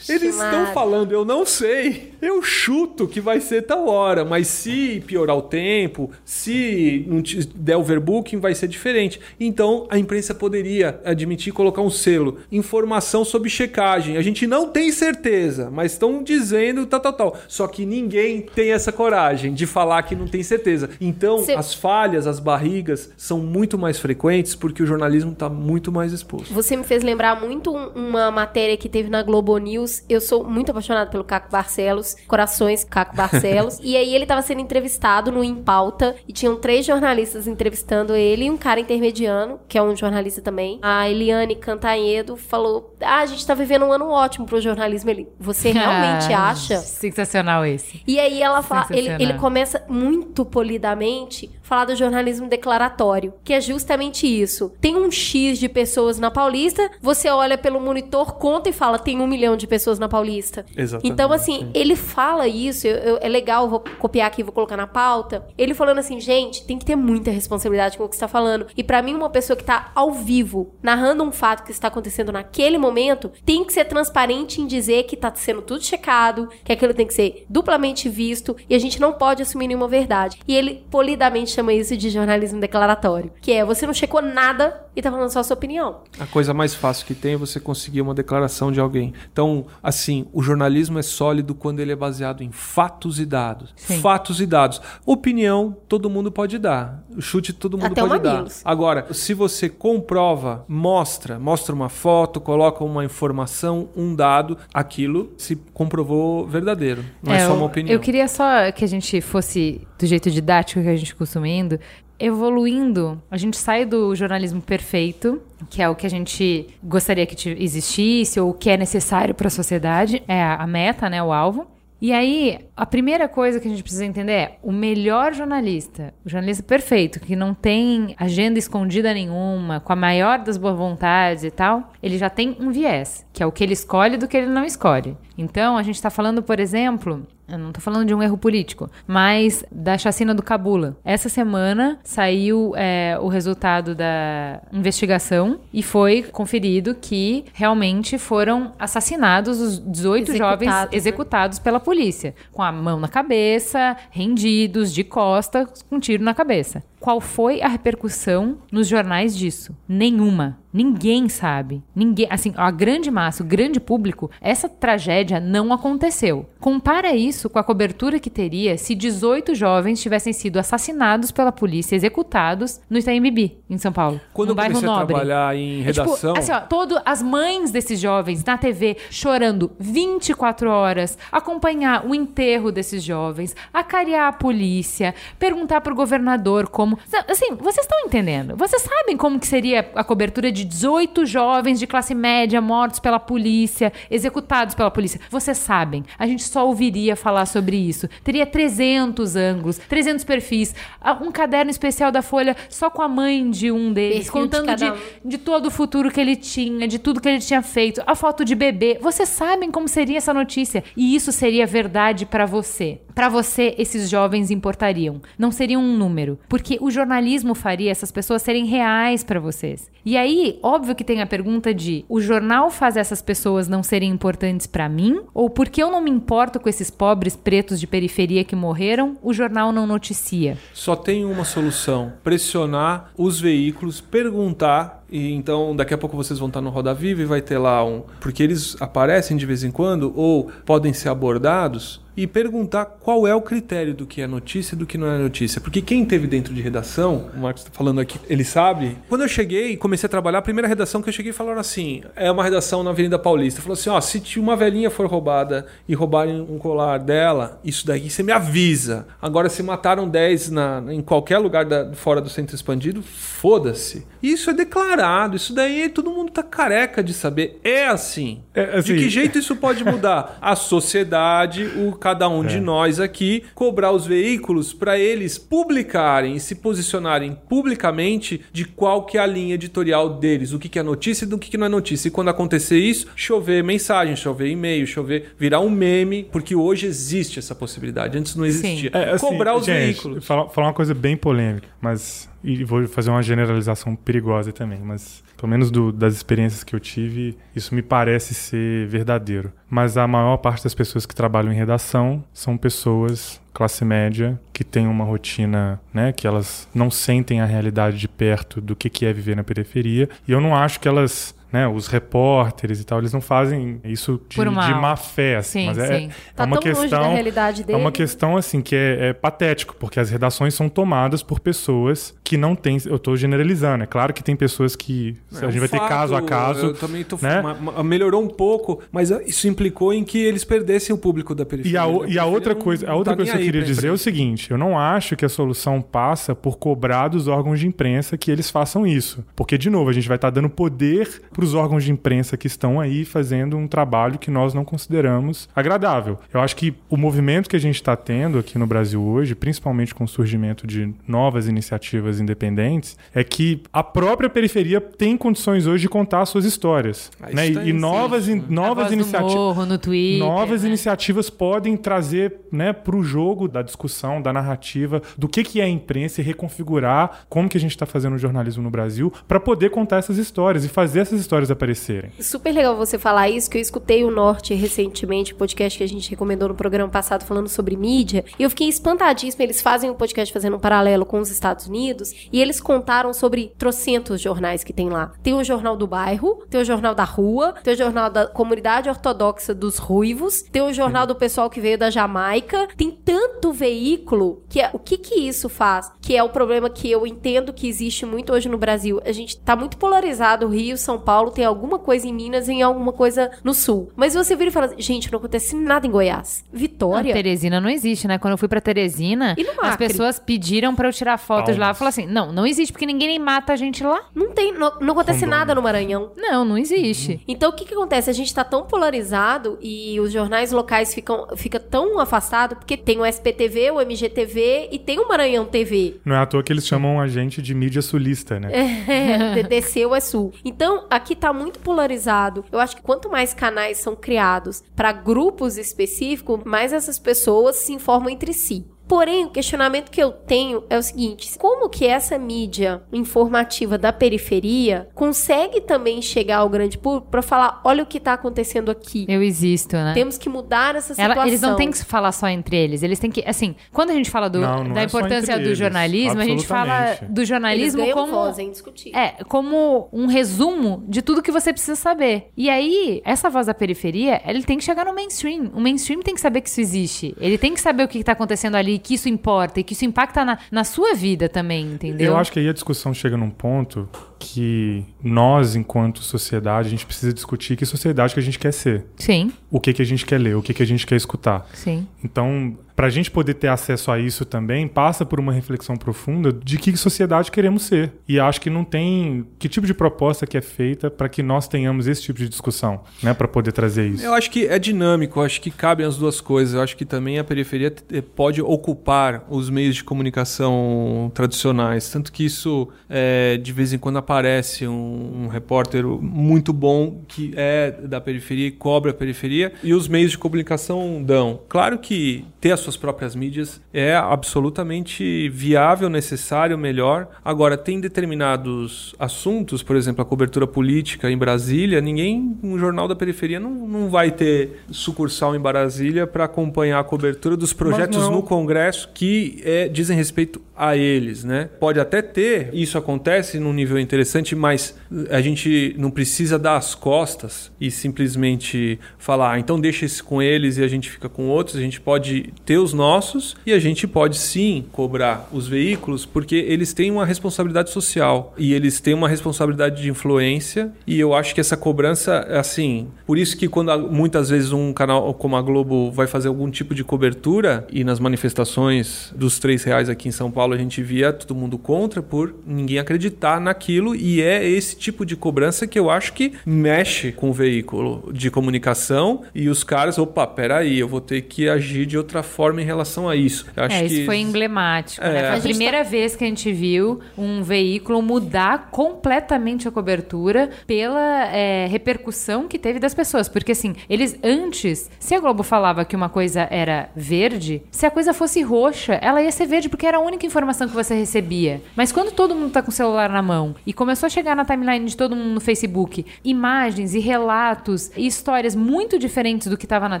Speaker 4: Eles
Speaker 1: Estimado.
Speaker 4: estão falando, eu não sei. Eu chuto que vai ser tal hora, mas se piorar o tempo, se não der overbooking, vai ser diferente. Então a imprensa poderia admitir colocar um selo: informação sobre checagem. A gente não tem certeza, mas estão dizendo tal, tal, tal. Só que ninguém tem essa coragem de falar que não tem certeza. Então
Speaker 1: Cê-
Speaker 4: as falhas, as barrigas são muito mais frequentes porque o jornalismo está muito mais exposto.
Speaker 1: Você me fez lembrar muito um- uma matéria que teve na Globo News. Eu sou muito apaixonada pelo Caco Barcelos, Corações Caco Barcelos. e aí ele tava sendo entrevistado no Em Pauta e tinham três jornalistas entrevistando ele e um cara intermediano, que é um jornalista também. A Eliane Cantanhedo falou: Ah, a gente tá vivendo um ano ótimo pro jornalismo. Ele, você realmente
Speaker 2: Ah,
Speaker 1: acha?
Speaker 2: Sensacional esse.
Speaker 1: E aí ela fala, ele, ele começa muito polidamente falar do jornalismo declaratório, que é justamente isso. Tem um X de pessoas na Paulista, você olha pelo monitor, conta e fala, tem um milhão de pessoas na Paulista.
Speaker 4: Exatamente,
Speaker 1: Então, assim, ele fala isso, eu- eu- é legal, vou copiar aqui, vou colocar na pauta. Ele falando assim, gente, tem que ter muita responsabilidade com o que você tá falando. E pra mim, uma pessoa que tá ao vivo, narrando um fato que está acontecendo naquele momento, tem que ser transparente em dizer que tá sendo tudo checado, que aquilo tem que ser duplamente visto, e a gente não pode assumir nenhuma verdade. E ele polidamente chama isso de jornalismo declaratório, que é você não checou nada e tá falando só a sua opinião.
Speaker 4: A coisa mais fácil que tem é você conseguir uma declaração de alguém. Então, assim, o jornalismo é sólido quando ele é baseado em fatos e dados.
Speaker 2: Sim.
Speaker 4: Fatos e dados. Opinião, todo mundo pode dar. Chute, todo mundo
Speaker 1: Até o
Speaker 4: pode dar. Agora, se você comprova, mostra, mostra uma foto, coloca uma informação, um dado, aquilo se comprovou verdadeiro. Não é, só
Speaker 2: eu-
Speaker 4: uma opinião.
Speaker 2: Eu queria só que a gente fosse do jeito didático que a gente costuma indo, evoluindo. A gente sai do jornalismo perfeito, que é o que a gente gostaria que ti- existisse ou o que é necessário para a sociedade, é a meta, né, o alvo. E aí, a primeira coisa que a gente precisa entender é o melhor jornalista, o jornalista perfeito, que não tem agenda escondida nenhuma, com a maior das boas vontades e tal, ele já tem um viés, que é o que ele escolhe do que ele não escolhe. Então, a gente está falando, por exemplo, eu não tô falando de um erro político, mas da chacina do Cabula. Essa semana saiu é, o resultado da investigação e foi conferido que realmente foram assassinados os 18 jovens
Speaker 1: Executados, né?
Speaker 2: executados pela polícia, com a mão na cabeça, rendidos, de costas, com um tiro na cabeça. Qual foi a repercussão nos jornais disso? Nenhuma. Ninguém sabe. Ninguém, assim, a grande massa, o grande público, essa tragédia não aconteceu. Compara isso com a cobertura que teria se 18 jovens tivessem sido assassinados pela polícia, executados no Itaim Bibi, em São Paulo.
Speaker 4: Quando
Speaker 2: no
Speaker 4: eu comecei a trabalhar em
Speaker 2: É, tipo,
Speaker 4: redação...
Speaker 2: assim, ó, todo, as mães desses jovens na TV chorando 24 horas, acompanhar o enterro desses jovens, acarear a polícia, perguntar pro governador como como. Assim, vocês estão entendendo? Vocês sabem como que seria a cobertura de 18 jovens de classe média mortos pela polícia, executados pela polícia? Vocês sabem. A gente só ouviria falar sobre isso. Teria 300 ângulos, 300 perfis, ah, um caderno especial da Folha só com a mãe de um deles,
Speaker 1: Perfil de
Speaker 2: contando de,
Speaker 1: um.
Speaker 2: de todo o futuro que ele tinha, de tudo que ele tinha feito, a foto de bebê. Vocês sabem como seria essa notícia e isso seria verdade pra você. Pra você, esses jovens importariam. Não seriam um número, porque o jornalismo faria essas pessoas serem reais pra vocês. E aí, óbvio que tem a pergunta de: o jornal faz essas pessoas não serem importantes pra mim? Ou porque eu não me importo com esses pobres pretos de periferia que morreram, o jornal não noticia?
Speaker 4: Só tem uma solução: pressionar os veículos, perguntar. E então, daqui a pouco vocês vão estar no Roda Viva e vai ter lá um. Porque eles aparecem de vez em quando ou podem ser abordados e perguntar qual é o critério do que é notícia e do que não é notícia. Porque quem teve dentro de redação, o Marcos está falando aqui, ele sabe. Quando eu cheguei e comecei a trabalhar, a primeira redação que eu cheguei falaram assim: é uma redação na Avenida Paulista. Falou assim: ó, se uma velhinha for roubada e roubarem um colar dela, isso daí você me avisa. Agora, se mataram 10 na, em qualquer lugar da- fora do centro expandido, foda-se. Isso é declarado, isso daí todo mundo tá careca de saber. É assim.
Speaker 5: É, assim-
Speaker 4: De que jeito isso pode mudar? A sociedade, o cada um de nós aqui, cobrar os veículos para eles publicarem e se posicionarem publicamente de qual que é a linha editorial deles, o que, que é notícia e do que, que não é notícia. E quando acontecer isso, chover mensagem, chover e-mail, chover, virar um meme, porque hoje existe essa possibilidade. Antes não existia.
Speaker 5: É, assim,
Speaker 4: cobrar os
Speaker 5: gente,
Speaker 4: veículos.
Speaker 5: Falar, falar uma coisa bem polêmica, mas. E vou fazer uma generalização perigosa também, mas pelo menos do- das experiências que eu tive, isso me parece ser verdadeiro. Mas a maior parte das pessoas que trabalham em redação são pessoas classe média que têm uma rotina, né, que elas não sentem a realidade de perto do que que é viver na periferia. E eu não acho que elas né, os repórteres e tal, eles não fazem isso de, de má fé, assim,
Speaker 2: Sim,
Speaker 5: mas é,
Speaker 2: sim.
Speaker 5: é
Speaker 1: Tá
Speaker 5: uma
Speaker 1: tão longe
Speaker 5: questão
Speaker 1: da realidade
Speaker 5: é uma questão assim que é, é patético, porque as redações são tomadas por pessoas que não têm. Eu tô generalizando. É claro que tem pessoas que. a
Speaker 4: É
Speaker 5: gente
Speaker 4: um
Speaker 5: vai ter
Speaker 4: fato,
Speaker 5: caso a caso.
Speaker 4: Eu também tô,
Speaker 5: né?
Speaker 4: melhorou um pouco, mas isso implicou em que eles perdessem o público da periferia.
Speaker 5: E a, o-
Speaker 4: A
Speaker 5: e a outra coisa, a outra
Speaker 4: tá
Speaker 5: coisa que eu queria dizer é o seguinte: eu não acho que a solução passa por cobrar dos órgãos de imprensa que eles façam isso. Porque, de novo, a gente vai estar dando poder para os órgãos de imprensa que estão aí fazendo um trabalho que nós não consideramos agradável. Eu acho que o movimento que a gente está tendo aqui no Brasil hoje, principalmente com o surgimento de novas iniciativas independentes, é que a própria periferia tem condições hoje de contar as suas histórias.
Speaker 4: Ah,
Speaker 5: né? E- E novas, in- novas iniciativas.
Speaker 2: morro, no Twitter.
Speaker 5: Novas
Speaker 2: né?
Speaker 5: iniciativas podem trazer né, para o jogo da discussão, da narrativa, do que, que é a imprensa e reconfigurar como que a gente está fazendo o jornalismo no Brasil para poder contar essas histórias e fazer essas histórias aparecerem.
Speaker 1: Super legal você falar isso, que eu escutei o Norte recentemente, podcast que a gente recomendou no programa passado falando sobre mídia, e eu fiquei espantadíssima. Eles fazem um podcast fazendo um paralelo com os Estados Unidos, e eles contaram sobre trocentos jornais que tem lá. Tem o Jornal do Bairro, tem o Jornal da Rua, tem o Jornal da Comunidade Ortodoxa dos Ruivos, tem o Jornal do pessoal que veio da Jamaica, tem tanto veículo que é- o que que isso faz? Que é o problema que eu entendo que existe muito hoje no Brasil. A gente tá muito polarizado, Rio, São Paulo, tem alguma coisa em Minas e alguma coisa no Sul. Mas você vira e fala, gente, não acontece nada em Goiás.
Speaker 2: Não,
Speaker 1: Vitória.
Speaker 2: Teresina não existe, né? Quando eu fui pra Teresina,
Speaker 1: E no
Speaker 2: as pessoas pediram pra eu tirar fotos lá. Eu
Speaker 5: Palmas.
Speaker 2: falei assim: não, não existe, porque ninguém nem mata a gente lá.
Speaker 1: Não tem, não, não acontece
Speaker 5: Rondônia.
Speaker 1: nada no Maranhão.
Speaker 2: Não, não existe.
Speaker 1: Então, o que, que acontece? A gente tá tão polarizado e os jornais locais ficam fica tão afastados porque tem o SPTV, o MGTV e tem o Maranhão TV.
Speaker 5: Não é à toa que eles chamam a gente de mídia sulista, né?
Speaker 1: É, desceu é sul. Então, aqui tá muito polarizado. Eu acho que quanto mais canais são criados para grupos específicos, mais essas pessoas se informam entre si. Porém, o questionamento que eu tenho é o seguinte: como que essa mídia informativa da periferia consegue também chegar ao grande público para falar, olha o que tá acontecendo aqui?
Speaker 2: Eu existo, né?
Speaker 1: Temos que mudar essa
Speaker 2: Ela-
Speaker 1: situação.
Speaker 2: eles não têm que falar só entre eles. Eles têm que. Assim, quando a gente fala do-
Speaker 5: Não, não
Speaker 2: da
Speaker 5: é
Speaker 2: importância do
Speaker 5: eles.
Speaker 2: jornalismo, a gente fala do jornalismo como.
Speaker 1: voz, é indiscutível.
Speaker 2: É, como um resumo de tudo que você precisa saber. E aí, essa voz da periferia, ele tem que chegar no mainstream. O mainstream tem que saber que isso existe. Ele tem que saber o que está acontecendo ali, que isso importa e que isso impacta na, na sua vida também, entendeu?
Speaker 5: Eu acho que aí a discussão chega num ponto que nós, enquanto sociedade, a gente precisa discutir que sociedade que a gente quer ser.
Speaker 2: Sim,
Speaker 5: O que, que a gente quer ler, o que, que a gente quer escutar.
Speaker 2: sim.
Speaker 5: Então, Para a gente poder ter acesso a isso também, passa por uma reflexão profunda de que sociedade queremos ser. E acho que não tem que tipo de proposta que é feita para que nós tenhamos esse tipo de discussão, né, para poder trazer isso.
Speaker 4: Eu acho que é dinâmico, acho que cabem as duas coisas. Eu acho que também a periferia pode ocupar os meios de comunicação tradicionais, tanto que isso é, de vez em quando aparece um, um repórter muito bom que é da periferia e cobra a periferia e os meios de comunicação dão. Claro que ter as suas próprias mídias é absolutamente viável, necessário, melhor. Agora, tem determinados assuntos, por exemplo, a cobertura política em Brasília, ninguém, um jornal da periferia não, não vai ter sucursal em Brasília para acompanhar a cobertura dos projetos no Congresso que é, dizem respeito a eles, né? Pode até ter, isso acontece num nível interessante, mas a gente não precisa dar as costas e simplesmente falar, ah, então deixa esse com eles e a gente fica com outros. A gente pode ter os nossos e a gente pode sim cobrar os veículos porque eles têm uma responsabilidade social e eles têm uma responsabilidade de influência. E eu acho que essa cobrança, assim, por isso que quando muitas vezes um canal como a Globo vai fazer algum tipo de cobertura e nas manifestações dos três reais aqui em São Paulo a gente via todo mundo contra por ninguém acreditar naquilo. E é esse tipo de cobrança que eu acho que mexe com o veículo de comunicação e os caras, opa, peraí, eu vou ter que agir de outra forma em relação a isso. Eu acho
Speaker 2: é,
Speaker 4: isso
Speaker 2: que... foi emblemático. É. Né? Foi a, a primeira tá... vez que a gente viu um veículo mudar completamente a cobertura pela é, repercussão que teve das pessoas. Porque assim, eles antes, se a Globo falava que uma coisa era verde, se a coisa fosse roxa, ela ia ser verde porque era a única informação que você recebia. Mas quando todo mundo tá com o celular na mão e começou a chegar na timeline de todo mundo no Facebook imagens e relatos e histórias muito diferentes do que estava na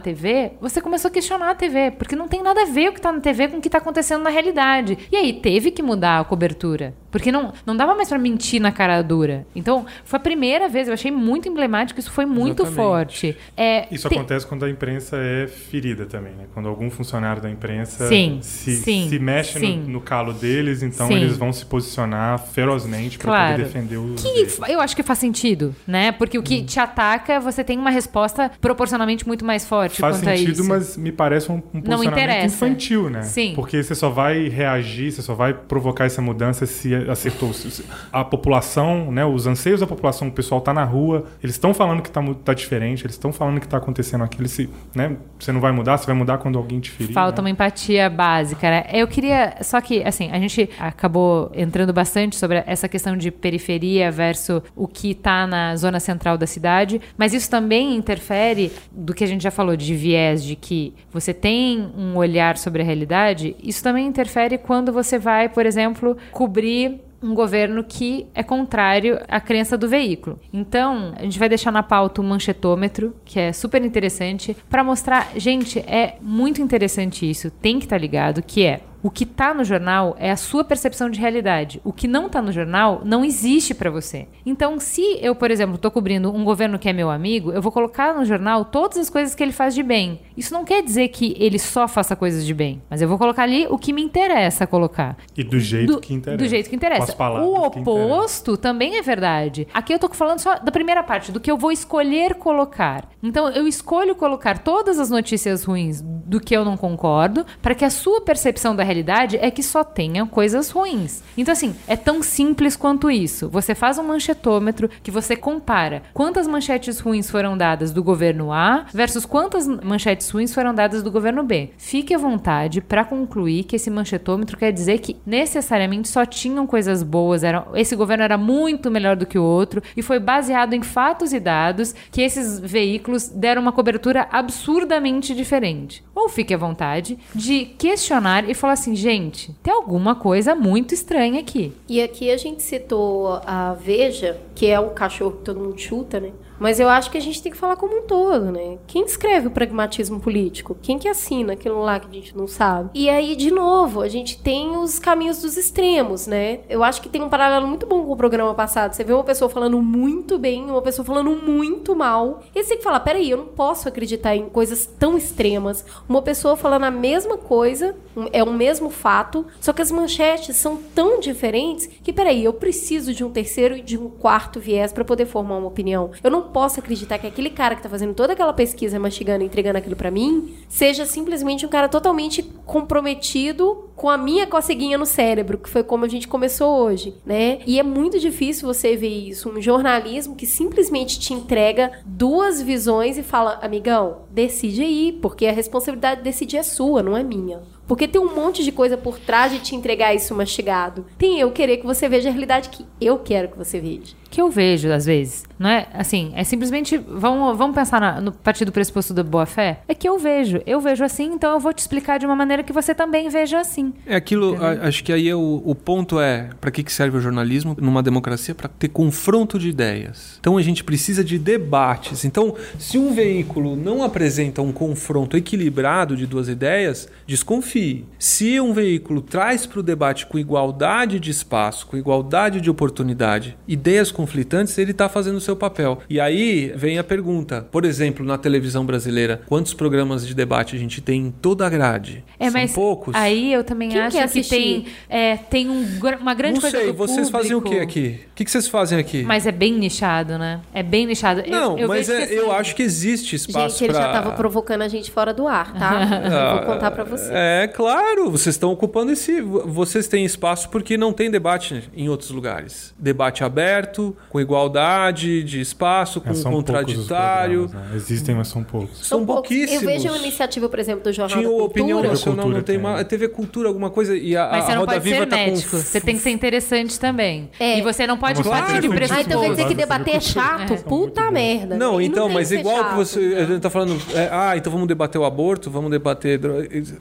Speaker 2: TV, você começou a questionar a TV, porque não tem nada a ver o que tá na TV com o que tá acontecendo na realidade. E aí teve que mudar a cobertura. Porque não, não dava mais para mentir na cara dura. Então, foi a primeira vez, eu achei muito emblemático, isso foi muito Exatamente. forte.
Speaker 5: É, isso tem... acontece quando a imprensa é ferida também, né? Quando algum funcionário da imprensa sim, se, sim, se mexe. No, no calo deles, então sim. eles vão se posicionar ferozmente para claro. poder defender o.
Speaker 2: Que eu acho que faz sentido, né? Porque o que hum. te ataca, você tem uma resposta proporcionalmente muito mais forte.
Speaker 5: Faz sentido,
Speaker 2: mas
Speaker 5: me parece um, um posicionamento infantil, né?
Speaker 2: Sim.
Speaker 5: Porque você só vai reagir, você só vai provocar essa mudança se acertou. A população, né, os anseios da população, o pessoal está na rua, eles estão falando que está tá diferente, eles estão falando que está acontecendo aquilo. Se, né, você não vai mudar, você vai mudar quando alguém te ferir.
Speaker 2: Falta
Speaker 5: né?
Speaker 2: uma empatia básica, né? Eu queria. Só que, assim, a gente acabou entrando bastante sobre essa questão de periferia versus o que está na zona central da cidade, mas isso também interfere do que a gente já falou de viés, de que você tem um olhar sobre a realidade, isso também interfere quando você vai, por exemplo, cobrir um governo que é contrário à crença do veículo. Então, a gente vai deixar na pauta um manchetômetro, que é super interessante, para mostrar, gente, é muito interessante isso, tem que estar tá ligado, que é o que está no jornal é a sua percepção de realidade. O que não está no jornal não existe para você. Então, se eu, por exemplo, estou cobrindo um governo que é meu amigo, eu vou colocar no jornal todas as coisas que ele faz de bem. Isso não quer dizer que ele só faça coisas de bem, mas eu vou colocar ali o que me interessa colocar.
Speaker 5: E do jeito do, que interessa.
Speaker 2: Do jeito que interessa. o oposto também é verdade. Aqui eu estou falando só da primeira parte, do que eu vou escolher colocar. Então, eu escolho colocar todas as notícias ruins do que eu não concordo, para que a sua percepção da realidade é que só tenha coisas ruins. Então, assim, é tão simples quanto isso. Você faz um manchetômetro que você compara quantas manchetes ruins foram dadas do governo A versus quantas manchetes ruins foram dadas do governo B. Fique à vontade para concluir que esse manchetômetro quer dizer que necessariamente só tinham coisas boas, era, esse governo era muito melhor do que o outro e foi baseado em fatos e dados que esses veículos deram uma cobertura absurdamente diferente. Ou fique à vontade de questionar e falar assim, gente, tem alguma coisa muito estranha aqui.
Speaker 1: E aqui a gente citou a Veja, que é o cachorro que todo mundo chuta, né? Mas eu acho que a gente tem que falar como um todo, né? Quem escreve o pragmatismo político? Quem que assina aquilo lá que a gente não sabe? E aí, de novo, a gente tem os caminhos dos extremos, né? Eu acho que tem um paralelo muito bom com o programa passado. Você vê uma pessoa falando muito bem, uma pessoa falando muito mal. E você tem que falar, peraí, eu não posso acreditar em coisas tão extremas. Uma pessoa falando a mesma coisa, é o mesmo fato, só que as manchetes são tão diferentes que, peraí, eu preciso de um terceiro e de um quarto viés para poder formar uma opinião. Eu não posso acreditar que aquele cara que tá fazendo toda aquela pesquisa, mastigando, entregando aquilo pra mim, seja simplesmente um cara totalmente comprometido com a minha coceguinha no cérebro, que foi como a gente começou hoje, né? E é muito difícil você ver isso, um jornalismo que simplesmente te entrega duas visões e fala, amigão, decide aí, porque a responsabilidade de decidir é sua, não é minha. Porque tem um monte de coisa por trás de te entregar isso mastigado. Tem eu querer que você veja a realidade que eu quero que você veja.
Speaker 2: Que eu vejo, às vezes. Não é assim, é simplesmente. Vamos, vamos pensar na, no partido do pressuposto da boa fé? É que eu vejo. Eu vejo assim, então eu vou te explicar de uma maneira que você também veja assim.
Speaker 4: É aquilo, a- acho que aí é o, o ponto é, para que, que serve o jornalismo numa democracia? Para ter confronto de ideias. Então a gente precisa de debates. Então, se um veículo não apresenta um confronto equilibrado de duas ideias, desconfie. Se um veículo traz para o debate com igualdade de espaço, com igualdade de oportunidade, ideias conflitantes, ele está fazendo o seu papel. E aí vem a pergunta, por exemplo, na televisão brasileira, quantos programas de debate a gente tem em toda a grade?
Speaker 2: É,
Speaker 4: São
Speaker 2: mas
Speaker 4: poucos?
Speaker 2: aí eu também
Speaker 1: Quem
Speaker 2: acho
Speaker 1: quer
Speaker 2: que tem, é, tem um uma grande
Speaker 4: Não
Speaker 2: coisa
Speaker 4: sei,
Speaker 2: do
Speaker 4: vocês fazem o que aqui? O que, que vocês fazem aqui?
Speaker 2: Mas é bem nichado, né? É bem nichado. Eu-
Speaker 4: não,
Speaker 2: eu
Speaker 4: mas
Speaker 2: vejo
Speaker 4: é-
Speaker 2: que,
Speaker 4: eu
Speaker 2: assim,
Speaker 4: acho que existe espaço
Speaker 1: gente, ele
Speaker 4: pra...
Speaker 1: já tava provocando a gente fora do ar, tá? eu vou contar pra você.
Speaker 4: É, claro, vocês estão ocupando esse. Vocês têm espaço porque não tem debate em outros lugares. Debate aberto, com igualdade de espaço, com
Speaker 5: É, são
Speaker 4: contraditário.
Speaker 5: programas, né? Existem, mas são poucos.
Speaker 4: São
Speaker 1: poucos.
Speaker 4: pouquíssimos.
Speaker 1: Eu vejo uma iniciativa, por exemplo, do Jornal
Speaker 4: Tinha
Speaker 1: Cultura.
Speaker 4: Opinião Nacional, não tem uma. TV Cultura, alguma coisa. E a,
Speaker 2: Mas
Speaker 4: a
Speaker 2: você não
Speaker 4: Roda
Speaker 2: pode
Speaker 4: Viva
Speaker 2: ser
Speaker 4: tá com.
Speaker 2: Você tem que ser interessante também.
Speaker 1: É.
Speaker 2: E você não pode
Speaker 5: Claro.
Speaker 2: partir de
Speaker 5: Claro.
Speaker 1: Ah, então quer dizer que debater é chato? Puta merda.
Speaker 4: Não,
Speaker 1: E
Speaker 4: então,
Speaker 1: tem
Speaker 4: mas igual que você. A gente tá falando. é, ah, então vamos debater o aborto, vamos debater.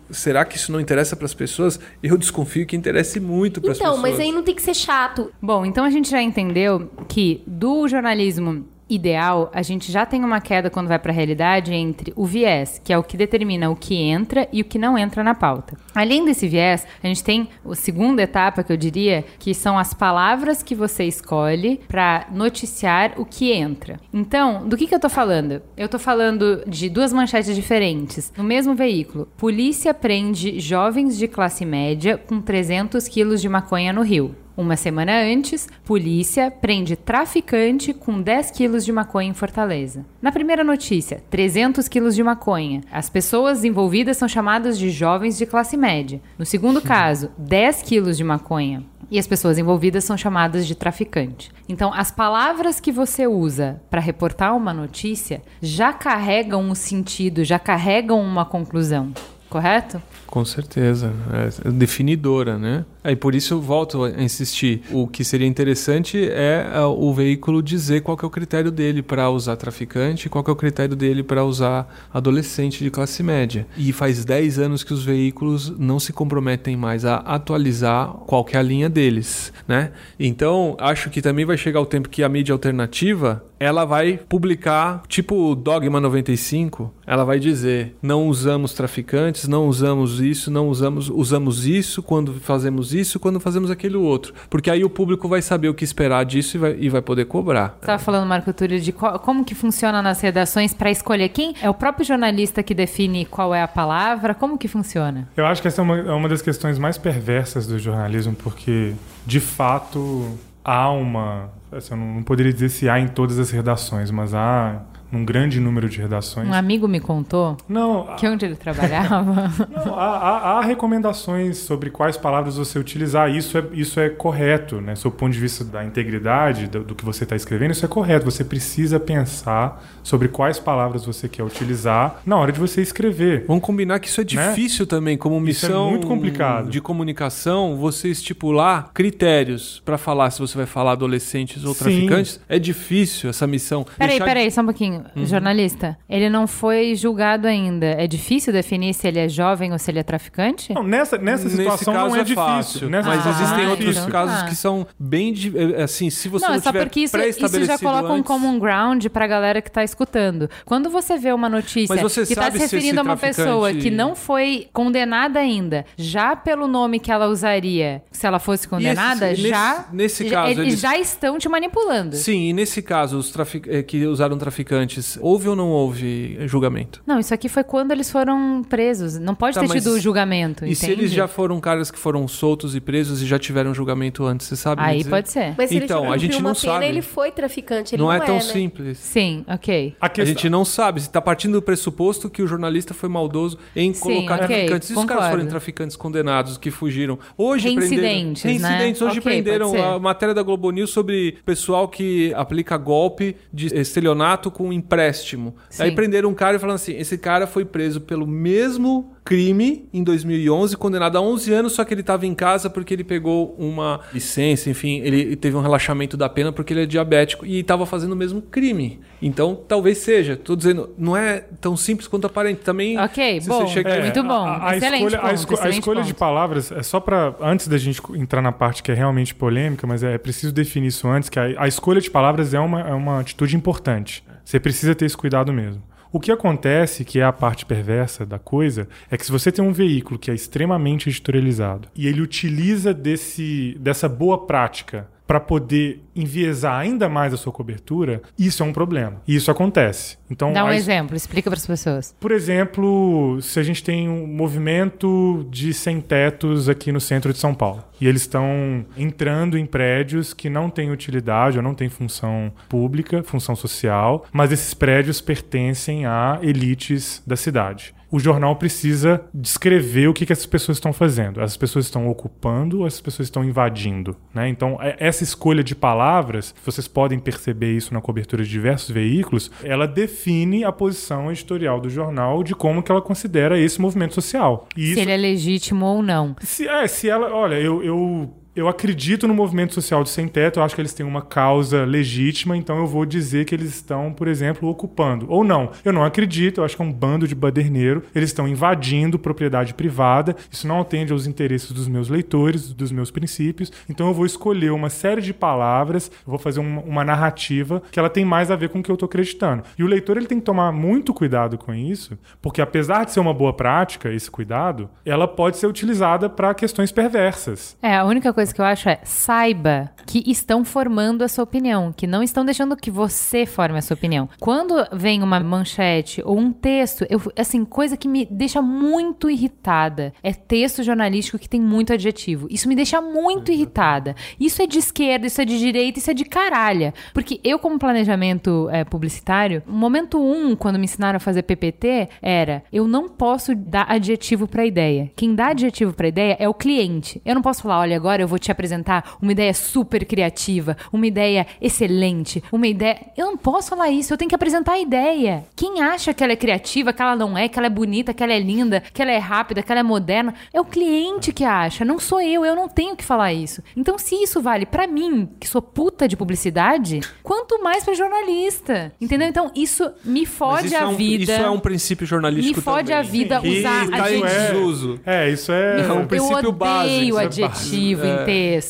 Speaker 4: Será que isso não interessa para as pessoas? Eu desconfio que interesse muito para as
Speaker 1: Então,
Speaker 4: pessoas.
Speaker 1: mas aí não tem que ser chato.
Speaker 2: Bom, então a gente já entendeu que do jornalismo ideal, a gente já tem uma queda quando vai para a realidade entre o viés, que é o que determina o que entra e o que não entra na pauta. Além desse viés, a gente tem a segunda etapa, que eu diria, que são as palavras que você escolhe para noticiar o que entra. Então, do que, que eu tô falando? Eu tô falando de duas manchetes diferentes. No mesmo veículo, polícia prende jovens de classe média com 300 quilos de maconha no Rio. Uma semana antes, polícia prende traficante com 10 quilos de maconha em Fortaleza. Na primeira notícia, 300 quilos de maconha. As pessoas envolvidas são chamadas de jovens de classe média. No segundo caso, 10 quilos de maconha. E as pessoas envolvidas são chamadas de traficante. Então, as palavras que você usa para reportar uma notícia já carregam um sentido, já carregam uma conclusão. Correto?
Speaker 4: Com certeza. É definidora, né? Aí por isso eu volto a insistir. O que seria interessante é ah, o veículo dizer qual é o critério dele para usar traficante, qual é o critério dele para usar adolescente de classe média. E faz 10 anos que os veículos não se comprometem mais a atualizar qual é a linha deles, né? Então, acho que também vai chegar o tempo que a mídia alternativa, ela vai publicar, tipo Dogma 95, ela vai dizer: "Não usamos traficantes, não usamos isso, não usamos usamos isso quando fazemos isso, quando fazemos aquilo outro". Porque aí o público vai saber o que esperar disso e vai, e vai poder cobrar.
Speaker 2: Você estava falando, Marco Túlio, de qual- como que funciona nas redações para escolher quem é o próprio jornalista que define qual é a palavra, como que funciona?
Speaker 5: Eu acho que essa é uma, é uma das questões mais perversas do jornalismo, porque, de fato, há uma. assim, eu não não poderia dizer se há em todas as redações, mas há num grande número de redações.
Speaker 2: Um amigo me contou
Speaker 5: Não,
Speaker 2: que onde ele trabalhava.
Speaker 5: Não, há, há- há recomendações sobre quais palavras você utilizar. Isso é, isso é correto, né? Sob o ponto de vista da integridade do, do que você está escrevendo, isso é correto. Você precisa pensar sobre quais palavras você quer utilizar na hora de você escrever.
Speaker 4: Vamos combinar que isso é
Speaker 5: Né?
Speaker 4: difícil também, como
Speaker 5: Isso é
Speaker 4: missão
Speaker 5: muito complicado.
Speaker 4: de comunicação, você estipular critérios para falar se você vai falar adolescentes ou
Speaker 5: Sim.
Speaker 4: traficantes. É difícil essa missão.
Speaker 2: Peraí,
Speaker 4: Deixar-
Speaker 2: peraí, só um pouquinho.
Speaker 5: Uhum.
Speaker 2: Jornalista, ele não foi julgado ainda. É difícil definir se ele é jovem ou se ele é traficante?
Speaker 5: Não, nessa, nessa
Speaker 4: Nesse
Speaker 5: situação
Speaker 4: caso
Speaker 5: não é,
Speaker 4: é
Speaker 5: difícil.
Speaker 4: fácil,
Speaker 5: Nessa
Speaker 4: mas
Speaker 5: situação
Speaker 4: existem
Speaker 5: não é
Speaker 4: outros
Speaker 5: difícil.
Speaker 2: então
Speaker 4: casos
Speaker 2: tá.
Speaker 4: que são bem di- eh, assim, se você
Speaker 2: não,
Speaker 4: não,
Speaker 2: é só
Speaker 4: tiver
Speaker 2: porque isso, isso já coloca um
Speaker 4: antes-
Speaker 2: common ground pra galera que tá escutando. Quando você vê uma notícia que tá se
Speaker 4: se
Speaker 2: referindo
Speaker 4: esse
Speaker 2: a uma
Speaker 4: traficante-
Speaker 2: pessoa que não foi condenada ainda, já pelo nome que ela usaria se ela fosse condenada,
Speaker 4: nesse-
Speaker 2: já,
Speaker 4: nesse
Speaker 2: já-
Speaker 4: caso,
Speaker 2: eles
Speaker 4: eles-
Speaker 2: já estão te manipulando.
Speaker 4: Sim, e nesse caso, os trafic... eh, que usaram traficante, antes. Houve ou não houve julgamento?
Speaker 2: Não, isso aqui foi quando eles foram presos. Não pode
Speaker 4: Tá,
Speaker 2: ter
Speaker 4: mas
Speaker 2: tido julgamento,
Speaker 4: E
Speaker 2: entende?
Speaker 4: se eles já foram caras que foram soltos e presos e já tiveram julgamento antes, você sabe
Speaker 2: Aí pode ser.
Speaker 1: Mas se
Speaker 4: Então,
Speaker 1: ele
Speaker 4: a gente não
Speaker 1: uma pena,
Speaker 4: sabe.
Speaker 1: ele foi traficante. Ele
Speaker 4: Não
Speaker 1: não,
Speaker 4: é tão
Speaker 1: né?
Speaker 4: simples.
Speaker 2: Sim, ok.
Speaker 5: A,
Speaker 4: A gente não sabe. Você está partindo do pressuposto que o jornalista foi maldoso em
Speaker 2: Sim,
Speaker 4: colocar
Speaker 2: ok,
Speaker 4: traficantes. E os caras forem traficantes condenados que fugiram? Hoje
Speaker 2: Reincidentes,
Speaker 4: prenderam...
Speaker 2: né?
Speaker 4: Reincidentes. Hoje
Speaker 2: Ok,
Speaker 4: prenderam a matéria da Globo News sobre pessoal que aplica golpe de estelionato com empréstimo.
Speaker 2: Sim.
Speaker 4: Aí prenderam um cara e falaram assim, esse cara foi preso pelo mesmo crime em 2011, condenado a 11 anos, só que ele estava em casa porque ele pegou uma licença, enfim, ele teve um relaxamento da pena porque ele é diabético e estava fazendo o mesmo crime. Então, talvez seja. Tô dizendo, não é tão simples quanto aparente. Também,
Speaker 2: Ok,
Speaker 4: se
Speaker 2: bom.
Speaker 4: você chega-
Speaker 2: É, muito bom.
Speaker 5: A, a
Speaker 2: Excelente
Speaker 5: escolha, a
Speaker 2: ponto,
Speaker 5: esco- a
Speaker 2: excelente
Speaker 5: escolha de
Speaker 2: ponto.
Speaker 5: palavras é só para antes da gente entrar na parte que é realmente polêmica, mas é preciso definir isso antes, que a, a escolha de palavras é uma, é uma atitude importante. Você precisa ter esse cuidado mesmo. O que acontece, que é a parte perversa da coisa, é que se você tem um veículo que é extremamente editorializado e ele utiliza desse, dessa boa prática para poder enviesar ainda mais a sua cobertura, isso é um problema. E isso acontece. Então,
Speaker 2: Dá um
Speaker 5: a-
Speaker 2: exemplo, explica para as pessoas.
Speaker 5: por exemplo, se a gente tem um movimento de sem-tetos aqui no centro de São Paulo e eles estão entrando em prédios que não têm utilidade ou não têm função pública, função social, mas esses prédios pertencem a elites da cidade. O jornal precisa descrever o que, que essas pessoas estão fazendo. Essas pessoas estão ocupando ou essas pessoas estão invadindo. Né? Então, é- essa escolha de palavras, vocês podem perceber isso na cobertura de diversos veículos, ela define a posição editorial do jornal de como que ela considera esse movimento social. E
Speaker 2: Se
Speaker 5: isso,
Speaker 2: ele é legítimo ou não.
Speaker 5: se, é, se ela. Olha, eu. eu eu acredito no movimento social de sem teto, eu acho que eles têm uma causa legítima, então eu vou dizer que eles estão, por exemplo, ocupando. Ou não, eu não acredito, eu acho que é um bando de baderneiro, eles estão invadindo propriedade privada, isso não atende aos interesses dos meus leitores, dos meus princípios, então eu vou escolher uma série de palavras, eu vou fazer uma, uma narrativa que ela tem mais a ver com o que eu estou acreditando. E o leitor ele tem que tomar muito cuidado com isso, porque apesar de ser uma boa prática, esse cuidado, ela pode ser utilizada para questões perversas.
Speaker 2: É, a única coisa que eu acho é saiba que estão formando a sua opinião, que não estão deixando que você forme a sua opinião. Quando vem uma manchete ou um texto, eu, assim, coisa que me deixa muito irritada é texto jornalístico que tem muito adjetivo. Isso me deixa muito irritada. Isso é de esquerda, isso é de direita, isso é de caralha. Porque eu, como planejamento é, publicitário, o momento um, quando me ensinaram a fazer PPT, era eu não posso dar adjetivo pra ideia. Quem dá adjetivo pra ideia é o cliente. Eu não posso falar, olha, agora eu vou te apresentar uma ideia super criativa, uma ideia excelente, uma ideia. Eu não posso falar isso, eu tenho que apresentar a ideia. Quem acha que ela é criativa, que ela não é, que ela é bonita, que ela é linda, que ela é rápida, que ela é moderna, é o cliente que acha, não sou eu, eu não tenho que falar isso. Então, se isso vale pra mim, que sou puta de publicidade, quanto mais pra jornalista. Entendeu? Então, isso me fode
Speaker 4: isso
Speaker 2: a
Speaker 4: é um,
Speaker 2: vida.
Speaker 4: Isso é um princípio jornalístico
Speaker 2: Me fode
Speaker 4: também.
Speaker 2: a vida
Speaker 4: Que
Speaker 2: usar
Speaker 4: tá em
Speaker 2: adjetivo.
Speaker 4: desuso.
Speaker 5: É, isso é.
Speaker 4: É um
Speaker 2: eu
Speaker 4: princípio
Speaker 2: odeio
Speaker 4: básico, isso é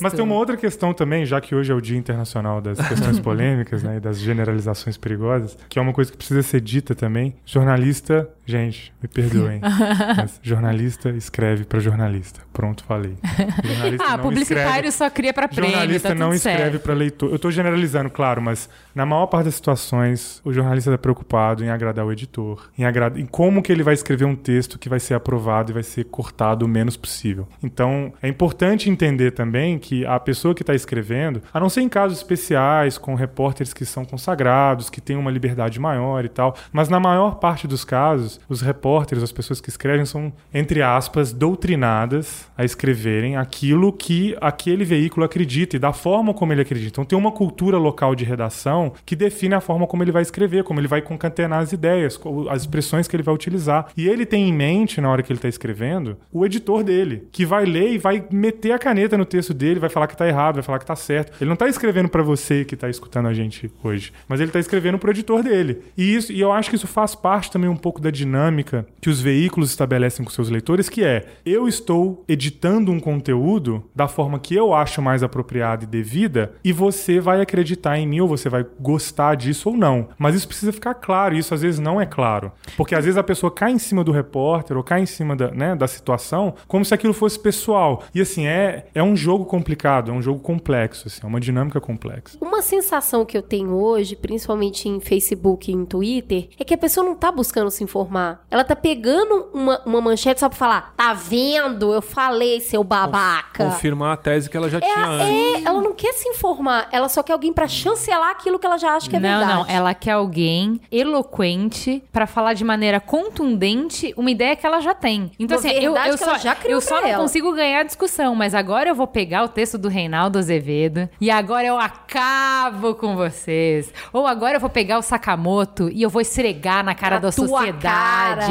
Speaker 5: Mas tem uma outra questão também, já que hoje é o Dia Internacional das Questões Polêmicas né, e das Generalizações Perigosas, que é uma coisa que precisa ser dita também. Jornalista, gente, me perdoem, mas jornalista escreve para jornalista. Pronto, falei. Jornalista
Speaker 2: Ah, publicitário
Speaker 5: escreve-
Speaker 2: só cria pra prêmio,
Speaker 5: Jornalista
Speaker 2: tá
Speaker 5: não escreve para leitor. Eu tô generalizando, claro, mas na maior parte das situações, o jornalista está preocupado em agradar o editor, em, agrada... em como que ele vai escrever um texto que vai ser aprovado e vai ser cortado o menos possível. Então, é importante entender também que a pessoa que está escrevendo, a não ser em casos especiais, com repórteres que são consagrados, que têm uma liberdade maior e tal, mas na maior parte dos casos, os repórteres, as pessoas que escrevem, são, entre aspas, doutrinadas a escreverem aquilo que aquele veículo acredita e da forma como ele acredita. Então tem uma cultura local de redação que define a forma como ele vai escrever, como ele vai concatenar as ideias, as expressões que ele vai utilizar. E ele tem em mente, na hora que ele está escrevendo, o editor dele, que vai ler e vai meter a caneta no texto dele, vai falar que está errado, vai falar que está certo. Ele não está escrevendo para você que está escutando a gente hoje, mas ele está escrevendo para o editor dele. E, isso, e eu acho que isso faz parte também um pouco da dinâmica que os veículos estabelecem com seus leitores, que é eu estou editando um conteúdo da forma que eu acho mais apropriada e devida, e você vai acreditar em mim ou você vai gostar disso ou não. Mas isso precisa ficar claro, e isso às vezes não é claro. Porque às vezes a pessoa cai em cima do repórter ou cai em cima da, né, da situação como se aquilo fosse pessoal. E assim, é, é um jogo complicado, é um jogo complexo, assim, é uma dinâmica complexa.
Speaker 1: Uma sensação que eu tenho hoje, principalmente em Facebook e em Twitter, é que a pessoa não tá buscando se informar. Ela tá pegando uma, uma manchete só pra falar, tá vendo? Eu falei, seu babaca.
Speaker 4: Confirmar a tese que ela já
Speaker 1: É,
Speaker 4: tinha
Speaker 1: a-
Speaker 4: antes.
Speaker 1: é, ela não quer se informar, ela só quer alguém pra chancelar aquilo que ela já acha que é
Speaker 2: não,
Speaker 1: verdade.
Speaker 2: não. Ela quer alguém eloquente pra falar de maneira contundente uma ideia que ela já tem. Então,
Speaker 1: Uma
Speaker 2: assim, eu, eu só, eu só não
Speaker 1: ela.
Speaker 2: consigo ganhar a discussão, mas agora eu vou pegar o texto do Reinaldo Azevedo e agora eu acabo com vocês. Ou agora eu vou pegar o Sakamoto e eu vou esfregar na cara
Speaker 1: Na
Speaker 2: da sociedade.
Speaker 1: Cara,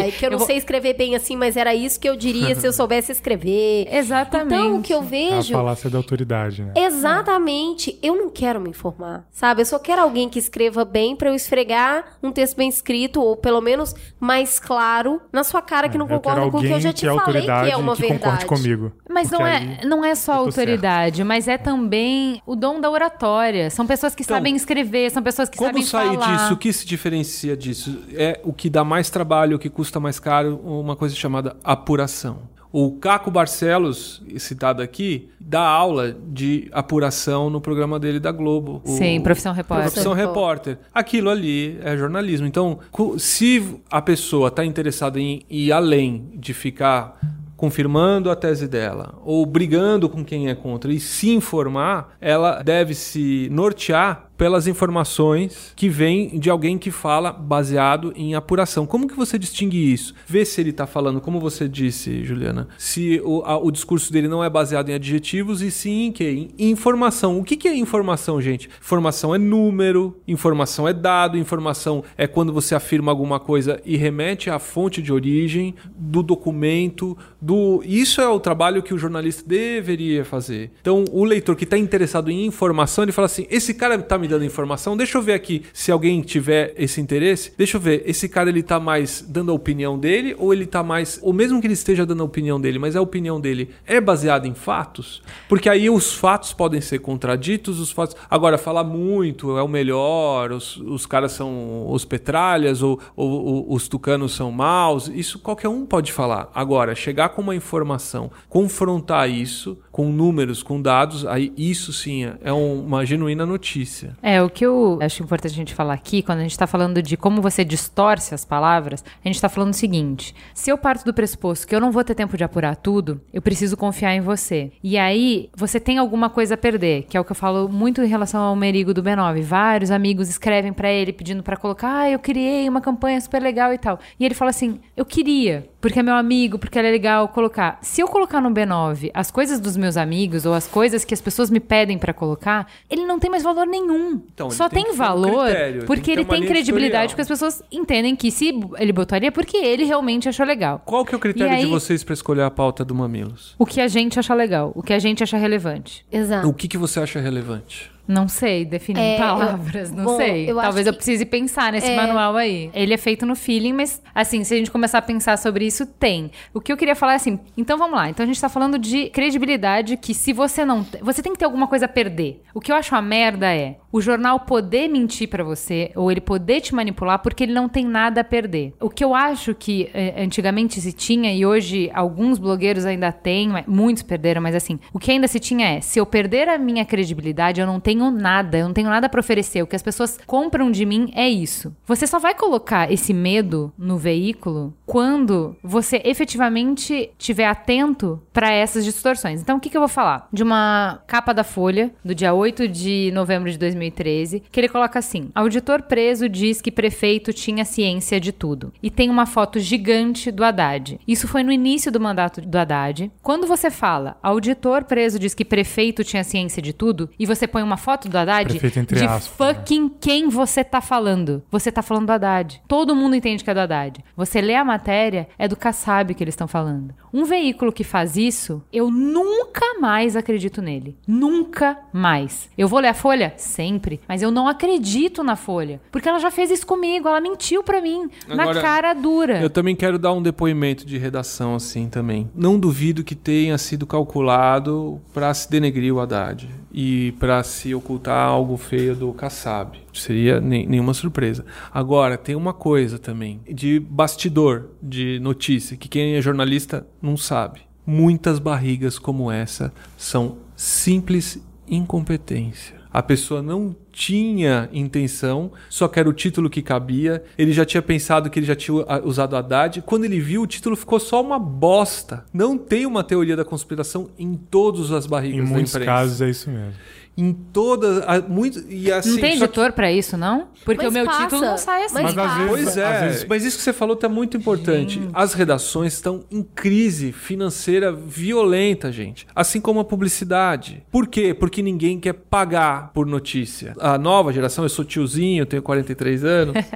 Speaker 1: e que eu não
Speaker 2: vou-
Speaker 1: sei escrever bem assim, mas era isso que eu diria se eu soubesse escrever.
Speaker 2: Exatamente.
Speaker 1: Então, o que eu
Speaker 5: É a
Speaker 1: vejo
Speaker 5: falácia da autoridade, né?
Speaker 1: Exatamente. Eu não quero me informar, sabe? Eu só quero alguém que escreva bem pra eu esfregar um texto bem escrito ou pelo menos mais claro na sua cara que não
Speaker 5: eu quero
Speaker 1: concorda com o que eu já te
Speaker 5: é
Speaker 1: falei
Speaker 5: autoridade
Speaker 1: que é uma
Speaker 5: que
Speaker 1: verdade.
Speaker 5: comigo.
Speaker 2: Mas não é, não é só autoridade, mas é também o dom da oratória. São pessoas que
Speaker 4: Então,
Speaker 2: sabem escrever, são pessoas que
Speaker 4: Como
Speaker 2: sabem
Speaker 4: sair
Speaker 2: falar.
Speaker 4: disso? O que se diferencia disso? É o que dá mais trabalho, o que custa mais caro, uma coisa chamada apuração. O Caco Barcelos, citado aqui, dá aula de apuração no programa dele da Globo. O-
Speaker 2: Sim, Profissão Repórter.
Speaker 4: Profissão Repórter. Aquilo ali é jornalismo. Então, se a pessoa está interessada em ir além de ficar confirmando a tese dela ou brigando com quem é contra e se informar, ela deve se nortear pelas informações que vêm de alguém que fala baseado em apuração. Como que você distingue isso? Vê se ele está falando, como você disse, Juliana, se o, a- o discurso dele não é baseado em adjetivos e sim em? Em informação. O que, que é informação, gente? Informação é número, informação é dado, informação é quando você afirma alguma coisa e remete à fonte de origem do documento, do isso é o trabalho que o jornalista deveria fazer. Então, o leitor que está interessado em informação, ele fala assim: esse cara está me dando informação, deixa eu ver aqui se alguém tiver esse interesse. Deixa eu ver, esse cara ele tá mais dando a opinião dele ou ele tá mais, ou mesmo que ele esteja dando a opinião dele, mas a opinião dele é baseada em fatos? Porque aí os fatos podem ser contraditos, os fatos. Agora, falar muito é o melhor, os, os caras são os petralhas ou, ou- ou os tucanos são maus, isso qualquer um pode falar. Agora, chegar com uma informação, confrontar isso com números, com dados, aí isso sim é- é um- uma genuína notícia.
Speaker 2: É, o que eu acho importante a gente falar aqui, quando a gente tá falando de como você distorce as palavras, a gente tá falando o seguinte: se eu parto do pressuposto que eu não vou ter tempo de apurar tudo, eu preciso confiar em você. E aí, você tem alguma coisa a perder, que é o que eu falo muito em relação ao Merigo do B9. Vários amigos escrevem pra ele pedindo pra colocar, ah, eu criei uma campanha super legal e tal. E ele fala assim: eu queria, porque é meu amigo, porque é legal colocar. Se eu colocar no B9 as coisas dos meus amigos ou as coisas que as pessoas me pedem pra colocar, ele não tem mais valor nenhum.
Speaker 4: Então, ele
Speaker 2: Só
Speaker 4: tem
Speaker 2: tem,
Speaker 4: um
Speaker 2: valor
Speaker 4: critério, tem
Speaker 2: porque
Speaker 4: que ter
Speaker 2: ele tem credibilidade,
Speaker 4: editorial.
Speaker 2: porque as pessoas entendem que se ele botaria porque ele realmente achou legal.
Speaker 4: Qual que é o critério
Speaker 2: aí-
Speaker 4: de vocês para escolher a pauta do Mamilos?
Speaker 2: O que a gente acha legal, o que a gente acha relevante.
Speaker 1: Exato.
Speaker 4: O que, que você acha relevante?
Speaker 2: Não sei definir
Speaker 1: É,
Speaker 2: em palavras,
Speaker 1: eu-
Speaker 2: não
Speaker 1: bom,
Speaker 2: sei.
Speaker 1: eu
Speaker 2: Talvez eu
Speaker 1: que-
Speaker 2: precise pensar nesse
Speaker 1: É.
Speaker 2: manual aí. Ele é feito no feeling, mas assim, se a gente começar a pensar sobre isso, tem. O que eu queria falar é assim, então vamos lá. Então a gente tá falando de credibilidade que se você não, você tem que ter alguma coisa a perder. O que eu acho uma merda é o jornal poder mentir pra você ou ele poder te manipular porque ele não tem nada a perder. O que eu acho que eh, antigamente se tinha e hoje alguns blogueiros ainda têm, muitos perderam, mas assim, o que ainda se tinha é, se eu perder a minha credibilidade, eu não tenho nada, eu não tenho nada pra oferecer. O que as pessoas compram de mim é isso. Você só vai colocar esse medo no veículo quando você efetivamente estiver atento pra essas distorções. Então, o que, que eu vou falar? De uma capa da Folha, do dia 8 de novembro de 2013, que ele coloca assim: Auditor preso diz que prefeito tinha ciência de tudo. E tem uma foto gigante do Haddad. Isso foi no início do mandato do Haddad. Quando você fala, auditor preso diz que prefeito tinha ciência de tudo, e você põe uma foto foto do Haddad,
Speaker 5: Prefeito
Speaker 2: de
Speaker 5: aspas,
Speaker 2: fucking quem você tá falando. Você tá falando do Haddad. Todo mundo entende que é do Haddad. Você lê a matéria, é do Kassab que eles estão falando. Um veículo que faz isso, eu nunca mais acredito nele. Nunca mais. Eu vou ler a Folha? Sempre. Mas eu não acredito na Folha. Porque ela já fez isso comigo. Ela mentiu pra mim. na
Speaker 4: Agora,
Speaker 2: cara dura.
Speaker 4: Eu também quero dar um depoimento de redação assim também. Não duvido que tenha sido calculado para se denegrir o Haddad e para se ocultar algo feio do Kassab. Seria nem- nenhuma surpresa. Agora, tem uma coisa também de bastidor de notícia que quem é jornalista não sabe. Muitas barrigas como essa são simples incompetência. A pessoa não tinha intenção, só que era o título que cabia. Ele já tinha pensado que ele já tinha usado Haddad. Quando ele viu, o título ficou só uma bosta. Não tem uma teoria da conspiração em todas as barrigas
Speaker 5: Em
Speaker 4: da
Speaker 5: muitos
Speaker 4: imprensa.
Speaker 5: casos é isso mesmo.
Speaker 4: Em todas. a- Muito, e assim,
Speaker 2: não tem
Speaker 4: só que-
Speaker 2: editor pra isso, não? Porque
Speaker 1: Mas
Speaker 2: o meu
Speaker 1: passa,
Speaker 2: título não sai assim.
Speaker 1: mas
Speaker 5: Mas às vezes-
Speaker 4: Pois é,
Speaker 5: Às vezes-
Speaker 4: mas isso que você falou tá muito importante. As redações estão em crise financeira violenta, gente. Assim como a publicidade. Por quê? Porque ninguém quer pagar por notícia. A nova geração, eu sou tiozinho, eu tenho 43 anos.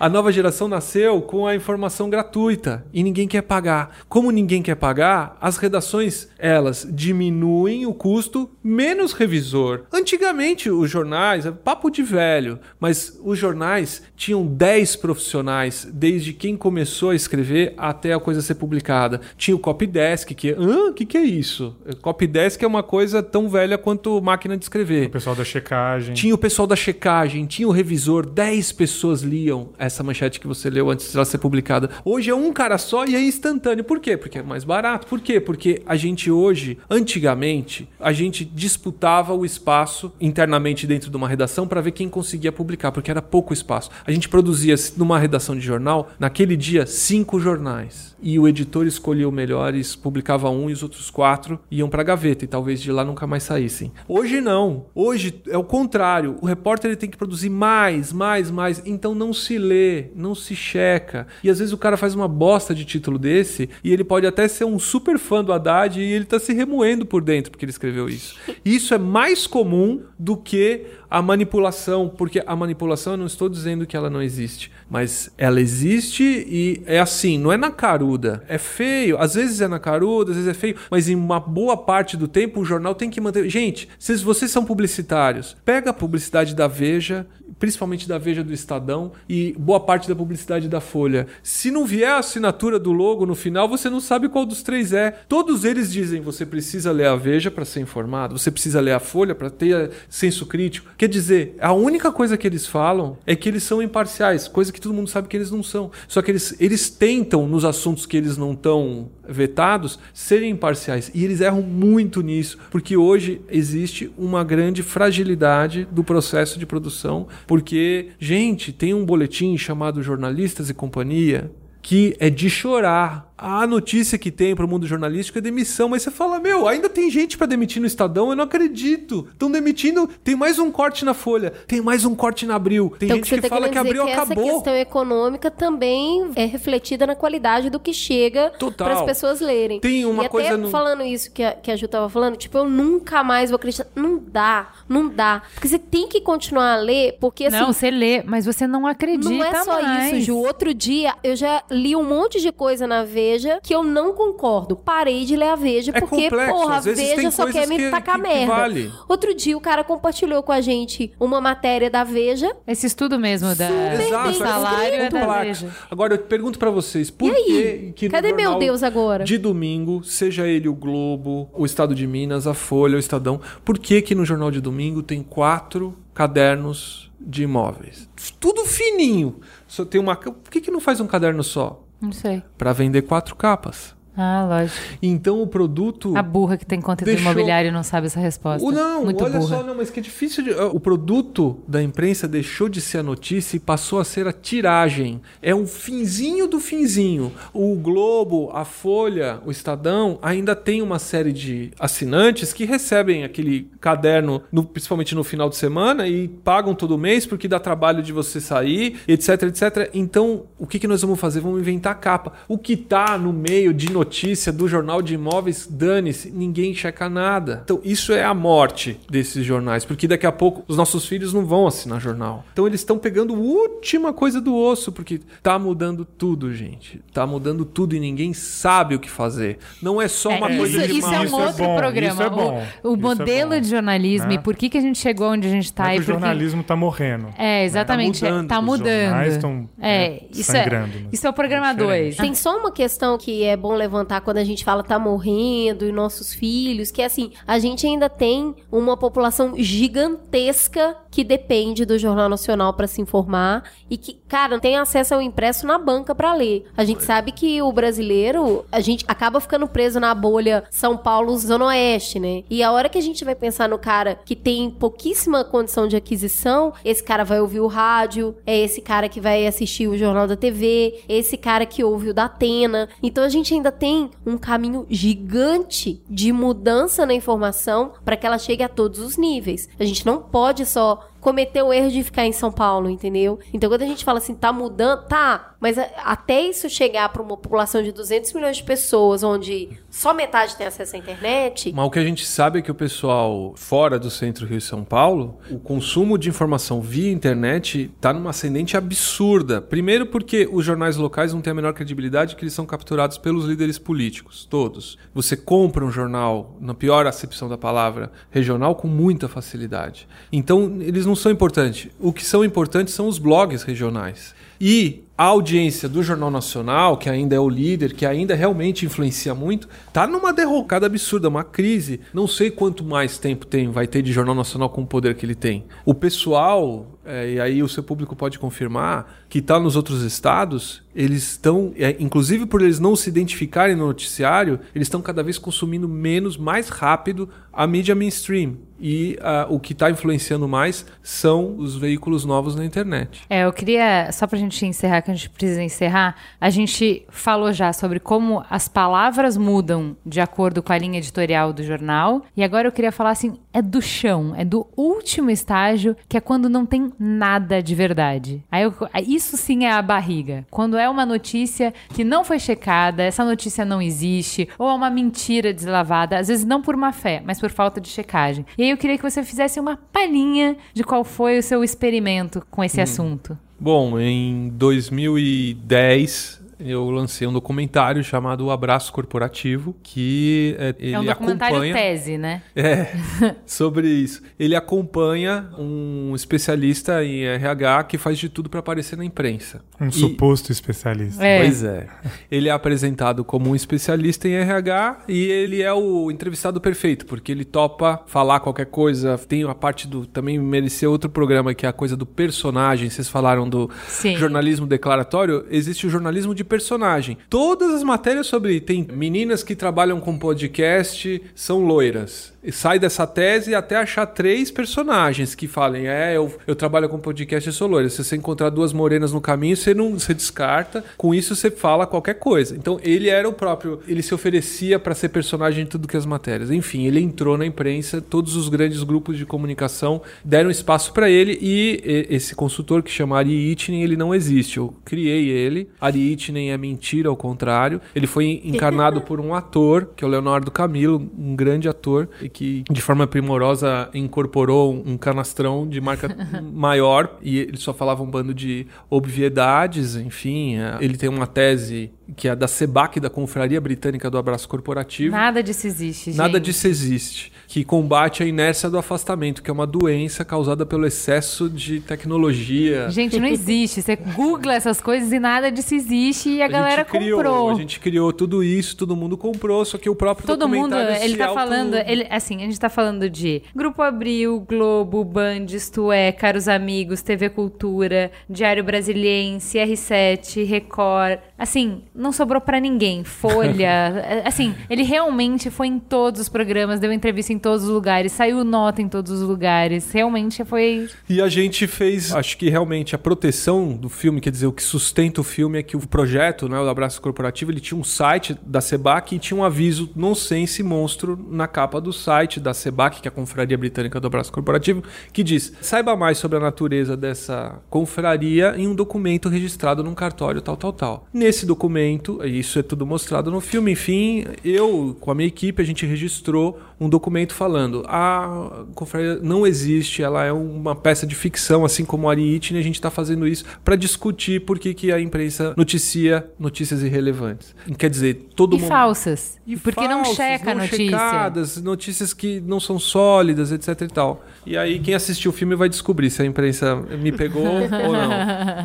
Speaker 4: A nova geração nasceu com a informação gratuita e ninguém quer pagar. Como ninguém quer pagar, as redações, elas diminuem o custo, menos revisor. Antigamente, os jornais, é papo de velho, mas os jornais tinham 10 profissionais, desde quem começou a escrever até a coisa ser publicada. Tinha o copydesk, que... Hã? O que, que é isso? Copydesk é uma coisa tão velha quanto máquina de escrever.
Speaker 5: O pessoal da checagem.
Speaker 4: Tinha o pessoal da checagem, tinha o revisor, 10 pessoas liam essa manchete que você leu antes de ela ser publicada. Hoje é um cara só e é instantâneo. Por quê? Porque é mais barato. Por quê? Porque a gente hoje, antigamente, a gente disputava o espaço internamente dentro de uma redação para ver quem conseguia publicar, porque era pouco espaço. A gente produzia numa redação de jornal, naquele dia, cinco jornais. E o editor escolhia o melhor e publicava um e os outros quatro iam para gaveta e talvez de lá nunca mais saíssem. Hoje não. Hoje é o contrário. O repórter ele tem que produzir mais, mais, mais. Então não se lê, não se checa. E às vezes o cara faz uma bosta de título desse e ele pode até ser um super fã do Haddad e ele tá se remoendo por dentro porque ele escreveu isso. Isso é mais comum do que a manipulação, porque a manipulação eu não estou dizendo que ela não existe, mas ela existe e é assim, não é na caruda, é feio, às vezes é na caruda, às vezes é feio, mas em uma boa parte do tempo o jornal tem que manter. Gente, vocês são publicitários, pega a publicidade da Veja, principalmente da Veja do Estadão e boa parte da publicidade da Folha. Se não vier a assinatura do logo no final, você não sabe qual dos três é. Todos eles dizem você precisa ler a Veja para ser informado, você precisa ler a Folha para ter senso crítico. Quer dizer, a única coisa que eles falam é que eles são imparciais, coisa que todo mundo sabe que eles não são. Só que eles, eles tentam, nos assuntos que eles não estão vetados, serem imparciais. E eles erram muito nisso, porque hoje existe uma grande fragilidade do processo de produção, porque, gente, tem um boletim chamado Jornalistas e Companhia que é de chorar. A notícia que tem para o mundo jornalístico é demissão, mas você fala, meu, ainda tem gente para demitir no Estadão, eu não acredito. Estão demitindo, tem mais um corte na Folha, tem mais um corte na Abril. Tem
Speaker 1: então,
Speaker 4: gente
Speaker 1: você
Speaker 4: que
Speaker 1: tá
Speaker 4: fala que Abril
Speaker 1: que
Speaker 4: acabou.
Speaker 1: essa questão econômica também é refletida na qualidade do que chega para as pessoas lerem.
Speaker 4: Tem uma
Speaker 1: e
Speaker 4: coisa
Speaker 1: até
Speaker 4: no-
Speaker 1: falando isso que a, que a Ju tava falando, tipo, eu nunca mais vou acreditar. Não dá, não dá. Porque você tem que continuar a ler, porque assim,
Speaker 2: Não, você lê, mas você não acredita
Speaker 1: Não é só
Speaker 2: mais.
Speaker 1: isso, Ju. Outro dia eu já li um monte de coisa na Veja que eu não concordo. Parei de ler a Veja
Speaker 4: É
Speaker 1: porque,
Speaker 4: complexo,
Speaker 1: porra, a Veja só quer me
Speaker 4: que-
Speaker 1: tacar
Speaker 4: que- que
Speaker 1: merda.
Speaker 4: vale.
Speaker 1: Outro dia o cara compartilhou com a gente uma matéria da Veja.
Speaker 2: Esse estudo mesmo da
Speaker 4: Exato,
Speaker 2: salário é da
Speaker 4: complexo.
Speaker 2: Veja.
Speaker 4: Agora eu pergunto pra vocês, por
Speaker 1: E aí?
Speaker 4: que que
Speaker 1: Cadê meu Deus agora?
Speaker 4: De domingo, seja ele o Globo, o Estado de Minas, a Folha, o Estadão, por que que no jornal de domingo tem quatro cadernos de imóveis? Tudo fininho. Só tem uma, por que que não faz um caderno só?
Speaker 2: Não sei.
Speaker 4: Pra vender quatro capas.
Speaker 2: Ah, lógico.
Speaker 4: Então o produto
Speaker 2: A burra que tem conta
Speaker 4: Deixou-
Speaker 2: imobiliário não sabe essa resposta.
Speaker 4: O não,
Speaker 2: Muito
Speaker 4: olha
Speaker 2: burra.
Speaker 4: só, não, mas que é difícil de... O produto da imprensa deixou de ser a notícia e passou a ser a tiragem. É um finzinho do finzinho. O Globo, a Folha, o Estadão ainda tem uma série de assinantes que recebem aquele caderno, no- principalmente no final de semana, e pagam todo mês porque dá trabalho de você sair, etc, etc. Então, o que, que nós vamos fazer? Vamos inventar capa. O que tá no meio de notícia notícia do jornal de imóveis, dane-se, ninguém checa nada. Então, isso é a morte desses jornais, porque daqui a pouco os nossos filhos não vão assinar jornal. Então, eles estão pegando a última coisa do osso, porque tá mudando tudo, gente. Tá mudando tudo e ninguém sabe o que fazer. Não é só uma
Speaker 2: É,
Speaker 4: coisa
Speaker 2: isso,
Speaker 4: de
Speaker 2: isso é um
Speaker 5: Isso é
Speaker 2: outro
Speaker 5: bom,
Speaker 2: programa.
Speaker 5: isso é bom,
Speaker 2: O, o
Speaker 5: é
Speaker 2: modelo
Speaker 5: bom,
Speaker 2: de jornalismo
Speaker 5: né?
Speaker 2: e por que, que a gente chegou onde a gente
Speaker 5: Não
Speaker 2: tá
Speaker 5: é
Speaker 2: e
Speaker 5: o jornalismo tá morrendo.
Speaker 2: É, exatamente.
Speaker 4: Tá
Speaker 2: é,
Speaker 4: mudando.
Speaker 2: Tá
Speaker 4: Os
Speaker 2: mudando.
Speaker 5: jornais tão,
Speaker 2: é,
Speaker 5: é,
Speaker 2: isso é,
Speaker 5: sangrando, né?
Speaker 2: isso é o programa
Speaker 5: É diferente.
Speaker 2: 2.
Speaker 1: Tem só uma questão que é bom levantar quando a gente fala tá morrendo e nossos filhos, que é assim, a gente ainda tem uma população gigantesca que depende do Jornal Nacional para se informar e que, cara, tem acesso ao impresso na banca para ler. A gente sabe que o brasileiro, a gente acaba ficando preso na bolha São Paulo Zona Oeste, né? E a hora que a gente vai pensar no cara que tem pouquíssima condição de aquisição, esse cara vai ouvir o rádio, é esse cara que vai assistir o Jornal da TV, esse cara que ouve o da Atena. Então a gente ainda tem um caminho gigante de mudança na informação para que ela chegue a todos os níveis. A gente não pode só cometer o erro de ficar em São Paulo, entendeu? Então quando a gente fala assim, tá mudando, tá, mas até isso chegar para uma população de 200 milhões de pessoas, onde só metade tem acesso à internet,
Speaker 4: Mas o que a gente sabe é que o pessoal fora do centro Rio e São Paulo, o consumo de informação via internet está numa ascendente absurda. Primeiro porque os jornais locais não têm a menor credibilidade que eles são capturados pelos líderes políticos, todos. Você compra um jornal, na pior acepção da palavra, regional com muita facilidade. Então, eles não são importantes. O que são importantes são os blogs regionais. E a audiência do Jornal Nacional, que ainda é o líder, que ainda realmente influencia muito, tá numa derrocada absurda, uma crise. Não sei quanto mais tempo tem, vai ter de Jornal Nacional com o poder que ele tem. O pessoal, é, e aí o seu público pode confirmar, que está nos outros estados, eles estão, é, inclusive por eles não se identificarem no noticiário, eles estão cada vez consumindo menos, mais rápido a mídia mainstream. E ah, o que está influenciando mais são os veículos novos na internet.
Speaker 2: É, eu queria, só pra gente encerrar, que a gente precisa encerrar, a gente falou já sobre como as palavras mudam de acordo com a linha editorial do jornal, e agora eu queria falar assim, é do chão, é do último estágio, que é quando não tem nada de verdade. Aí eu- isso sim é a barriga. Quando é uma notícia que não foi checada, essa notícia não existe, ou é uma mentira deslavada, às vezes não por má fé, mas por falta de checagem. E aí eu queria que você fizesse uma palhinha de qual foi o seu experimento com esse assunto.
Speaker 4: Bom, em 2010 eu lancei um documentário chamado O Abraço Corporativo, que é, ele
Speaker 2: é um documentário
Speaker 4: acompanha
Speaker 2: tese, né?
Speaker 4: é, sobre isso. Ele acompanha um especialista em RH que faz de tudo para aparecer na imprensa.
Speaker 5: Um
Speaker 4: E-
Speaker 5: suposto especialista.
Speaker 2: É.
Speaker 4: Pois é. Ele é apresentado como um especialista em RH e ele é o entrevistado perfeito, porque ele topa falar qualquer coisa. Tem a parte do. Também mereceu outro programa que é a coisa do personagem. Vocês falaram do
Speaker 2: Sim.
Speaker 4: jornalismo declaratório. Existe o jornalismo de personagem. Todas as matérias sobre. Tem meninas que trabalham com podcast, são loiras. E sai dessa tese até achar três personagens que falem: É, eu, eu trabalho com podcast e sou loira. Se você encontrar duas morenas no caminho, você não você descarta. Com isso, você fala qualquer coisa. Então, ele era o próprio. Ele se oferecia para ser personagem em tudo que as matérias. Enfim, ele entrou na imprensa, todos os grandes grupos de comunicação deram espaço para ele e, esse consultor que chama Ari Itinen, ele não existe. Eu criei ele. Ari Itinen é mentira, ao contrário. Ele foi encarnado por um ator, que é o Leonardo Camilo, um grande ator, e que de forma primorosa incorporou um canastrão de marca maior e ele só falava um bando de obviedades, enfim. é, Ele tem uma tese que é da SEBAC, da Confraria Britânica do Abraço Corporativo.
Speaker 2: Nada disso existe,
Speaker 4: Nada
Speaker 2: gente.
Speaker 4: disso existe. Que combate a inércia do afastamento, que é uma doença causada pelo excesso de tecnologia.
Speaker 2: Gente, não existe. Você googla essas coisas e nada disso existe e a, galera
Speaker 4: gente criou,
Speaker 2: comprou.
Speaker 4: A gente criou tudo isso, todo mundo comprou, só que o próprio
Speaker 2: Todo mundo, ele tá
Speaker 4: auto-
Speaker 2: falando, ele, assim, a gente tá falando de Grupo Abril, Globo, Band, Isto É, Caros Amigos, TV Cultura, Diário Brasiliense, R7, Record. Assim, não sobrou pra ninguém. Folha. é, assim, ele realmente foi em todos os programas, deu entrevista em todos os lugares, saiu nota em todos os lugares. Realmente foi.
Speaker 4: E a gente fez, acho que realmente a proteção do filme, quer dizer, o que sustenta o filme é que o projeto projeto, né, o Abraço Corporativo, ele tinha um site da SEBAC e tinha um aviso nonsense monstro na capa do site da SEBAC, que é a Confraria Britânica do Abraço Corporativo, que diz: saiba mais sobre a natureza dessa confraria em um documento registrado num cartório tal, tal, tal. Nesse documento, isso é tudo mostrado no filme, enfim, eu, com a minha equipe, a gente registrou um documento falando: a confraria não existe, ela é uma peça de ficção, assim como a Ariitne, a gente está fazendo isso para discutir por que, que a imprensa noticia notícias irrelevantes. Quer dizer, todo
Speaker 2: E
Speaker 4: mundo.
Speaker 2: falsas.
Speaker 4: E
Speaker 2: Porque não
Speaker 4: falsas,
Speaker 2: checa a
Speaker 4: não
Speaker 2: notícia.
Speaker 4: checadas, notícias que não são sólidas, etc e tal. E aí quem assistiu o filme vai descobrir se a imprensa me pegou ou não.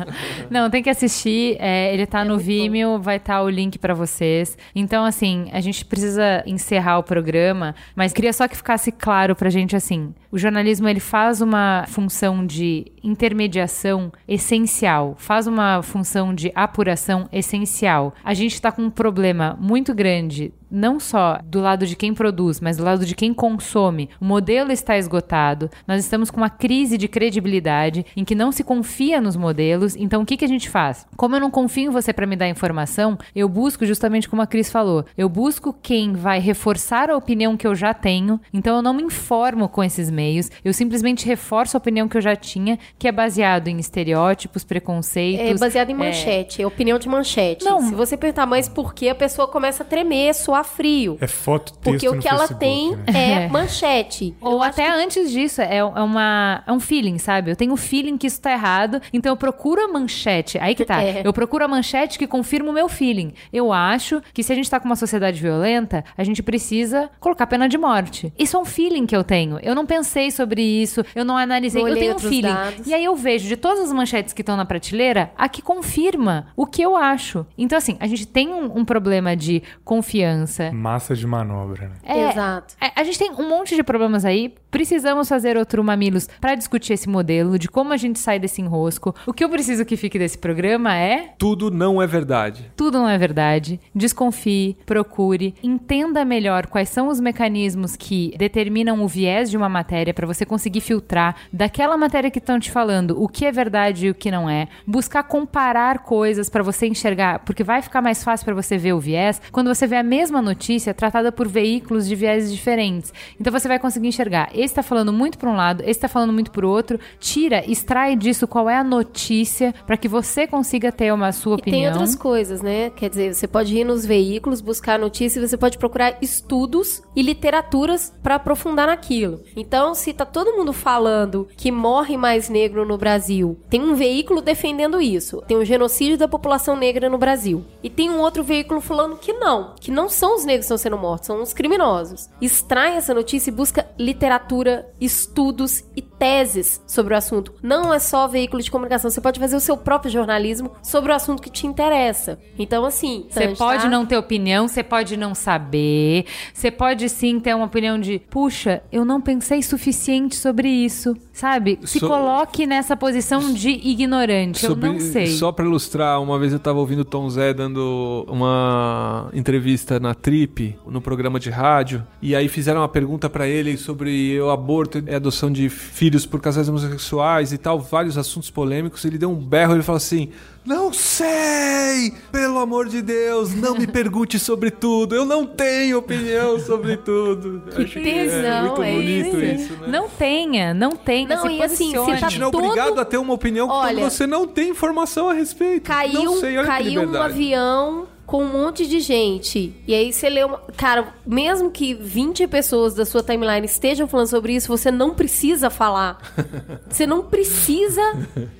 Speaker 2: Não, tem que assistir. é, ele tá no Vimeo, vai estar o link pra vocês. Então, assim, a gente precisa encerrar o programa, mas queria só que ficasse claro pra gente assim: o jornalismo ele faz uma função de intermediação essencial, faz uma função de apuração essencial. A gente tá com um problema muito grande não só do lado de quem produz, mas do lado de quem consome. O modelo está esgotado. Nós estamos com uma crise de credibilidade em que não se confia nos modelos. Então, o que, que a gente faz? Como eu não confio em você para me dar informação, eu busco justamente como a Cris falou. Eu busco quem vai reforçar a opinião que eu já tenho. Então, eu não me informo com esses meios. Eu simplesmente reforço a opinião que eu já tinha, que é baseado em estereótipos, preconceitos.
Speaker 1: É baseado em
Speaker 2: é,
Speaker 1: manchete, é opinião de manchete.
Speaker 2: Não.
Speaker 1: Se você perguntar, mas por que a pessoa começa a tremer, suar frio?
Speaker 5: É foto, texto
Speaker 1: Porque o
Speaker 5: no
Speaker 1: que ela
Speaker 5: Facebook,
Speaker 1: tem
Speaker 5: né?
Speaker 1: é manchete.
Speaker 2: Ou
Speaker 1: Eu
Speaker 2: até antes disso, é, é uma, é um feeling, sabe? Eu tenho um feeling que isso tá errado, então eu procuro a manchete. Aí que tá.
Speaker 1: É.
Speaker 2: Eu procuro a manchete que confirma o meu feeling. Eu acho que se a gente tá com uma sociedade violenta, a gente precisa colocar pena de morte. Isso é um feeling que eu tenho. Eu não pensei sobre isso, eu não analisei,
Speaker 1: Não
Speaker 2: eu tenho um feeling.
Speaker 1: dados.
Speaker 2: E aí eu vejo de todas as manchetes que estão na prateleira, a que confirma o que eu acho. Então, assim, a gente tem um, um problema de confiança.
Speaker 5: Massa de manobra, né?
Speaker 2: É,
Speaker 1: Exato.
Speaker 2: é, A gente tem um monte de problemas aí. Precisamos fazer outro Mamilos para discutir esse modelo, de como a gente sai desse enrosco. O que eu preciso que fique desse programa é
Speaker 4: Tudo não é verdade.
Speaker 2: tudo não é verdade. Desconfie, procure, entenda melhor quais são os mecanismos que determinam o viés de uma matéria para você conseguir filtrar daquela matéria que estão te falando o que é verdade e o que não é. Buscar comparar coisas para você enxergar, porque vai ficar mais fácil para você ver o viés quando você vê a mesma notícia tratada por veículos de viés diferentes. Então você vai conseguir enxergar. Esse está falando muito para um lado, esse está falando muito para o outro. Tira, extrai disso qual é a notícia para que você consiga ter uma sua
Speaker 1: E
Speaker 2: opinião.
Speaker 1: tem outras coisas, né? Quer dizer, você pode ir nos veículos, buscar notícias, você pode procurar estudos e literaturas pra aprofundar naquilo. Então, se tá todo mundo falando que morre mais negro no Brasil, tem um veículo defendendo isso. Tem um genocídio da população negra no Brasil. E tem um outro veículo falando que não, que não são os negros que estão sendo mortos, são os criminosos. Extrai essa notícia e busca literatura, estudos e teses sobre o assunto. Não é só veículo de comunicação, você pode fazer o seu próprio jornalismo sobre o assunto que te interessa. Então, assim,
Speaker 2: Você pode
Speaker 1: tá?
Speaker 2: não ter opinião, você pode não saber, você pode sim ter uma opinião de, puxa, eu não pensei suficiente sobre isso, sabe? Se
Speaker 4: So-
Speaker 2: coloque nessa posição de ignorante, eu não sei.
Speaker 4: Só pra ilustrar, uma vez eu tava ouvindo o Tom Zé dando uma entrevista na Trip, no programa de rádio, e aí fizeram uma pergunta pra ele sobre o aborto e a adoção de filhos por casais homossexuais e tal, vários assuntos polêmicos. Ele deu um berro e ele falou assim: Não sei! Pelo amor de Deus, não me pergunte sobre tudo. Eu não tenho opinião sobre tudo.
Speaker 1: Que
Speaker 4: Acho
Speaker 1: tesão,
Speaker 4: é muito
Speaker 1: é
Speaker 4: bonito
Speaker 1: isso.
Speaker 4: isso, né?
Speaker 2: Não tenha, não tenha,
Speaker 1: Não,
Speaker 2: se
Speaker 1: assim, se
Speaker 2: posicione.
Speaker 1: tá
Speaker 4: A gente não é
Speaker 1: todo-
Speaker 4: obrigado a ter uma opinião
Speaker 1: Olha,
Speaker 4: quando você não tem informação a respeito.
Speaker 1: Caiu,
Speaker 4: não sei, que
Speaker 1: caiu um avião com um monte de gente. E aí você lê uma. Cara, mesmo que 20 pessoas da sua timeline estejam falando sobre isso, você não precisa falar. Você não precisa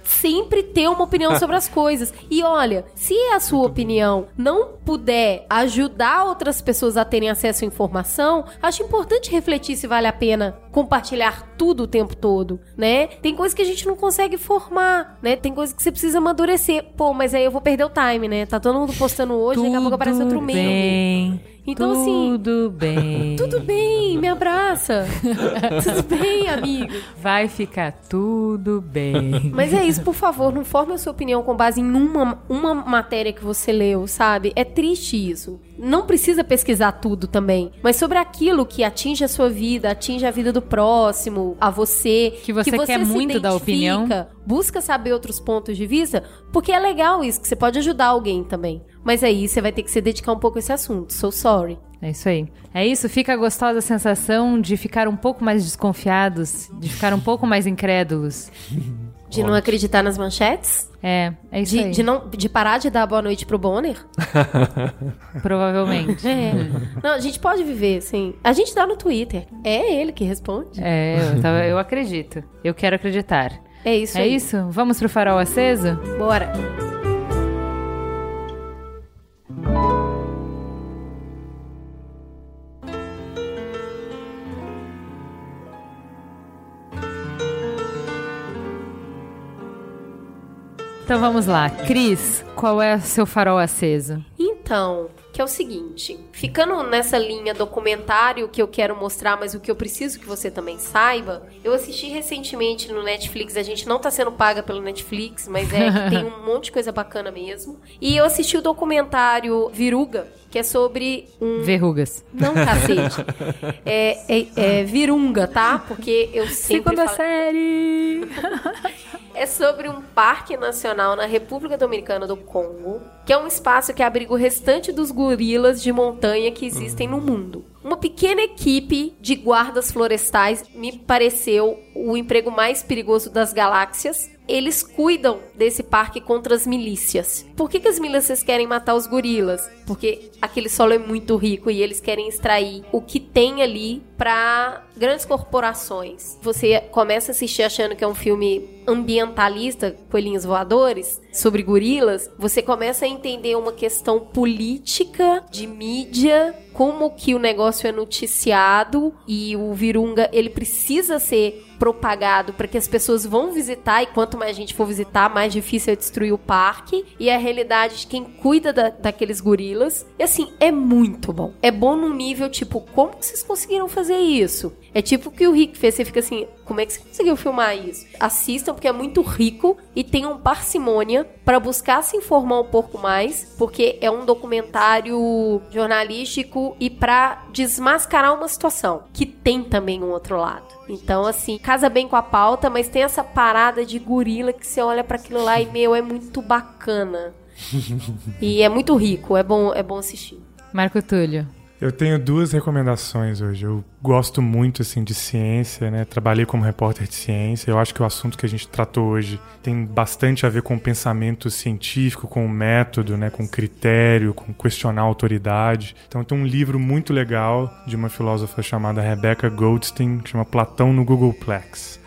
Speaker 1: sempre ter uma opinião sobre as coisas. E olha, se a sua opinião não puder ajudar outras pessoas a terem acesso à informação, acho importante refletir se vale a pena compartilhar tudo o tempo todo, né? Tem coisas que a gente não consegue formar, né? Tem coisas que você precisa amadurecer. Pô, mas aí eu vou perder o time, né? Tá todo mundo postando hoje, daqui a pouco aparece outro
Speaker 2: Tudo
Speaker 1: Então, assim,
Speaker 2: Tudo bem.
Speaker 1: tudo bem, me abraça. tudo bem, amigo.
Speaker 2: Vai ficar tudo bem.
Speaker 1: Mas é isso, por favor, não forme a sua opinião com base em uma, uma matéria que você leu, sabe? É triste isso. Não precisa pesquisar tudo também, mas sobre aquilo que atinge a sua vida, atinge a vida do próximo, a você,
Speaker 2: Que você quer
Speaker 1: se
Speaker 2: muito dar opinião.
Speaker 1: Busca saber outros pontos de vista, porque é legal isso, que você pode ajudar alguém também. Mas aí você vai ter que se dedicar um pouco a esse assunto. So sorry.
Speaker 2: É isso aí. É isso, fica a gostosa sensação de ficar um pouco mais desconfiados, de ficar um pouco mais incrédulos.
Speaker 1: De não acreditar nas manchetes?
Speaker 2: É, é isso
Speaker 1: De,
Speaker 2: aí.
Speaker 1: de, não, de parar de dar boa noite pro Bonner?
Speaker 2: Provavelmente.
Speaker 1: É. Não, a gente pode viver, assim. A gente dá no Twitter. É ele que responde.
Speaker 2: É, eu, tava- eu acredito. Eu quero acreditar.
Speaker 1: É isso
Speaker 2: É
Speaker 1: aí.
Speaker 2: isso? Vamos pro farol aceso?
Speaker 1: Bora.
Speaker 2: Então vamos lá. Cris, qual é o seu farol aceso?
Speaker 1: Então, que é o seguinte, ficando nessa linha documentário que eu quero mostrar, mas o que eu preciso que você também saiba, eu assisti recentemente no Netflix, a gente não tá sendo paga pelo Netflix, mas é que tem um monte de coisa bacana mesmo. E eu assisti o documentário Viruga, que é sobre um
Speaker 2: Verrugas.
Speaker 1: não, cacete. É, é, é virunga, tá? Porque eu sempre
Speaker 2: Segunda
Speaker 1: falo...
Speaker 2: série!
Speaker 1: É sobre um parque nacional na República Dominicana do Congo, que é um espaço que abriga o restante dos gorilas de montanha que existem no mundo. Uma pequena equipe de guardas florestais me pareceu o emprego mais perigoso das galáxias. Eles cuidam desse parque contra as milícias. Por que, que as milícias querem matar os gorilas? Porque aquele solo é muito rico e eles querem extrair o que tem ali para grandes corporações. Você começa a assistir achando que é um filme ambientalista, coelhinhos voadores, sobre gorilas, você começa a entender uma questão política, de mídia, como que o negócio é noticiado e o Virunga, ele precisa ser propagado para que as pessoas vão visitar e quanto mais gente for visitar, mais difícil é destruir o parque e a realidade de quem cuida da- daqueles gorilas. E assim, é muito bom. É bom num nível tipo, como vocês conseguiram fazer isso? É tipo o que o Rick fez, você fica assim, como é que você conseguiu filmar isso? Assistam porque é muito rico e tenham parcimônia para buscar se informar um pouco mais, porque é um documentário jornalístico e para desmascarar uma situação que tem também um outro lado. Então, assim, casa bem com a pauta, mas tem essa parada de gorila que você olha para aquilo lá e, meu, é muito bacana. e é muito rico, é bom, é bom assistir.
Speaker 2: Marco Túlio.
Speaker 5: Eu tenho duas recomendações hoje. Eu gosto muito assim de ciência, né? Trabalhei como repórter de ciência. Eu acho que o assunto que a gente tratou hoje tem bastante a ver com o pensamento científico, com o método, né? Com critério, com questionar a autoridade. Então tem um livro muito legal de uma filósofa chamada Rebecca Goldstein, que chama Platão no Googleplex.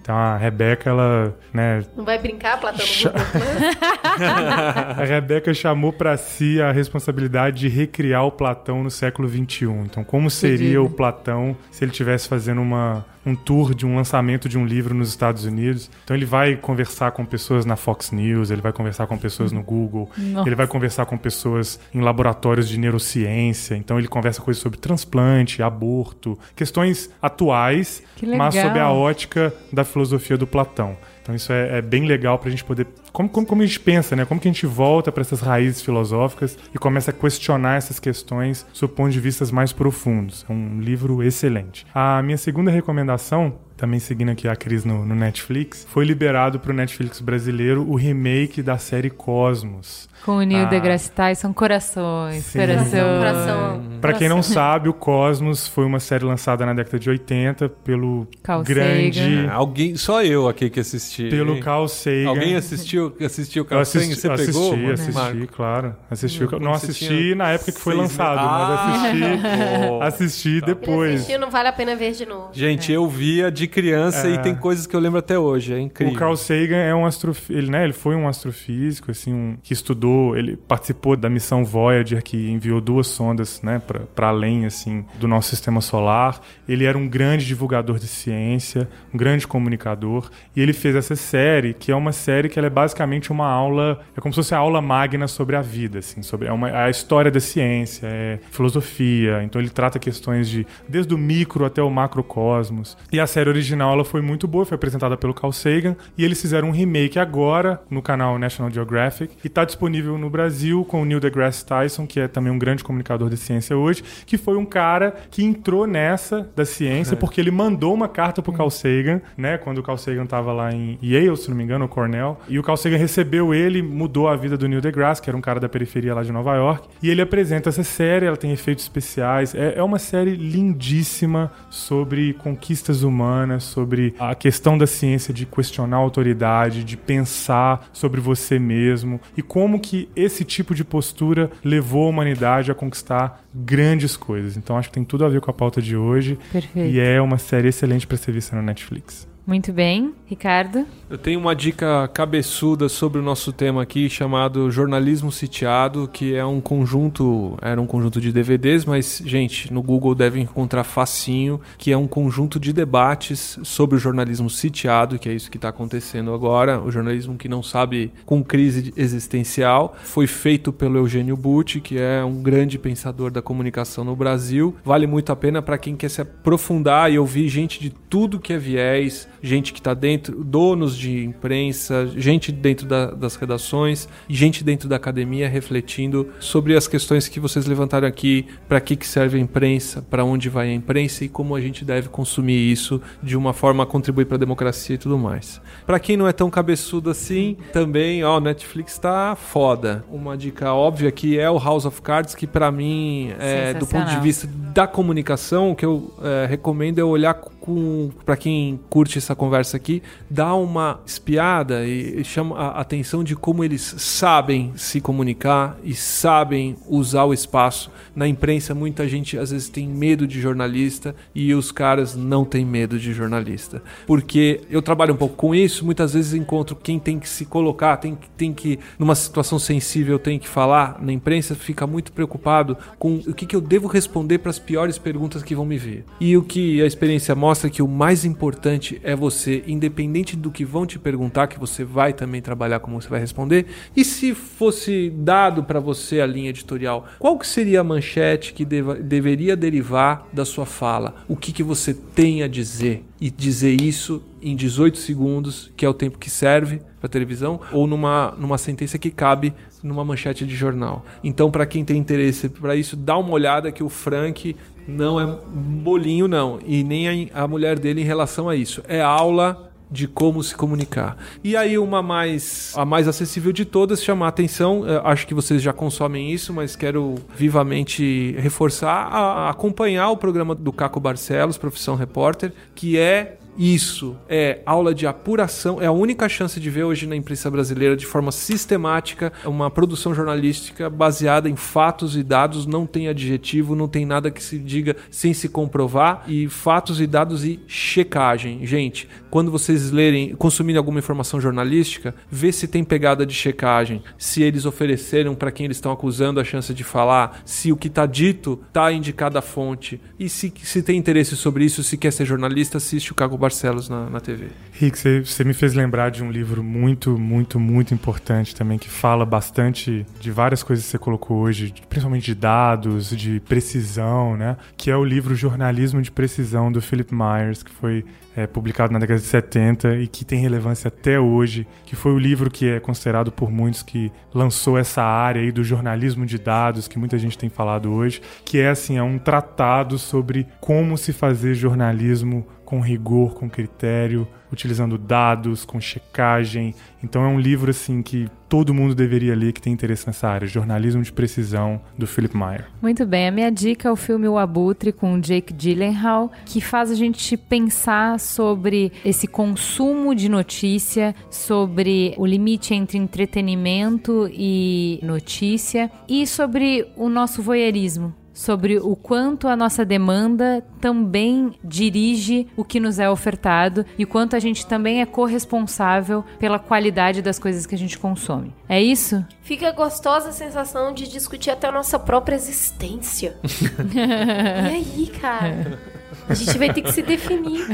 Speaker 5: Então a Rebecca, ela, né,
Speaker 1: Não vai brincar, Platão?
Speaker 5: Cha- a Rebeca chamou para si a responsabilidade de recriar o Platão no século XXI. Então, como seria o Platão se ele tivesse fazendo uma, um tour de um lançamento de um livro nos Estados Unidos? Então, ele vai conversar com pessoas na Fox News, ele vai conversar com pessoas no Google,
Speaker 2: Nossa.
Speaker 5: ele vai conversar com pessoas em laboratórios de neurociência. Então, ele conversa coisas sobre transplante, aborto, questões atuais, mas sob a ótica da filosofia do Platão. Então isso é, é bem legal pra gente poder. Como, como, como a gente pensa, né? Como que a gente volta para essas raízes filosóficas e começa a questionar essas questões sob pontos de vista mais profundos. É um livro excelente. A minha segunda recomendação, também seguindo aqui a Cris no, no Netflix, foi liberado pro Netflix brasileiro o remake da série Cosmos.
Speaker 2: Com o Neil
Speaker 5: Ah.
Speaker 2: deGrasse Tyson, corações,
Speaker 5: Sim.
Speaker 2: corações.
Speaker 1: Coração.
Speaker 5: Pra quem não sabe, o Cosmos foi uma série lançada na década de 80 pelo
Speaker 2: Carl
Speaker 5: grande.
Speaker 2: Sagan.
Speaker 6: É, Alguém, só eu aqui que assisti.
Speaker 5: Pelo
Speaker 6: hein?
Speaker 5: Carl Sagan.
Speaker 6: Alguém assistiu, assistiu o Carl
Speaker 5: assisti,
Speaker 6: Sagan? Você
Speaker 5: assisti,
Speaker 6: pegou? mano?
Speaker 5: assisti,
Speaker 6: Marco?
Speaker 5: claro. Assisti, o- não
Speaker 6: você
Speaker 5: assisti
Speaker 6: tinha
Speaker 5: na época que foi
Speaker 6: seis
Speaker 5: lançado,
Speaker 6: meses.
Speaker 5: mas
Speaker 6: Ah,
Speaker 5: assisti, assisti depois.
Speaker 1: assistiu, não vale a pena ver de novo.
Speaker 6: Gente, eu via de
Speaker 4: criança
Speaker 5: É.
Speaker 4: e tem coisas que eu lembro até hoje. É incrível.
Speaker 5: O Carl Sagan é um astrofísico, ele, né, ele foi um astrofísico, assim, um, que estudou, ele participou da missão Voyager, que enviou duas sondas, né, para além, assim, do nosso sistema solar. Ele era um grande divulgador de ciência, um grande comunicador, e ele fez essa série, que é uma série que é basicamente uma aula, é como se fosse a aula magna sobre a vida, assim, sobre é uma, a história da ciência, é filosofia, então ele trata questões de desde o micro até o macrocosmos. E a série original ela foi muito boa, foi apresentada pelo Carl Sagan e eles fizeram um remake agora no canal National Geographic e está disponível no Brasil com o Neil deGrasse Tyson, que é também um grande comunicador de ciência hoje, que foi um cara que entrou nessa da ciência porque ele mandou uma carta pro Carl Sagan, né, quando o Carl Sagan estava lá em Yale, se não me engano, ou Cornell, e o Carl Sagan recebeu ele, mudou a vida do Neil deGrasse, que era um cara da periferia lá de Nova York, e ele apresenta essa série, ela tem efeitos especiais, é, é uma série lindíssima sobre conquistas humanas, sobre a questão da ciência de questionar a autoridade, de pensar sobre você mesmo e como que esse tipo de postura levou a humanidade a conquistar grandes coisas. Então acho que tem tudo a ver com a pauta de hoje
Speaker 2: Perfeito.
Speaker 5: e é uma série excelente para ser vista na Netflix.
Speaker 2: Muito bem. Ricardo?
Speaker 4: Eu tenho uma dica cabeçuda sobre o nosso tema aqui, chamado Jornalismo Sitiado, que é um conjunto, era um conjunto de DVDs, mas, gente, no Google deve encontrar facinho, que é um conjunto de debates sobre o jornalismo sitiado, que é isso que está acontecendo agora, o jornalismo que não sabe com crise existencial. Foi feito pelo Eugênio Butti, que é um grande pensador da comunicação no Brasil. Vale muito a pena para quem quer se aprofundar e ouvir gente de tudo que é viés, gente que está dentro, donos de imprensa, gente dentro da- das redações, gente dentro da academia refletindo sobre as questões que vocês levantaram aqui, para que, que serve a imprensa, para onde vai a imprensa e como a gente deve consumir isso de uma forma a contribuir para a democracia e tudo mais. Para quem não é tão cabeçudo assim, também, ó, Netflix tá foda. Uma dica óbvia aqui é o House of Cards, que para mim, é, do ponto de vista da comunicação, o que eu é, recomendo é olhar com para quem curte essa conversa aqui, dá uma espiada e, chama a atenção de como eles sabem se comunicar e sabem usar o espaço. Na imprensa, muita gente às vezes tem medo de jornalista e os caras não têm medo de jornalista. Porque eu trabalho um pouco com isso, muitas vezes encontro quem tem que se colocar, tem, tem que, numa situação sensível, tem que falar na imprensa, fica muito preocupado com o que, que eu devo responder para as piores perguntas que vão me ver. E o que a experiência mostra é que o mais importante é você, independente do que vão te perguntar, que você vai também trabalhar como você vai responder. E se fosse dado para você a linha editorial, qual que seria a manchete que deva- deveria derivar da sua fala? O que, que você tem a dizer? E dizer isso em 18 segundos, que é o tempo que serve para televisão, ou numa, numa sentença que cabe numa manchete de jornal. Então, para quem tem interesse para isso, dá uma olhada que o Frank não é bolinho não, e nem a, a mulher dele em relação a isso. É aula de como se comunicar. E aí uma mais a mais acessível de todas chamar a atenção, eh, acho que vocês já consomem isso, mas quero vivamente reforçar a, acompanhar o programa do Caco Barcelos, Profissão Repórter, que é isso é aula de apuração, é a única chance de ver hoje na imprensa brasileira de forma sistemática uma produção jornalística baseada em fatos e dados, não tem adjetivo, não tem nada que se diga sem se comprovar e fatos e dados e checagem. Gente, quando vocês lerem, consumirem alguma informação jornalística, vê se tem pegada de checagem, se eles ofereceram para quem eles estão acusando a chance de falar, se o que está dito está indicada a fonte e se, se tem interesse sobre isso, se quer ser jornalista, assiste o Caco Barcelos na, na TV.
Speaker 5: Rick, você- me fez lembrar de um livro muito, muito, muito importante também, que fala bastante de várias coisas que você colocou hoje, principalmente de dados, de precisão, né? Que é o livro Jornalismo de Precisão, do Philip Myers, que foi é, publicado na década de 70 e que tem relevância até hoje, que foi o livro que é considerado por muitos que lançou essa área aí do jornalismo de dados, que muita gente tem falado hoje, que é assim, é um tratado sobre como se fazer jornalismo com rigor, com critério, utilizando dados, com checagem. Então é um livro assim que todo mundo deveria ler que tem interesse nessa área, Jornalismo de Precisão, do Philip Meyer.
Speaker 2: Muito bem, a minha dica é o filme O Abutre com Jake Gyllenhaal, que faz a gente pensar sobre esse consumo de notícia, sobre o limite entre entretenimento e notícia e sobre o nosso voyeurismo. Sobre o quanto a nossa demanda também dirige o que nos é ofertado e quanto a gente também é corresponsável pela qualidade das coisas que a gente consome. É isso?
Speaker 1: Fica gostosa a sensação de discutir até a nossa própria existência. e aí, cara? A gente vai ter que se definir.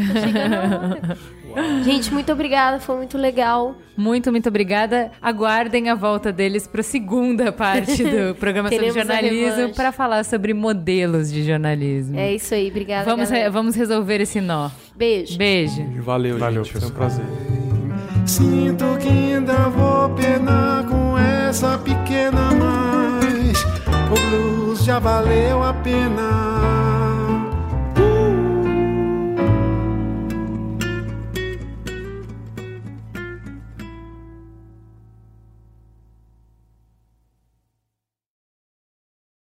Speaker 1: Gente, muito obrigada, foi muito legal.
Speaker 2: Muito, muito obrigada. Aguardem a volta deles para a segunda parte do programa sobre jornalismo para falar sobre modelos de jornalismo.
Speaker 1: É isso aí, obrigada.
Speaker 2: vamos, re- vamos resolver esse nó.
Speaker 1: Beijo.
Speaker 2: Beijo.
Speaker 6: Valeu,
Speaker 5: Valeu,
Speaker 6: gente. Foi um prazer.
Speaker 3: Sinto que ainda vou penar com essa pequena mais. O blues já valeu a pena.